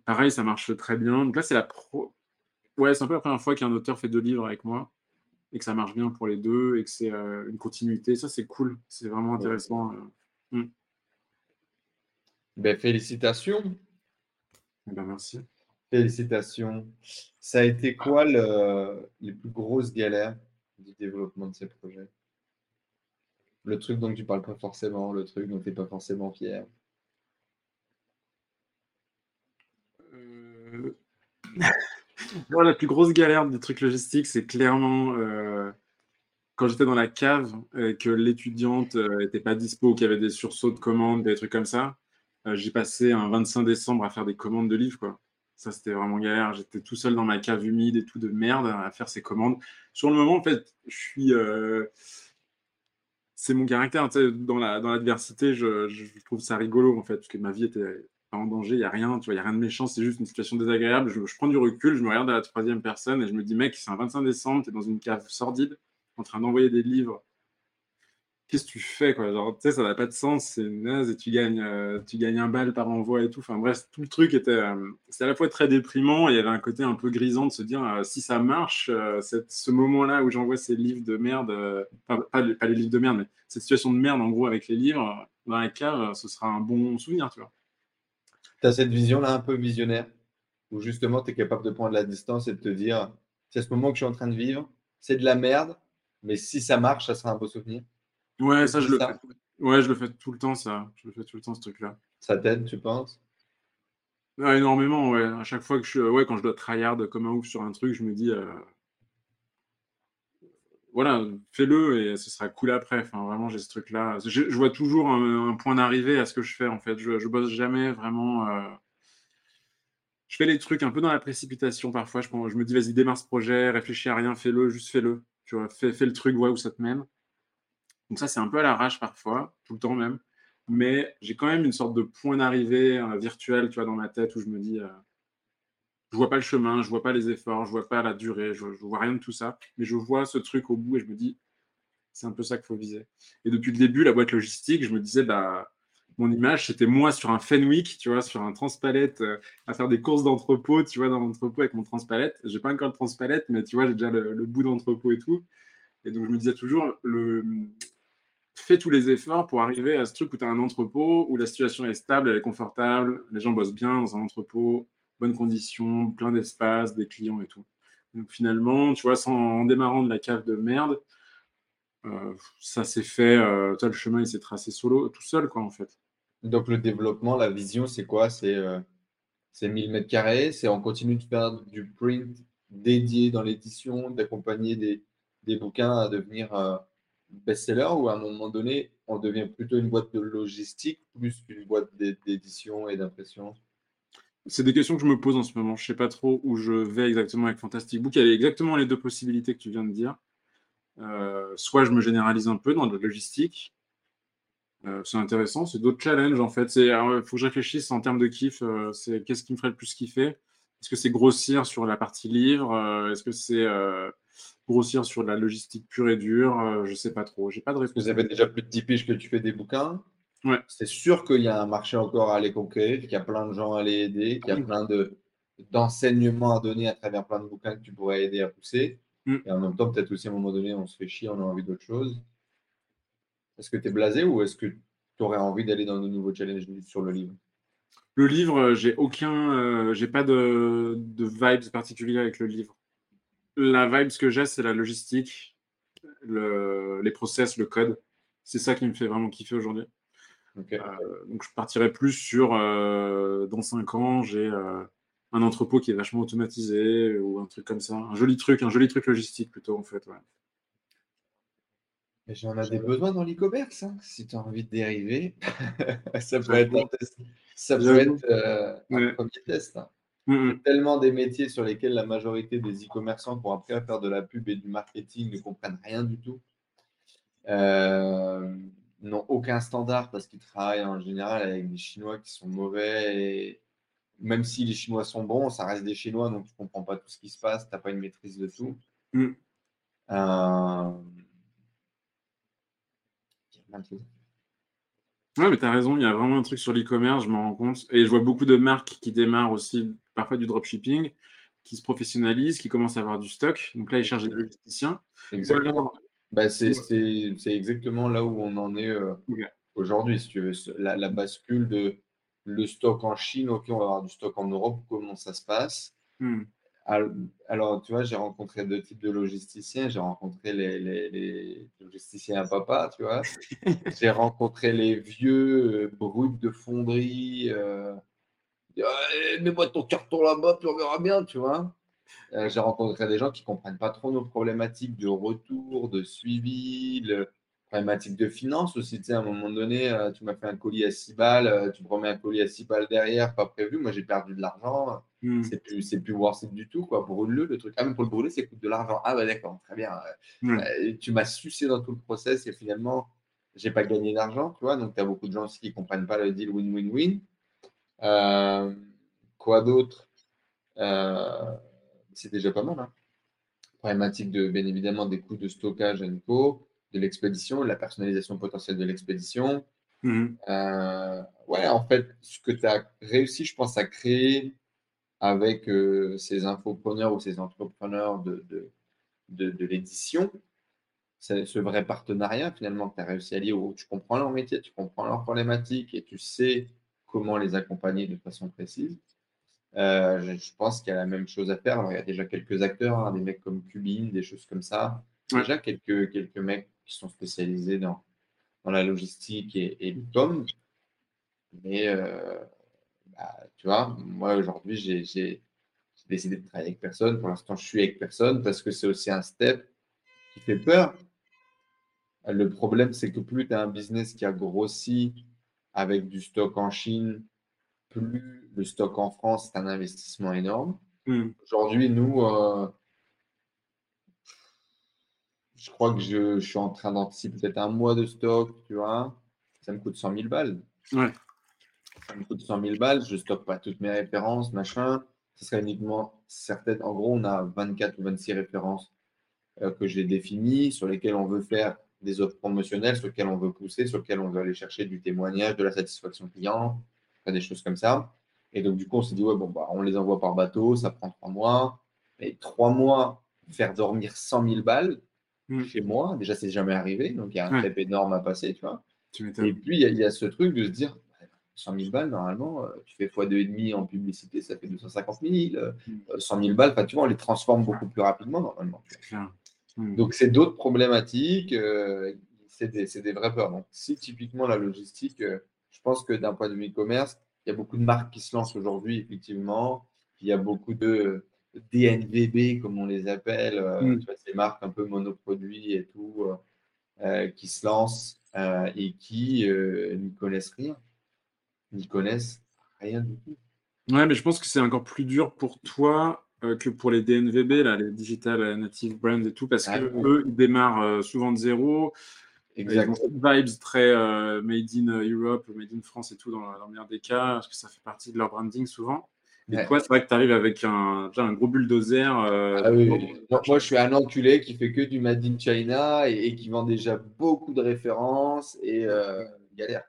Speaker 2: pareil, ça marche très bien. Donc là, c'est la pro... Ouais, c'est un peu la première fois qu'un auteur fait deux livres avec moi et que ça marche bien pour les deux et que c'est une continuité. Ça, c'est cool. C'est vraiment intéressant. Mmh.
Speaker 1: Ben, félicitations.
Speaker 2: Eh ben, merci.
Speaker 1: Félicitations. Ça a été quoi le... les plus grosses galères du développement de ces projets? Le truc dont tu parles pas forcément, le truc dont tu n'es pas forcément fier.
Speaker 2: Euh... (laughs) la plus grosse galère des trucs logistiques, c'est clairement euh, quand j'étais dans la cave et que l'étudiante n'était euh, pas dispo, qu'il y avait des sursauts de commandes, des trucs comme ça. Euh, j'ai passé un 25 décembre à faire des commandes de livres. Quoi. Ça, c'était vraiment galère. J'étais tout seul dans ma cave humide et tout de merde à faire ces commandes. Sur le moment, en fait, je suis c'est mon caractère. dans l'adversité, je, trouve ça rigolo, en fait, parce que ma vie était pas en danger, il n'y a rien, tu vois, il n'y a rien de méchant, c'est juste une situation désagréable. Je, prends du recul, je me regarde à la troisième personne et je me dis, mec, c'est un 25 décembre, tu es dans une cave sordide, en train d'envoyer des livres qu'est-ce que tu fais quoi? Genre, tu sais, ça n'a pas de sens, c'est naze et tu gagnes, euh, tu gagnes un bal par envoi et tout. Enfin bref, tout le truc était, euh, c'était à la fois très déprimant et il y avait un côté un peu grisant de se dire euh, si ça marche, ce moment-là où j'envoie ces livres de merde, pas, pas, les livres de merde, mais cette situation de merde en gros avec les livres dans la cave, ce sera un bon souvenir, tu vois.
Speaker 1: Tu as cette vision-là un peu visionnaire où justement tu es capable de prendre la distance et de te dire c'est ce moment que je suis en train de vivre, c'est de la merde, mais si ça marche, ça sera un beau souvenir?
Speaker 2: Ouais, ça, je le fais. Ouais, je le fais tout le temps, ça. Je le fais tout le temps, ce truc-là.
Speaker 1: Ça t'aide, tu penses?
Speaker 2: Énormément, ouais. À chaque fois que je, ouais, quand je dois tryhard comme un ouf sur un truc, je me dis, euh, voilà, fais-le et ce sera cool après. Enfin, vraiment, j'ai ce truc-là. Je, vois toujours un, point d'arrivée à ce que je fais, en fait. Je, je bosse jamais vraiment. Euh, je fais les trucs un peu dans la précipitation parfois. Je, je me dis, vas-y, démarre ce projet, réfléchis à rien, fais-le, juste fais-le. Tu vois, fais, fais le truc, vois où ça te mène. Donc ça, c'est un peu à l'arrache parfois, tout le temps même. Mais j'ai quand même une sorte de point d'arrivée euh, virtuel, tu vois, dans ma tête où je me dis, euh, je vois pas le chemin, je vois pas les efforts, je vois pas la durée, je, je vois rien de tout ça. Mais je vois ce truc au bout et je me dis, c'est un peu ça qu'il faut viser. Et depuis le début, la boîte logistique, je me disais, bah, mon image, c'était moi sur un Fenwick, tu vois, sur un transpalette, euh, à faire des courses d'entrepôt, tu vois, dans l'entrepôt avec mon transpalette. J'ai pas encore de transpalette, mais tu vois, j'ai déjà le, le bout d'entrepôt et tout. Et donc, je me disais toujours, le, fais tous les efforts pour arriver à ce truc où tu as un entrepôt, où la situation est stable, elle est confortable, les gens bossent bien dans un entrepôt, bonnes conditions, plein d'espace, des clients et tout. Donc finalement, tu vois, sans, en démarrant de la cave de merde, euh, ça s'est fait, euh, toi, le chemin il s'est tracé solo, tout seul, quoi, en fait.
Speaker 1: Donc le développement, la vision, c'est quoi? C'est euh, 1000 mètres carrés, c'est on continue de faire du print dédié dans l'édition, d'accompagner des, des, bouquins à devenir euh, best-seller ou à un moment donné, on devient plutôt une boîte de logistique plus qu'une boîte d'édition et d'impression?
Speaker 2: C'est des questions que je me pose en ce moment. Je ne sais pas trop où je vais exactement avec Fantastic Book. Il y a exactement les deux possibilités que tu viens de dire. Euh, soit je me généralise un peu dans la logistique. Euh, c'est intéressant. C'est d'autres challenges en fait. Il faut que je réfléchisse en termes de kiff. Euh, c'est qu'est-ce qui me ferait le plus kiffer? Est-ce que c'est grossir sur la partie livre? Est-ce que c'est grossir sur la logistique pure et dure, euh, je sais pas trop. J'ai pas de réponse.
Speaker 1: Vous avez déjà plus de 10 piges que tu fais des bouquins.
Speaker 2: Ouais.
Speaker 1: C'est sûr qu'il y a un marché encore à aller conquérir, qu'il y a plein de gens à aller aider, qu'il y a plein de d'enseignements à donner à travers plein de bouquins que tu pourrais aider à pousser. Mm. Et en même temps, peut-être aussi à un moment donné, on se fait chier, on a envie d'autre chose. Est-ce que tu es blasé ou est-ce que tu aurais envie d'aller dans de nouveaux challenges sur le livre?
Speaker 2: Le livre, j'ai aucun, euh, j'ai pas de, de vibes particulières avec le livre la vibe, ce que j'ai, c'est la logistique, les process, le code. C'est ça qui me fait vraiment kiffer aujourd'hui. Euh, donc, je partirais plus sur euh, dans 5 ans, j'ai euh, un entrepôt qui est vachement automatisé ou un truc comme ça. Un joli truc, un joli truc logistique plutôt, en fait. Ouais.
Speaker 1: J'en ai des besoins dans l'e-commerce. Hein. Si tu as envie de dériver, (laughs) ça peut être, ça peut être un premier test. Hein. Mm-hmm. Tellement des métiers sur lesquels la majorité des e-commerçants qui ont appris à faire de la pub et du marketing ne comprennent rien du tout. Euh, n'ont aucun standard parce qu'ils travaillent en général avec des Chinois qui sont mauvais. Et même si les Chinois sont bons, ça reste des Chinois, donc tu ne comprends pas tout ce qui se passe, tu n'as pas une maîtrise de tout. Mm. Euh...
Speaker 2: Ouais, mais tu as raison, il y a vraiment un truc sur l'e-commerce, je m'en rends compte. Et je vois beaucoup de marques qui démarrent aussi, parfois du dropshipping, qui se professionnalisent, qui commencent à avoir du stock. Donc là, ils cherchent des logisticiens.
Speaker 1: Exactement. Bah, c'est exactement là où on en est euh, aujourd'hui, si tu veux. La, bascule de le stock en Chine, ok, on va avoir du stock en Europe, comment ça se passe? Hmm. Alors, tu vois, j'ai rencontré deux types de logisticiens. J'ai rencontré les, logisticiens à papa, tu vois. (laughs) j'ai rencontré les vieux euh, bruts de fonderie. Euh, Mets-moi ton carton là-bas, puis on verra bien, tu vois. Euh, j'ai rencontré des gens qui ne comprennent pas trop nos problématiques de retour, de suivi, le problématique de finance aussi. Tu sais, à un moment donné, euh, tu m'as fait un colis à 6 balles, euh, tu me remets un colis à 6 balles derrière, pas prévu. Moi, j'ai perdu de l'argent. Hmm. C'est plus, c'est plus worth du tout, quoi. Brûle-le, le truc. Ah, même pour le brûler, ça coûte de l'argent. Ah, bah d'accord, très bien. tu m'as sucé dans tout le process et finalement, j'ai pas gagné d'argent, tu vois. Donc, tu as beaucoup de gens aussi qui ne comprennent pas le deal win-win-win. Quoi d'autre? C'est déjà pas mal. Hein. Problématique de, bien évidemment, des coûts de stockage et co, de l'expédition, la personnalisation potentielle de l'expédition. Mhm. Euh, ouais, en fait, ce que tu as réussi, je pense, à créer avec euh, ces infopreneurs ou ces entrepreneurs de, de, de, l'édition, ce vrai partenariat finalement que tu as réussi à lier où tu comprends leur métier, tu comprends leurs problématiques et tu sais comment les accompagner de façon précise. Euh, je, pense qu'il y a la même chose à faire. il y a déjà quelques acteurs, hein, des mecs comme Cubine, des choses comme ça. Déjà quelques, quelques mecs qui sont spécialisés dans, dans la logistique et, et l'e-com. Mais euh, bah, tu vois, moi aujourd'hui, j'ai décidé de travailler avec personne. Pour l'instant, je suis avec personne parce que c'est aussi un step qui fait peur. Le problème, c'est que plus tu as un business qui a grossi avec du stock en Chine, plus le stock en France, c'est un investissement énorme. Hmm. Aujourd'hui, nous, euh, je crois que je, suis en train d'anticiper peut-être un mois de stock, tu vois. Ça me coûte 100 000 balles. Ouais. Ça me coûte 100 000 balles, je ne stocke pas toutes mes références, machin. Ce serait uniquement certaines. En gros, on a 24 ou 26 références euh, que j'ai définies, sur lesquelles on veut faire des offres promotionnelles, sur lesquelles on veut pousser, sur lesquelles on veut aller chercher du témoignage, de la satisfaction client, des choses comme ça. Et donc, du coup, on s'est dit, ouais, bon, bah, on les envoie par bateau, ça prend trois mois. Et trois mois, faire dormir 100 000 balles mm. chez moi, déjà, c'est jamais arrivé. Donc, il y a un ouais. énorme à passer, tu vois. et puis, il y, a ce truc de se dire, 100 000 balles, normalement, euh, tu fais x2,5 en publicité, ça fait 250 000. 100 000 balles, tu vois, on les transforme beaucoup plus rapidement, normalement. Mm. Donc, c'est d'autres problématiques. Euh, c'est des, des, vraies peurs. Donc, si typiquement la logistique, euh, je pense que d'un point de vue e-commerce, il y a beaucoup de marques qui se lancent aujourd'hui, effectivement. Il y a beaucoup de DNVB, comme on les appelle, euh, mm. ces marques un peu monoproduits et tout, euh, euh, qui se lancent et qui n'y connaissent rien. N'y connaissent rien du tout.
Speaker 2: Ouais, mais je pense que c'est encore plus dur pour toi que pour les DNVB, là, les Digital Native Brands et tout, parce ah qu'eux, ils démarrent souvent de zéro. Exactement. vibes très euh, made in Europe, made in France et tout dans, dans le meilleur des cas, parce que ça fait partie de leur branding souvent. Et toi, c'est vrai que tu arrives avec un, un gros bulldozer. Euh,
Speaker 1: ah moi, je suis un enculé qui fait que du Made in China et, qui vend déjà beaucoup de références et euh, galère.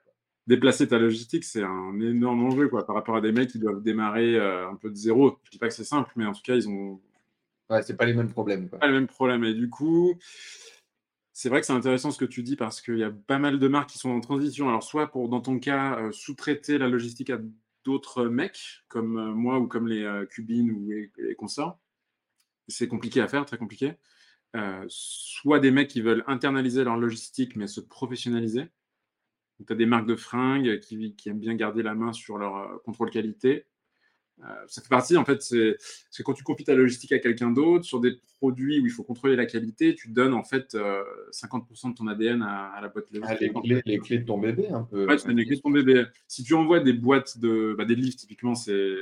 Speaker 2: Déplacer ta logistique, c'est un énorme enjeu quoi, par rapport à des mecs qui doivent démarrer un peu de zéro. Je dis pas que c'est simple, mais en tout cas, ils ont.
Speaker 1: Ouais, c'est pas les mêmes problèmes.
Speaker 2: Pas les mêmes problèmes. Et du coup, c'est vrai que c'est intéressant ce que tu dis parce qu'il y a pas mal de marques qui sont en transition. Alors, soit pour, dans ton cas, euh, sous-traiter la logistique à d'autres mecs, comme euh, moi ou comme les euh, Cubines ou les, consorts. C'est compliqué à faire, très compliqué. soit des mecs qui veulent internaliser leur logistique mais se professionnaliser. Tu as des marques de fringues qui, qui, aiment bien garder la main sur leur contrôle qualité. Euh, ça fait partie, en fait, c'est quand tu confies ta logistique à quelqu'un d'autre sur des produits où il faut contrôler la qualité, tu donnes en fait 50% euh, de ton ADN à, la boîte
Speaker 1: ah, les, clés, de ton bébé, un peu.
Speaker 2: Ouais, tu donnes les clés de ton bébé. Si tu envoies des boîtes de, bah, des livres, typiquement, il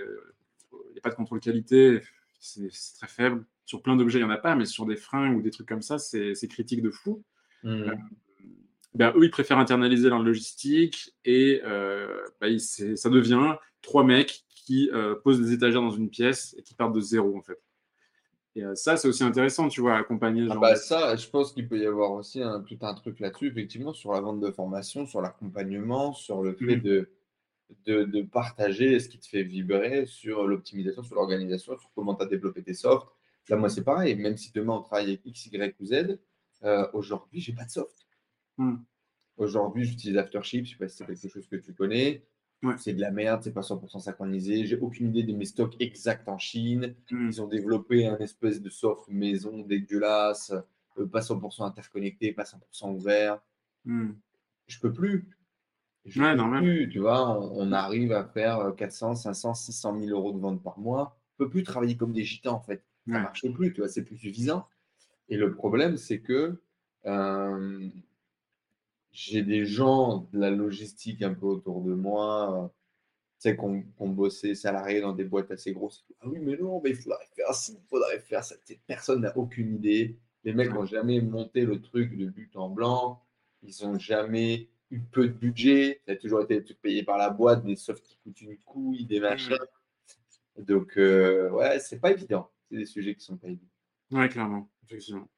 Speaker 2: n'y a pas de contrôle qualité, c'est très faible. Sur plein d'objets, il n'y en a pas, mais sur des freins ou des trucs comme ça, c'est critique de fou. Mmh. Ben, eux, ils préfèrent internaliser leur logistique et ben, ça devient trois mecs qui posent des étagères dans une pièce et qui partent de zéro, en fait. Et ça, c'est aussi intéressant, tu vois, accompagner.
Speaker 1: Ah bah ça, je pense qu'il peut y avoir aussi un, tout un truc là-dessus, effectivement, sur la vente de formation, sur l'accompagnement, sur le fait mmh. de, de, de, partager ce qui te fait vibrer, sur l'optimisation, sur l'organisation, sur comment tu as développé tes softs. Là, moi, c'est pareil. Même si demain, on travaille avec X, Y ou Z, euh, aujourd'hui, j'ai pas de soft. Hmm. Aujourd'hui, j'utilise Aftership. Je sais pas si c'est quelque chose que tu connais. C'est de la merde, c'est pas 100% synchronisé. J'ai aucune idée de mes stocks exacts en Chine. Hmm. Ils ont développé un espèce de soft maison dégueulasse, euh, pas 100% interconnecté, pas 100% ouvert. Hmm. Je peux plus. Je peux plus, tu vois, on, arrive à faire 400, 500, 600 000 euros de vente par mois. On peut plus travailler comme des gitans en fait. Ça marche plus, tu vois, c'est plus suffisant. Et le problème, c'est que euh, j'ai des gens de la logistique un peu autour de moi, tu sais, qu'on qu bossé salariés dans des boîtes assez grosses. Ah oui, mais non, mais il faudrait faire ci, il faudrait faire ça. Personne n'a aucune idée. Les mecs n'ont jamais monté le truc de but en blanc. Ils n'ont jamais eu peu de budget. Ça a toujours été payé par la boîte, des softs qui coûtent une couille, des machins. Donc, euh, ouais, c'est pas évident. C'est des sujets qui sont pas évidents.
Speaker 2: Ouais, clairement, effectivement.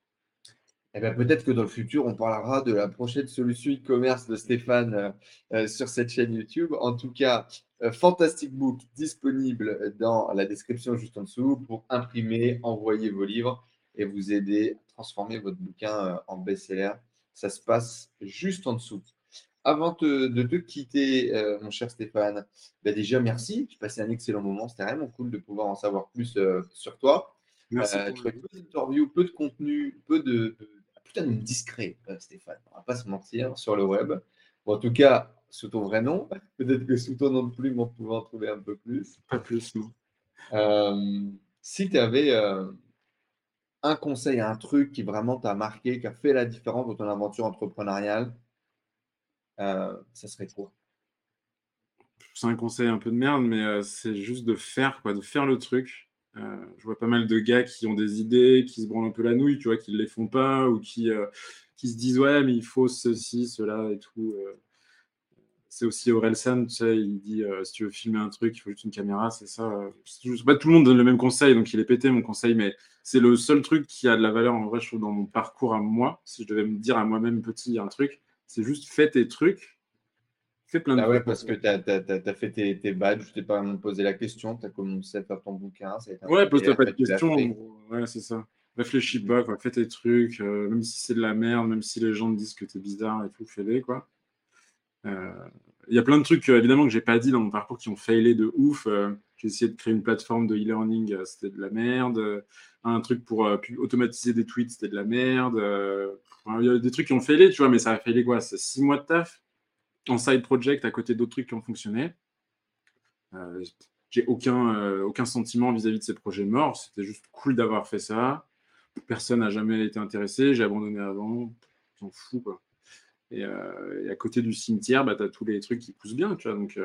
Speaker 1: Eh ben, peut-être que dans le futur, on parlera de la prochaine solution e-commerce de Stéphane euh, euh, sur cette chaîne YouTube. En tout cas, euh, Fantastic Book disponible dans la description juste en dessous pour imprimer, envoyer vos livres et vous aider à transformer votre bouquin en best-seller. Ça se passe juste en dessous. Avant de te quitter, mon cher Stéphane, ben déjà merci. J'ai passé un excellent moment. C'était vraiment cool de pouvoir en savoir plus sur toi. Merci. peu d'interviews, peu de contenu, peu de, putain de discret, euh, Stéphane. On va pas se mentir sur le web. en tout cas, sous ton vrai nom. (laughs) Peut-être que sous ton nom de plume, on pouvait en trouver un peu plus.
Speaker 2: Pas plus, non.
Speaker 1: Euh, si tu avais euh, un conseil, un truc qui vraiment t'a marqué, qui a fait la différence dans ton aventure entrepreneuriale, ça serait quoi?
Speaker 2: C'est un conseil un peu de merde, mais c'est juste de faire, quoi, de faire le truc. Euh, je vois pas mal de gars qui ont des idées, qui se branlent un peu la nouille, tu vois, qui ne les font pas ou qui, euh, qui se disent ouais, mais il faut ceci, cela et tout. Euh. C'est aussi Orelsan, tu sais, il dit si tu veux filmer un truc, il faut juste une caméra, c'est ça. Pas, tout le monde donne le même conseil, donc il est pété mon conseil, mais c'est le seul truc qui a de la valeur en vrai, je trouve, dans mon parcours à moi. Si je devais me dire à moi-même petit un truc, c'est juste fais tes trucs
Speaker 1: plein de ah ouais, parce que tu as, fait tes, tes badges, je t'ai pas posé la question, tu as commencé à faire ton bouquin.
Speaker 2: ouais, pose-toi pas de questions. Ouais, c'est ça. Réfléchis pas, quoi. fais tes trucs, euh, même si c'est de la merde, même si les gens te disent que tu es bizarre et tout, fais-les. quoi. Euh, il y a plein de trucs, euh, évidemment, que j'ai pas dit dans mon parcours qui ont failé de ouf. j'ai essayé de créer une plateforme de e-learning, c'était de la merde. un truc pour automatiser des tweets, c'était de la merde. Il y a des trucs qui ont failé, tu vois, mais ça a failé quoi? C'est six mois de taf? En side project à côté d'autres trucs qui ont fonctionné. Euh, j'ai aucun, euh, aucun sentiment vis-à-vis de ces projets morts. C'était juste cool d'avoir fait ça. Personne n'a jamais été intéressé. J'ai abandonné avant. J'en fous, quoi. Euh, et, à côté du cimetière, bah, tu as tous les trucs qui poussent bien, tu vois. Donc,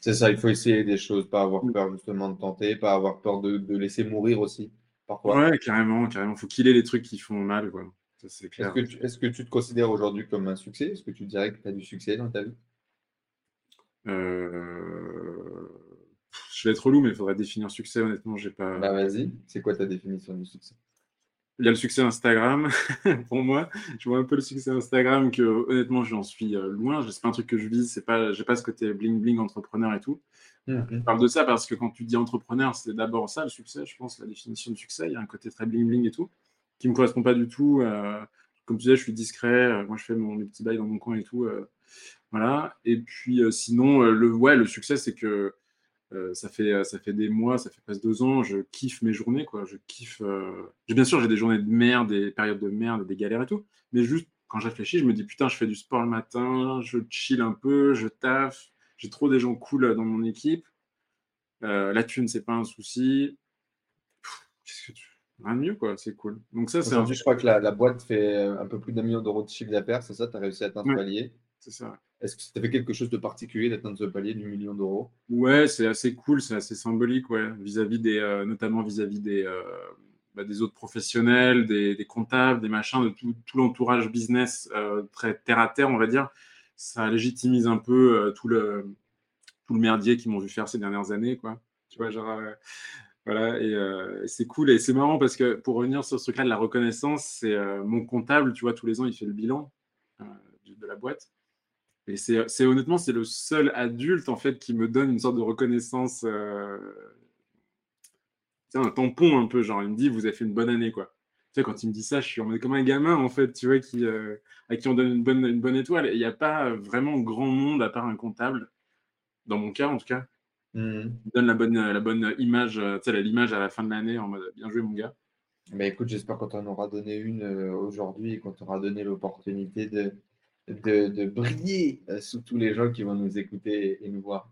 Speaker 1: C'est ça, il faut essayer des choses, pas avoir peur justement de tenter, pas avoir peur de, de laisser mourir aussi,
Speaker 2: parfois. Ouais, carrément, carrément. faut qu'il ait les trucs qui font mal, quoi.
Speaker 1: Est-ce que, tu, te considères aujourd'hui comme un succès? Est-ce que tu dirais que tu as du succès dans ta vie?
Speaker 2: Euh, Je vais être relou, mais il faudrait définir succès. Honnêtement, j'ai pas.
Speaker 1: Bah vas-y, c'est quoi ta définition du succès?
Speaker 2: Il y a le succès Instagram (laughs) pour moi. Je vois un peu le succès Instagram que honnêtement j'en suis euh, loin. C'est pas un truc que je vise. C'est pas, j'ai pas ce côté bling bling entrepreneur et tout. Mmh, mmh. Je parle de ça parce que quand tu dis entrepreneur, c'est d'abord ça le succès. Je pense la définition de succès. Il y a un côté très bling bling et tout qui me correspond pas du tout. Euh, comme tu disais, je suis discret. Euh, moi, je fais mes petits bails dans mon coin et tout. Euh, voilà. Et puis, sinon, le, ouais, le succès, c'est que ça, fait, ça fait des mois, ça fait presque deux ans, je kiffe mes journées, quoi. Je kiffe. Bien sûr, j'ai des journées de merde, des périodes de merde, des galères et tout. Mais juste, quand je réfléchis, je me dis, putain, je fais du sport le matin, je chill un peu, je taffe, j'ai trop des gens cool dans mon équipe. la thune, c'est pas un souci. De mieux, quoi, c'est cool.
Speaker 1: Donc ça, c'est je crois que la, boîte fait un peu plus d'un million d'euros de chiffre d'affaires, c'est ça Tu as réussi à atteindre
Speaker 2: ouais, C'est ça.
Speaker 1: Est-ce que ça fait quelque chose de particulier d'atteindre ce palier du million d'euros?
Speaker 2: Ouais, c'est assez cool, c'est assez symbolique, ouais, vis-à-vis des, euh, notamment vis-à-vis des, euh, bah, des autres professionnels, des, comptables, des machins, de tout, l'entourage business euh, très terre à terre, on va dire. Ça légitimise un peu tout le tout le merdier qu'ils m'ont vu faire ces dernières années, quoi. Tu vois, genre, voilà, et c'est cool et c'est marrant parce que pour revenir sur ce truc-là de la reconnaissance, c'est mon comptable, tu vois, tous les ans, il fait le bilan de la boîte. Et c'est honnêtement, c'est le seul adulte en fait qui me donne une sorte de reconnaissance, euh... un tampon un peu, genre il me dit vous avez fait une bonne année quoi. Tu sais, quand il me dit ça, je suis en mode comme un gamin en fait, tu vois, qui, euh, à qui on donne une bonne, une bonne étoile. Il n'y a pas vraiment grand monde à part un comptable, dans mon cas en tout cas, mmh. qui donne la bonne, la bonne image, tu sais, l'image à la fin de l'année en mode bien joué mon gars.
Speaker 1: Mais écoute, j'espère qu'on t'en aura donné une euh, aujourd'hui et qu'on t'aura donné l'opportunité de, de, briller euh, sous tous les gens qui vont nous écouter et nous voir.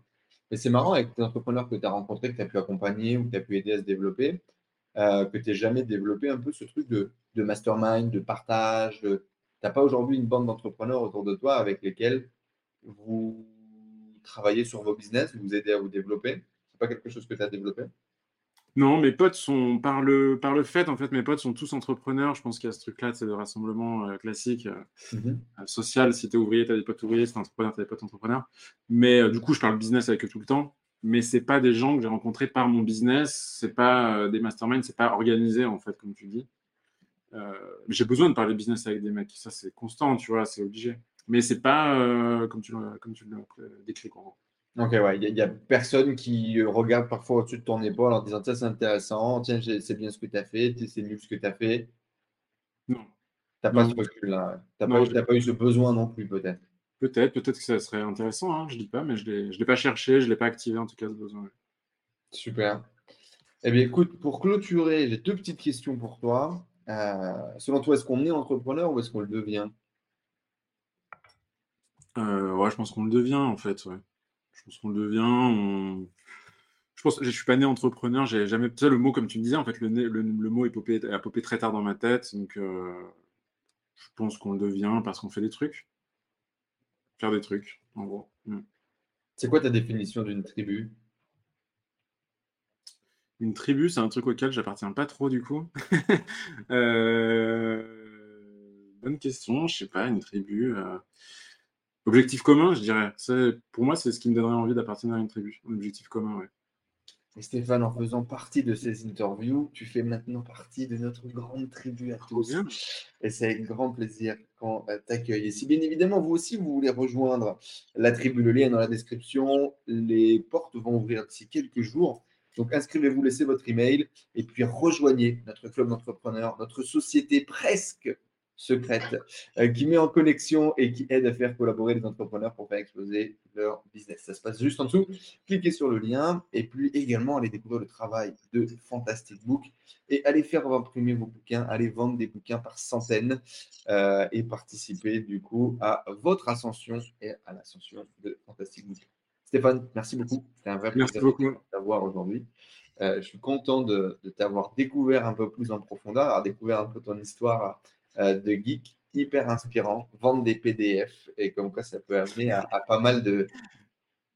Speaker 1: Mais c'est marrant avec les entrepreneurs que tu as rencontrés, que tu as pu accompagner ou que tu as pu aider à se développer, euh, que tu n'aies jamais développé un peu ce truc de, mastermind, de partage. Tu n'as pas aujourd'hui une bande d'entrepreneurs autour de toi avec lesquels vous travaillez sur vos business, vous aidez à vous développer? Ce n'est pas quelque chose que tu as développé?
Speaker 2: Non, mes potes sont, par le, par le fait, en fait, mes potes sont tous entrepreneurs. Je pense qu'il y a ce truc-là, c'est de rassemblement euh, classique, euh, mmh euh, social. Si tu es ouvrier, tu as des potes ouvriers. Si tu es entrepreneur, tu as des potes entrepreneurs. Mais du coup, je parle business avec eux tout le temps. Mais c'est pas des gens que j'ai rencontrés par mon business. C'est pas des masterminds. C'est pas organisé, en fait, comme tu dis. j'ai besoin de parler business avec des mecs. Ça, c'est constant, tu vois, c'est obligé. Mais c'est pas comme tu l'as décrit, quoi.
Speaker 1: Ok, ouais, il n'y a, personne qui euh, regarde parfois au-dessus de ton épaule en disant Tiens, c'est intéressant, tiens, c'est bien ce que tu as fait, c'est nul ce que tu as fait.
Speaker 2: Non.
Speaker 1: Tu n'as pas ce recul-là. Tu n'as pas, eu ce besoin non plus, peut-être.
Speaker 2: Peut-être, peut-être que ça serait intéressant, hein, je ne dis pas, mais je ne l'ai pas cherché, je ne l'ai pas activé en tout cas ce besoin.
Speaker 1: Super. Eh bien, écoute, pour clôturer, j'ai deux petites questions pour toi. Euh, selon toi, est-ce qu'on est entrepreneur ou est-ce qu'on le devient?
Speaker 2: Euh, Ouais, je pense qu'on le devient en fait. Ouais. Je pense qu'on le devient. Je pense, je suis pas né entrepreneur. J'ai jamais. Tu le mot, comme tu me disais, en fait, le, le, le mot est popé, a popé très tard dans ma tête. Donc, euh, je pense qu'on le devient parce qu'on fait des trucs. Faire des trucs, en gros. Mm.
Speaker 1: C'est quoi ta définition d'une tribu?
Speaker 2: Une tribu, c'est un truc auquel j'appartiens pas trop, du coup. (laughs) euh... Bonne question. Je sais pas, une tribu. Objectif commun, je dirais. Pour moi, c'est ce qui me donnerait envie d'appartenir à une tribu. Un objectif commun, oui.
Speaker 1: Et Stéphane, en faisant partie de ces interviews, tu fais maintenant partie de notre grande tribu à tous. Et c'est avec grand plaisir qu'on euh, t'accueille. Et si bien évidemment, vous aussi, vous voulez rejoindre la tribu, le lien est dans la description. Les portes vont ouvrir d'ici quelques jours. Donc inscrivez-vous, laissez votre email et puis rejoignez notre club d'entrepreneurs, notre société presque secrète euh, qui met en connexion et qui aide à faire collaborer les entrepreneurs pour faire exploser leur business. Ça se passe juste en dessous. Cliquez sur le lien et puis également allez découvrir le travail de Fantastic Book et allez faire imprimer vos bouquins, allez vendre des bouquins par centaines euh, et participer du coup à votre ascension et à l'ascension de Fantastic Book. Stéphane, merci beaucoup. C'était un vrai plaisir de t'avoir aujourd'hui. Euh, je suis content de, de t'avoir découvert un peu plus en profondeur, avoir découvert un peu ton histoire de geek hyper inspirant, vendre des PDF et comme quoi ça peut amener à, pas mal de,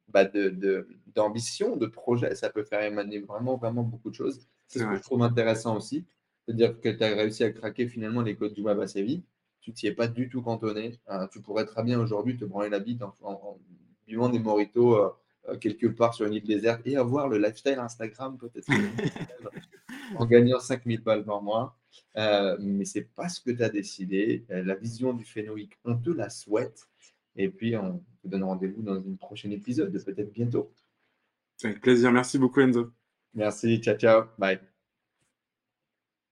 Speaker 1: bah de, d'ambition, de, projets. Ça peut faire émaner vraiment, vraiment beaucoup de choses. C'est ce que je trouve intéressant aussi. C'est-à-dire que tu as réussi à craquer finalement les codes du web assez vite. Tu t'y es pas du tout cantonné. Euh, tu pourrais très bien aujourd'hui te branler la bite en, buvant des moritos euh, quelque part sur une île déserte et avoir le lifestyle Instagram peut-être (laughs) en gagnant 5000 balles par mois. Euh, mais ce n'est pas ce que tu as décidé. Euh, la vision du phénoïque, on te la souhaite. Et puis, on te donne rendez-vous dans une prochaine épisode, peut-être bientôt.
Speaker 2: Avec plaisir. Merci beaucoup, Enzo.
Speaker 1: Merci. Ciao, ciao. Bye.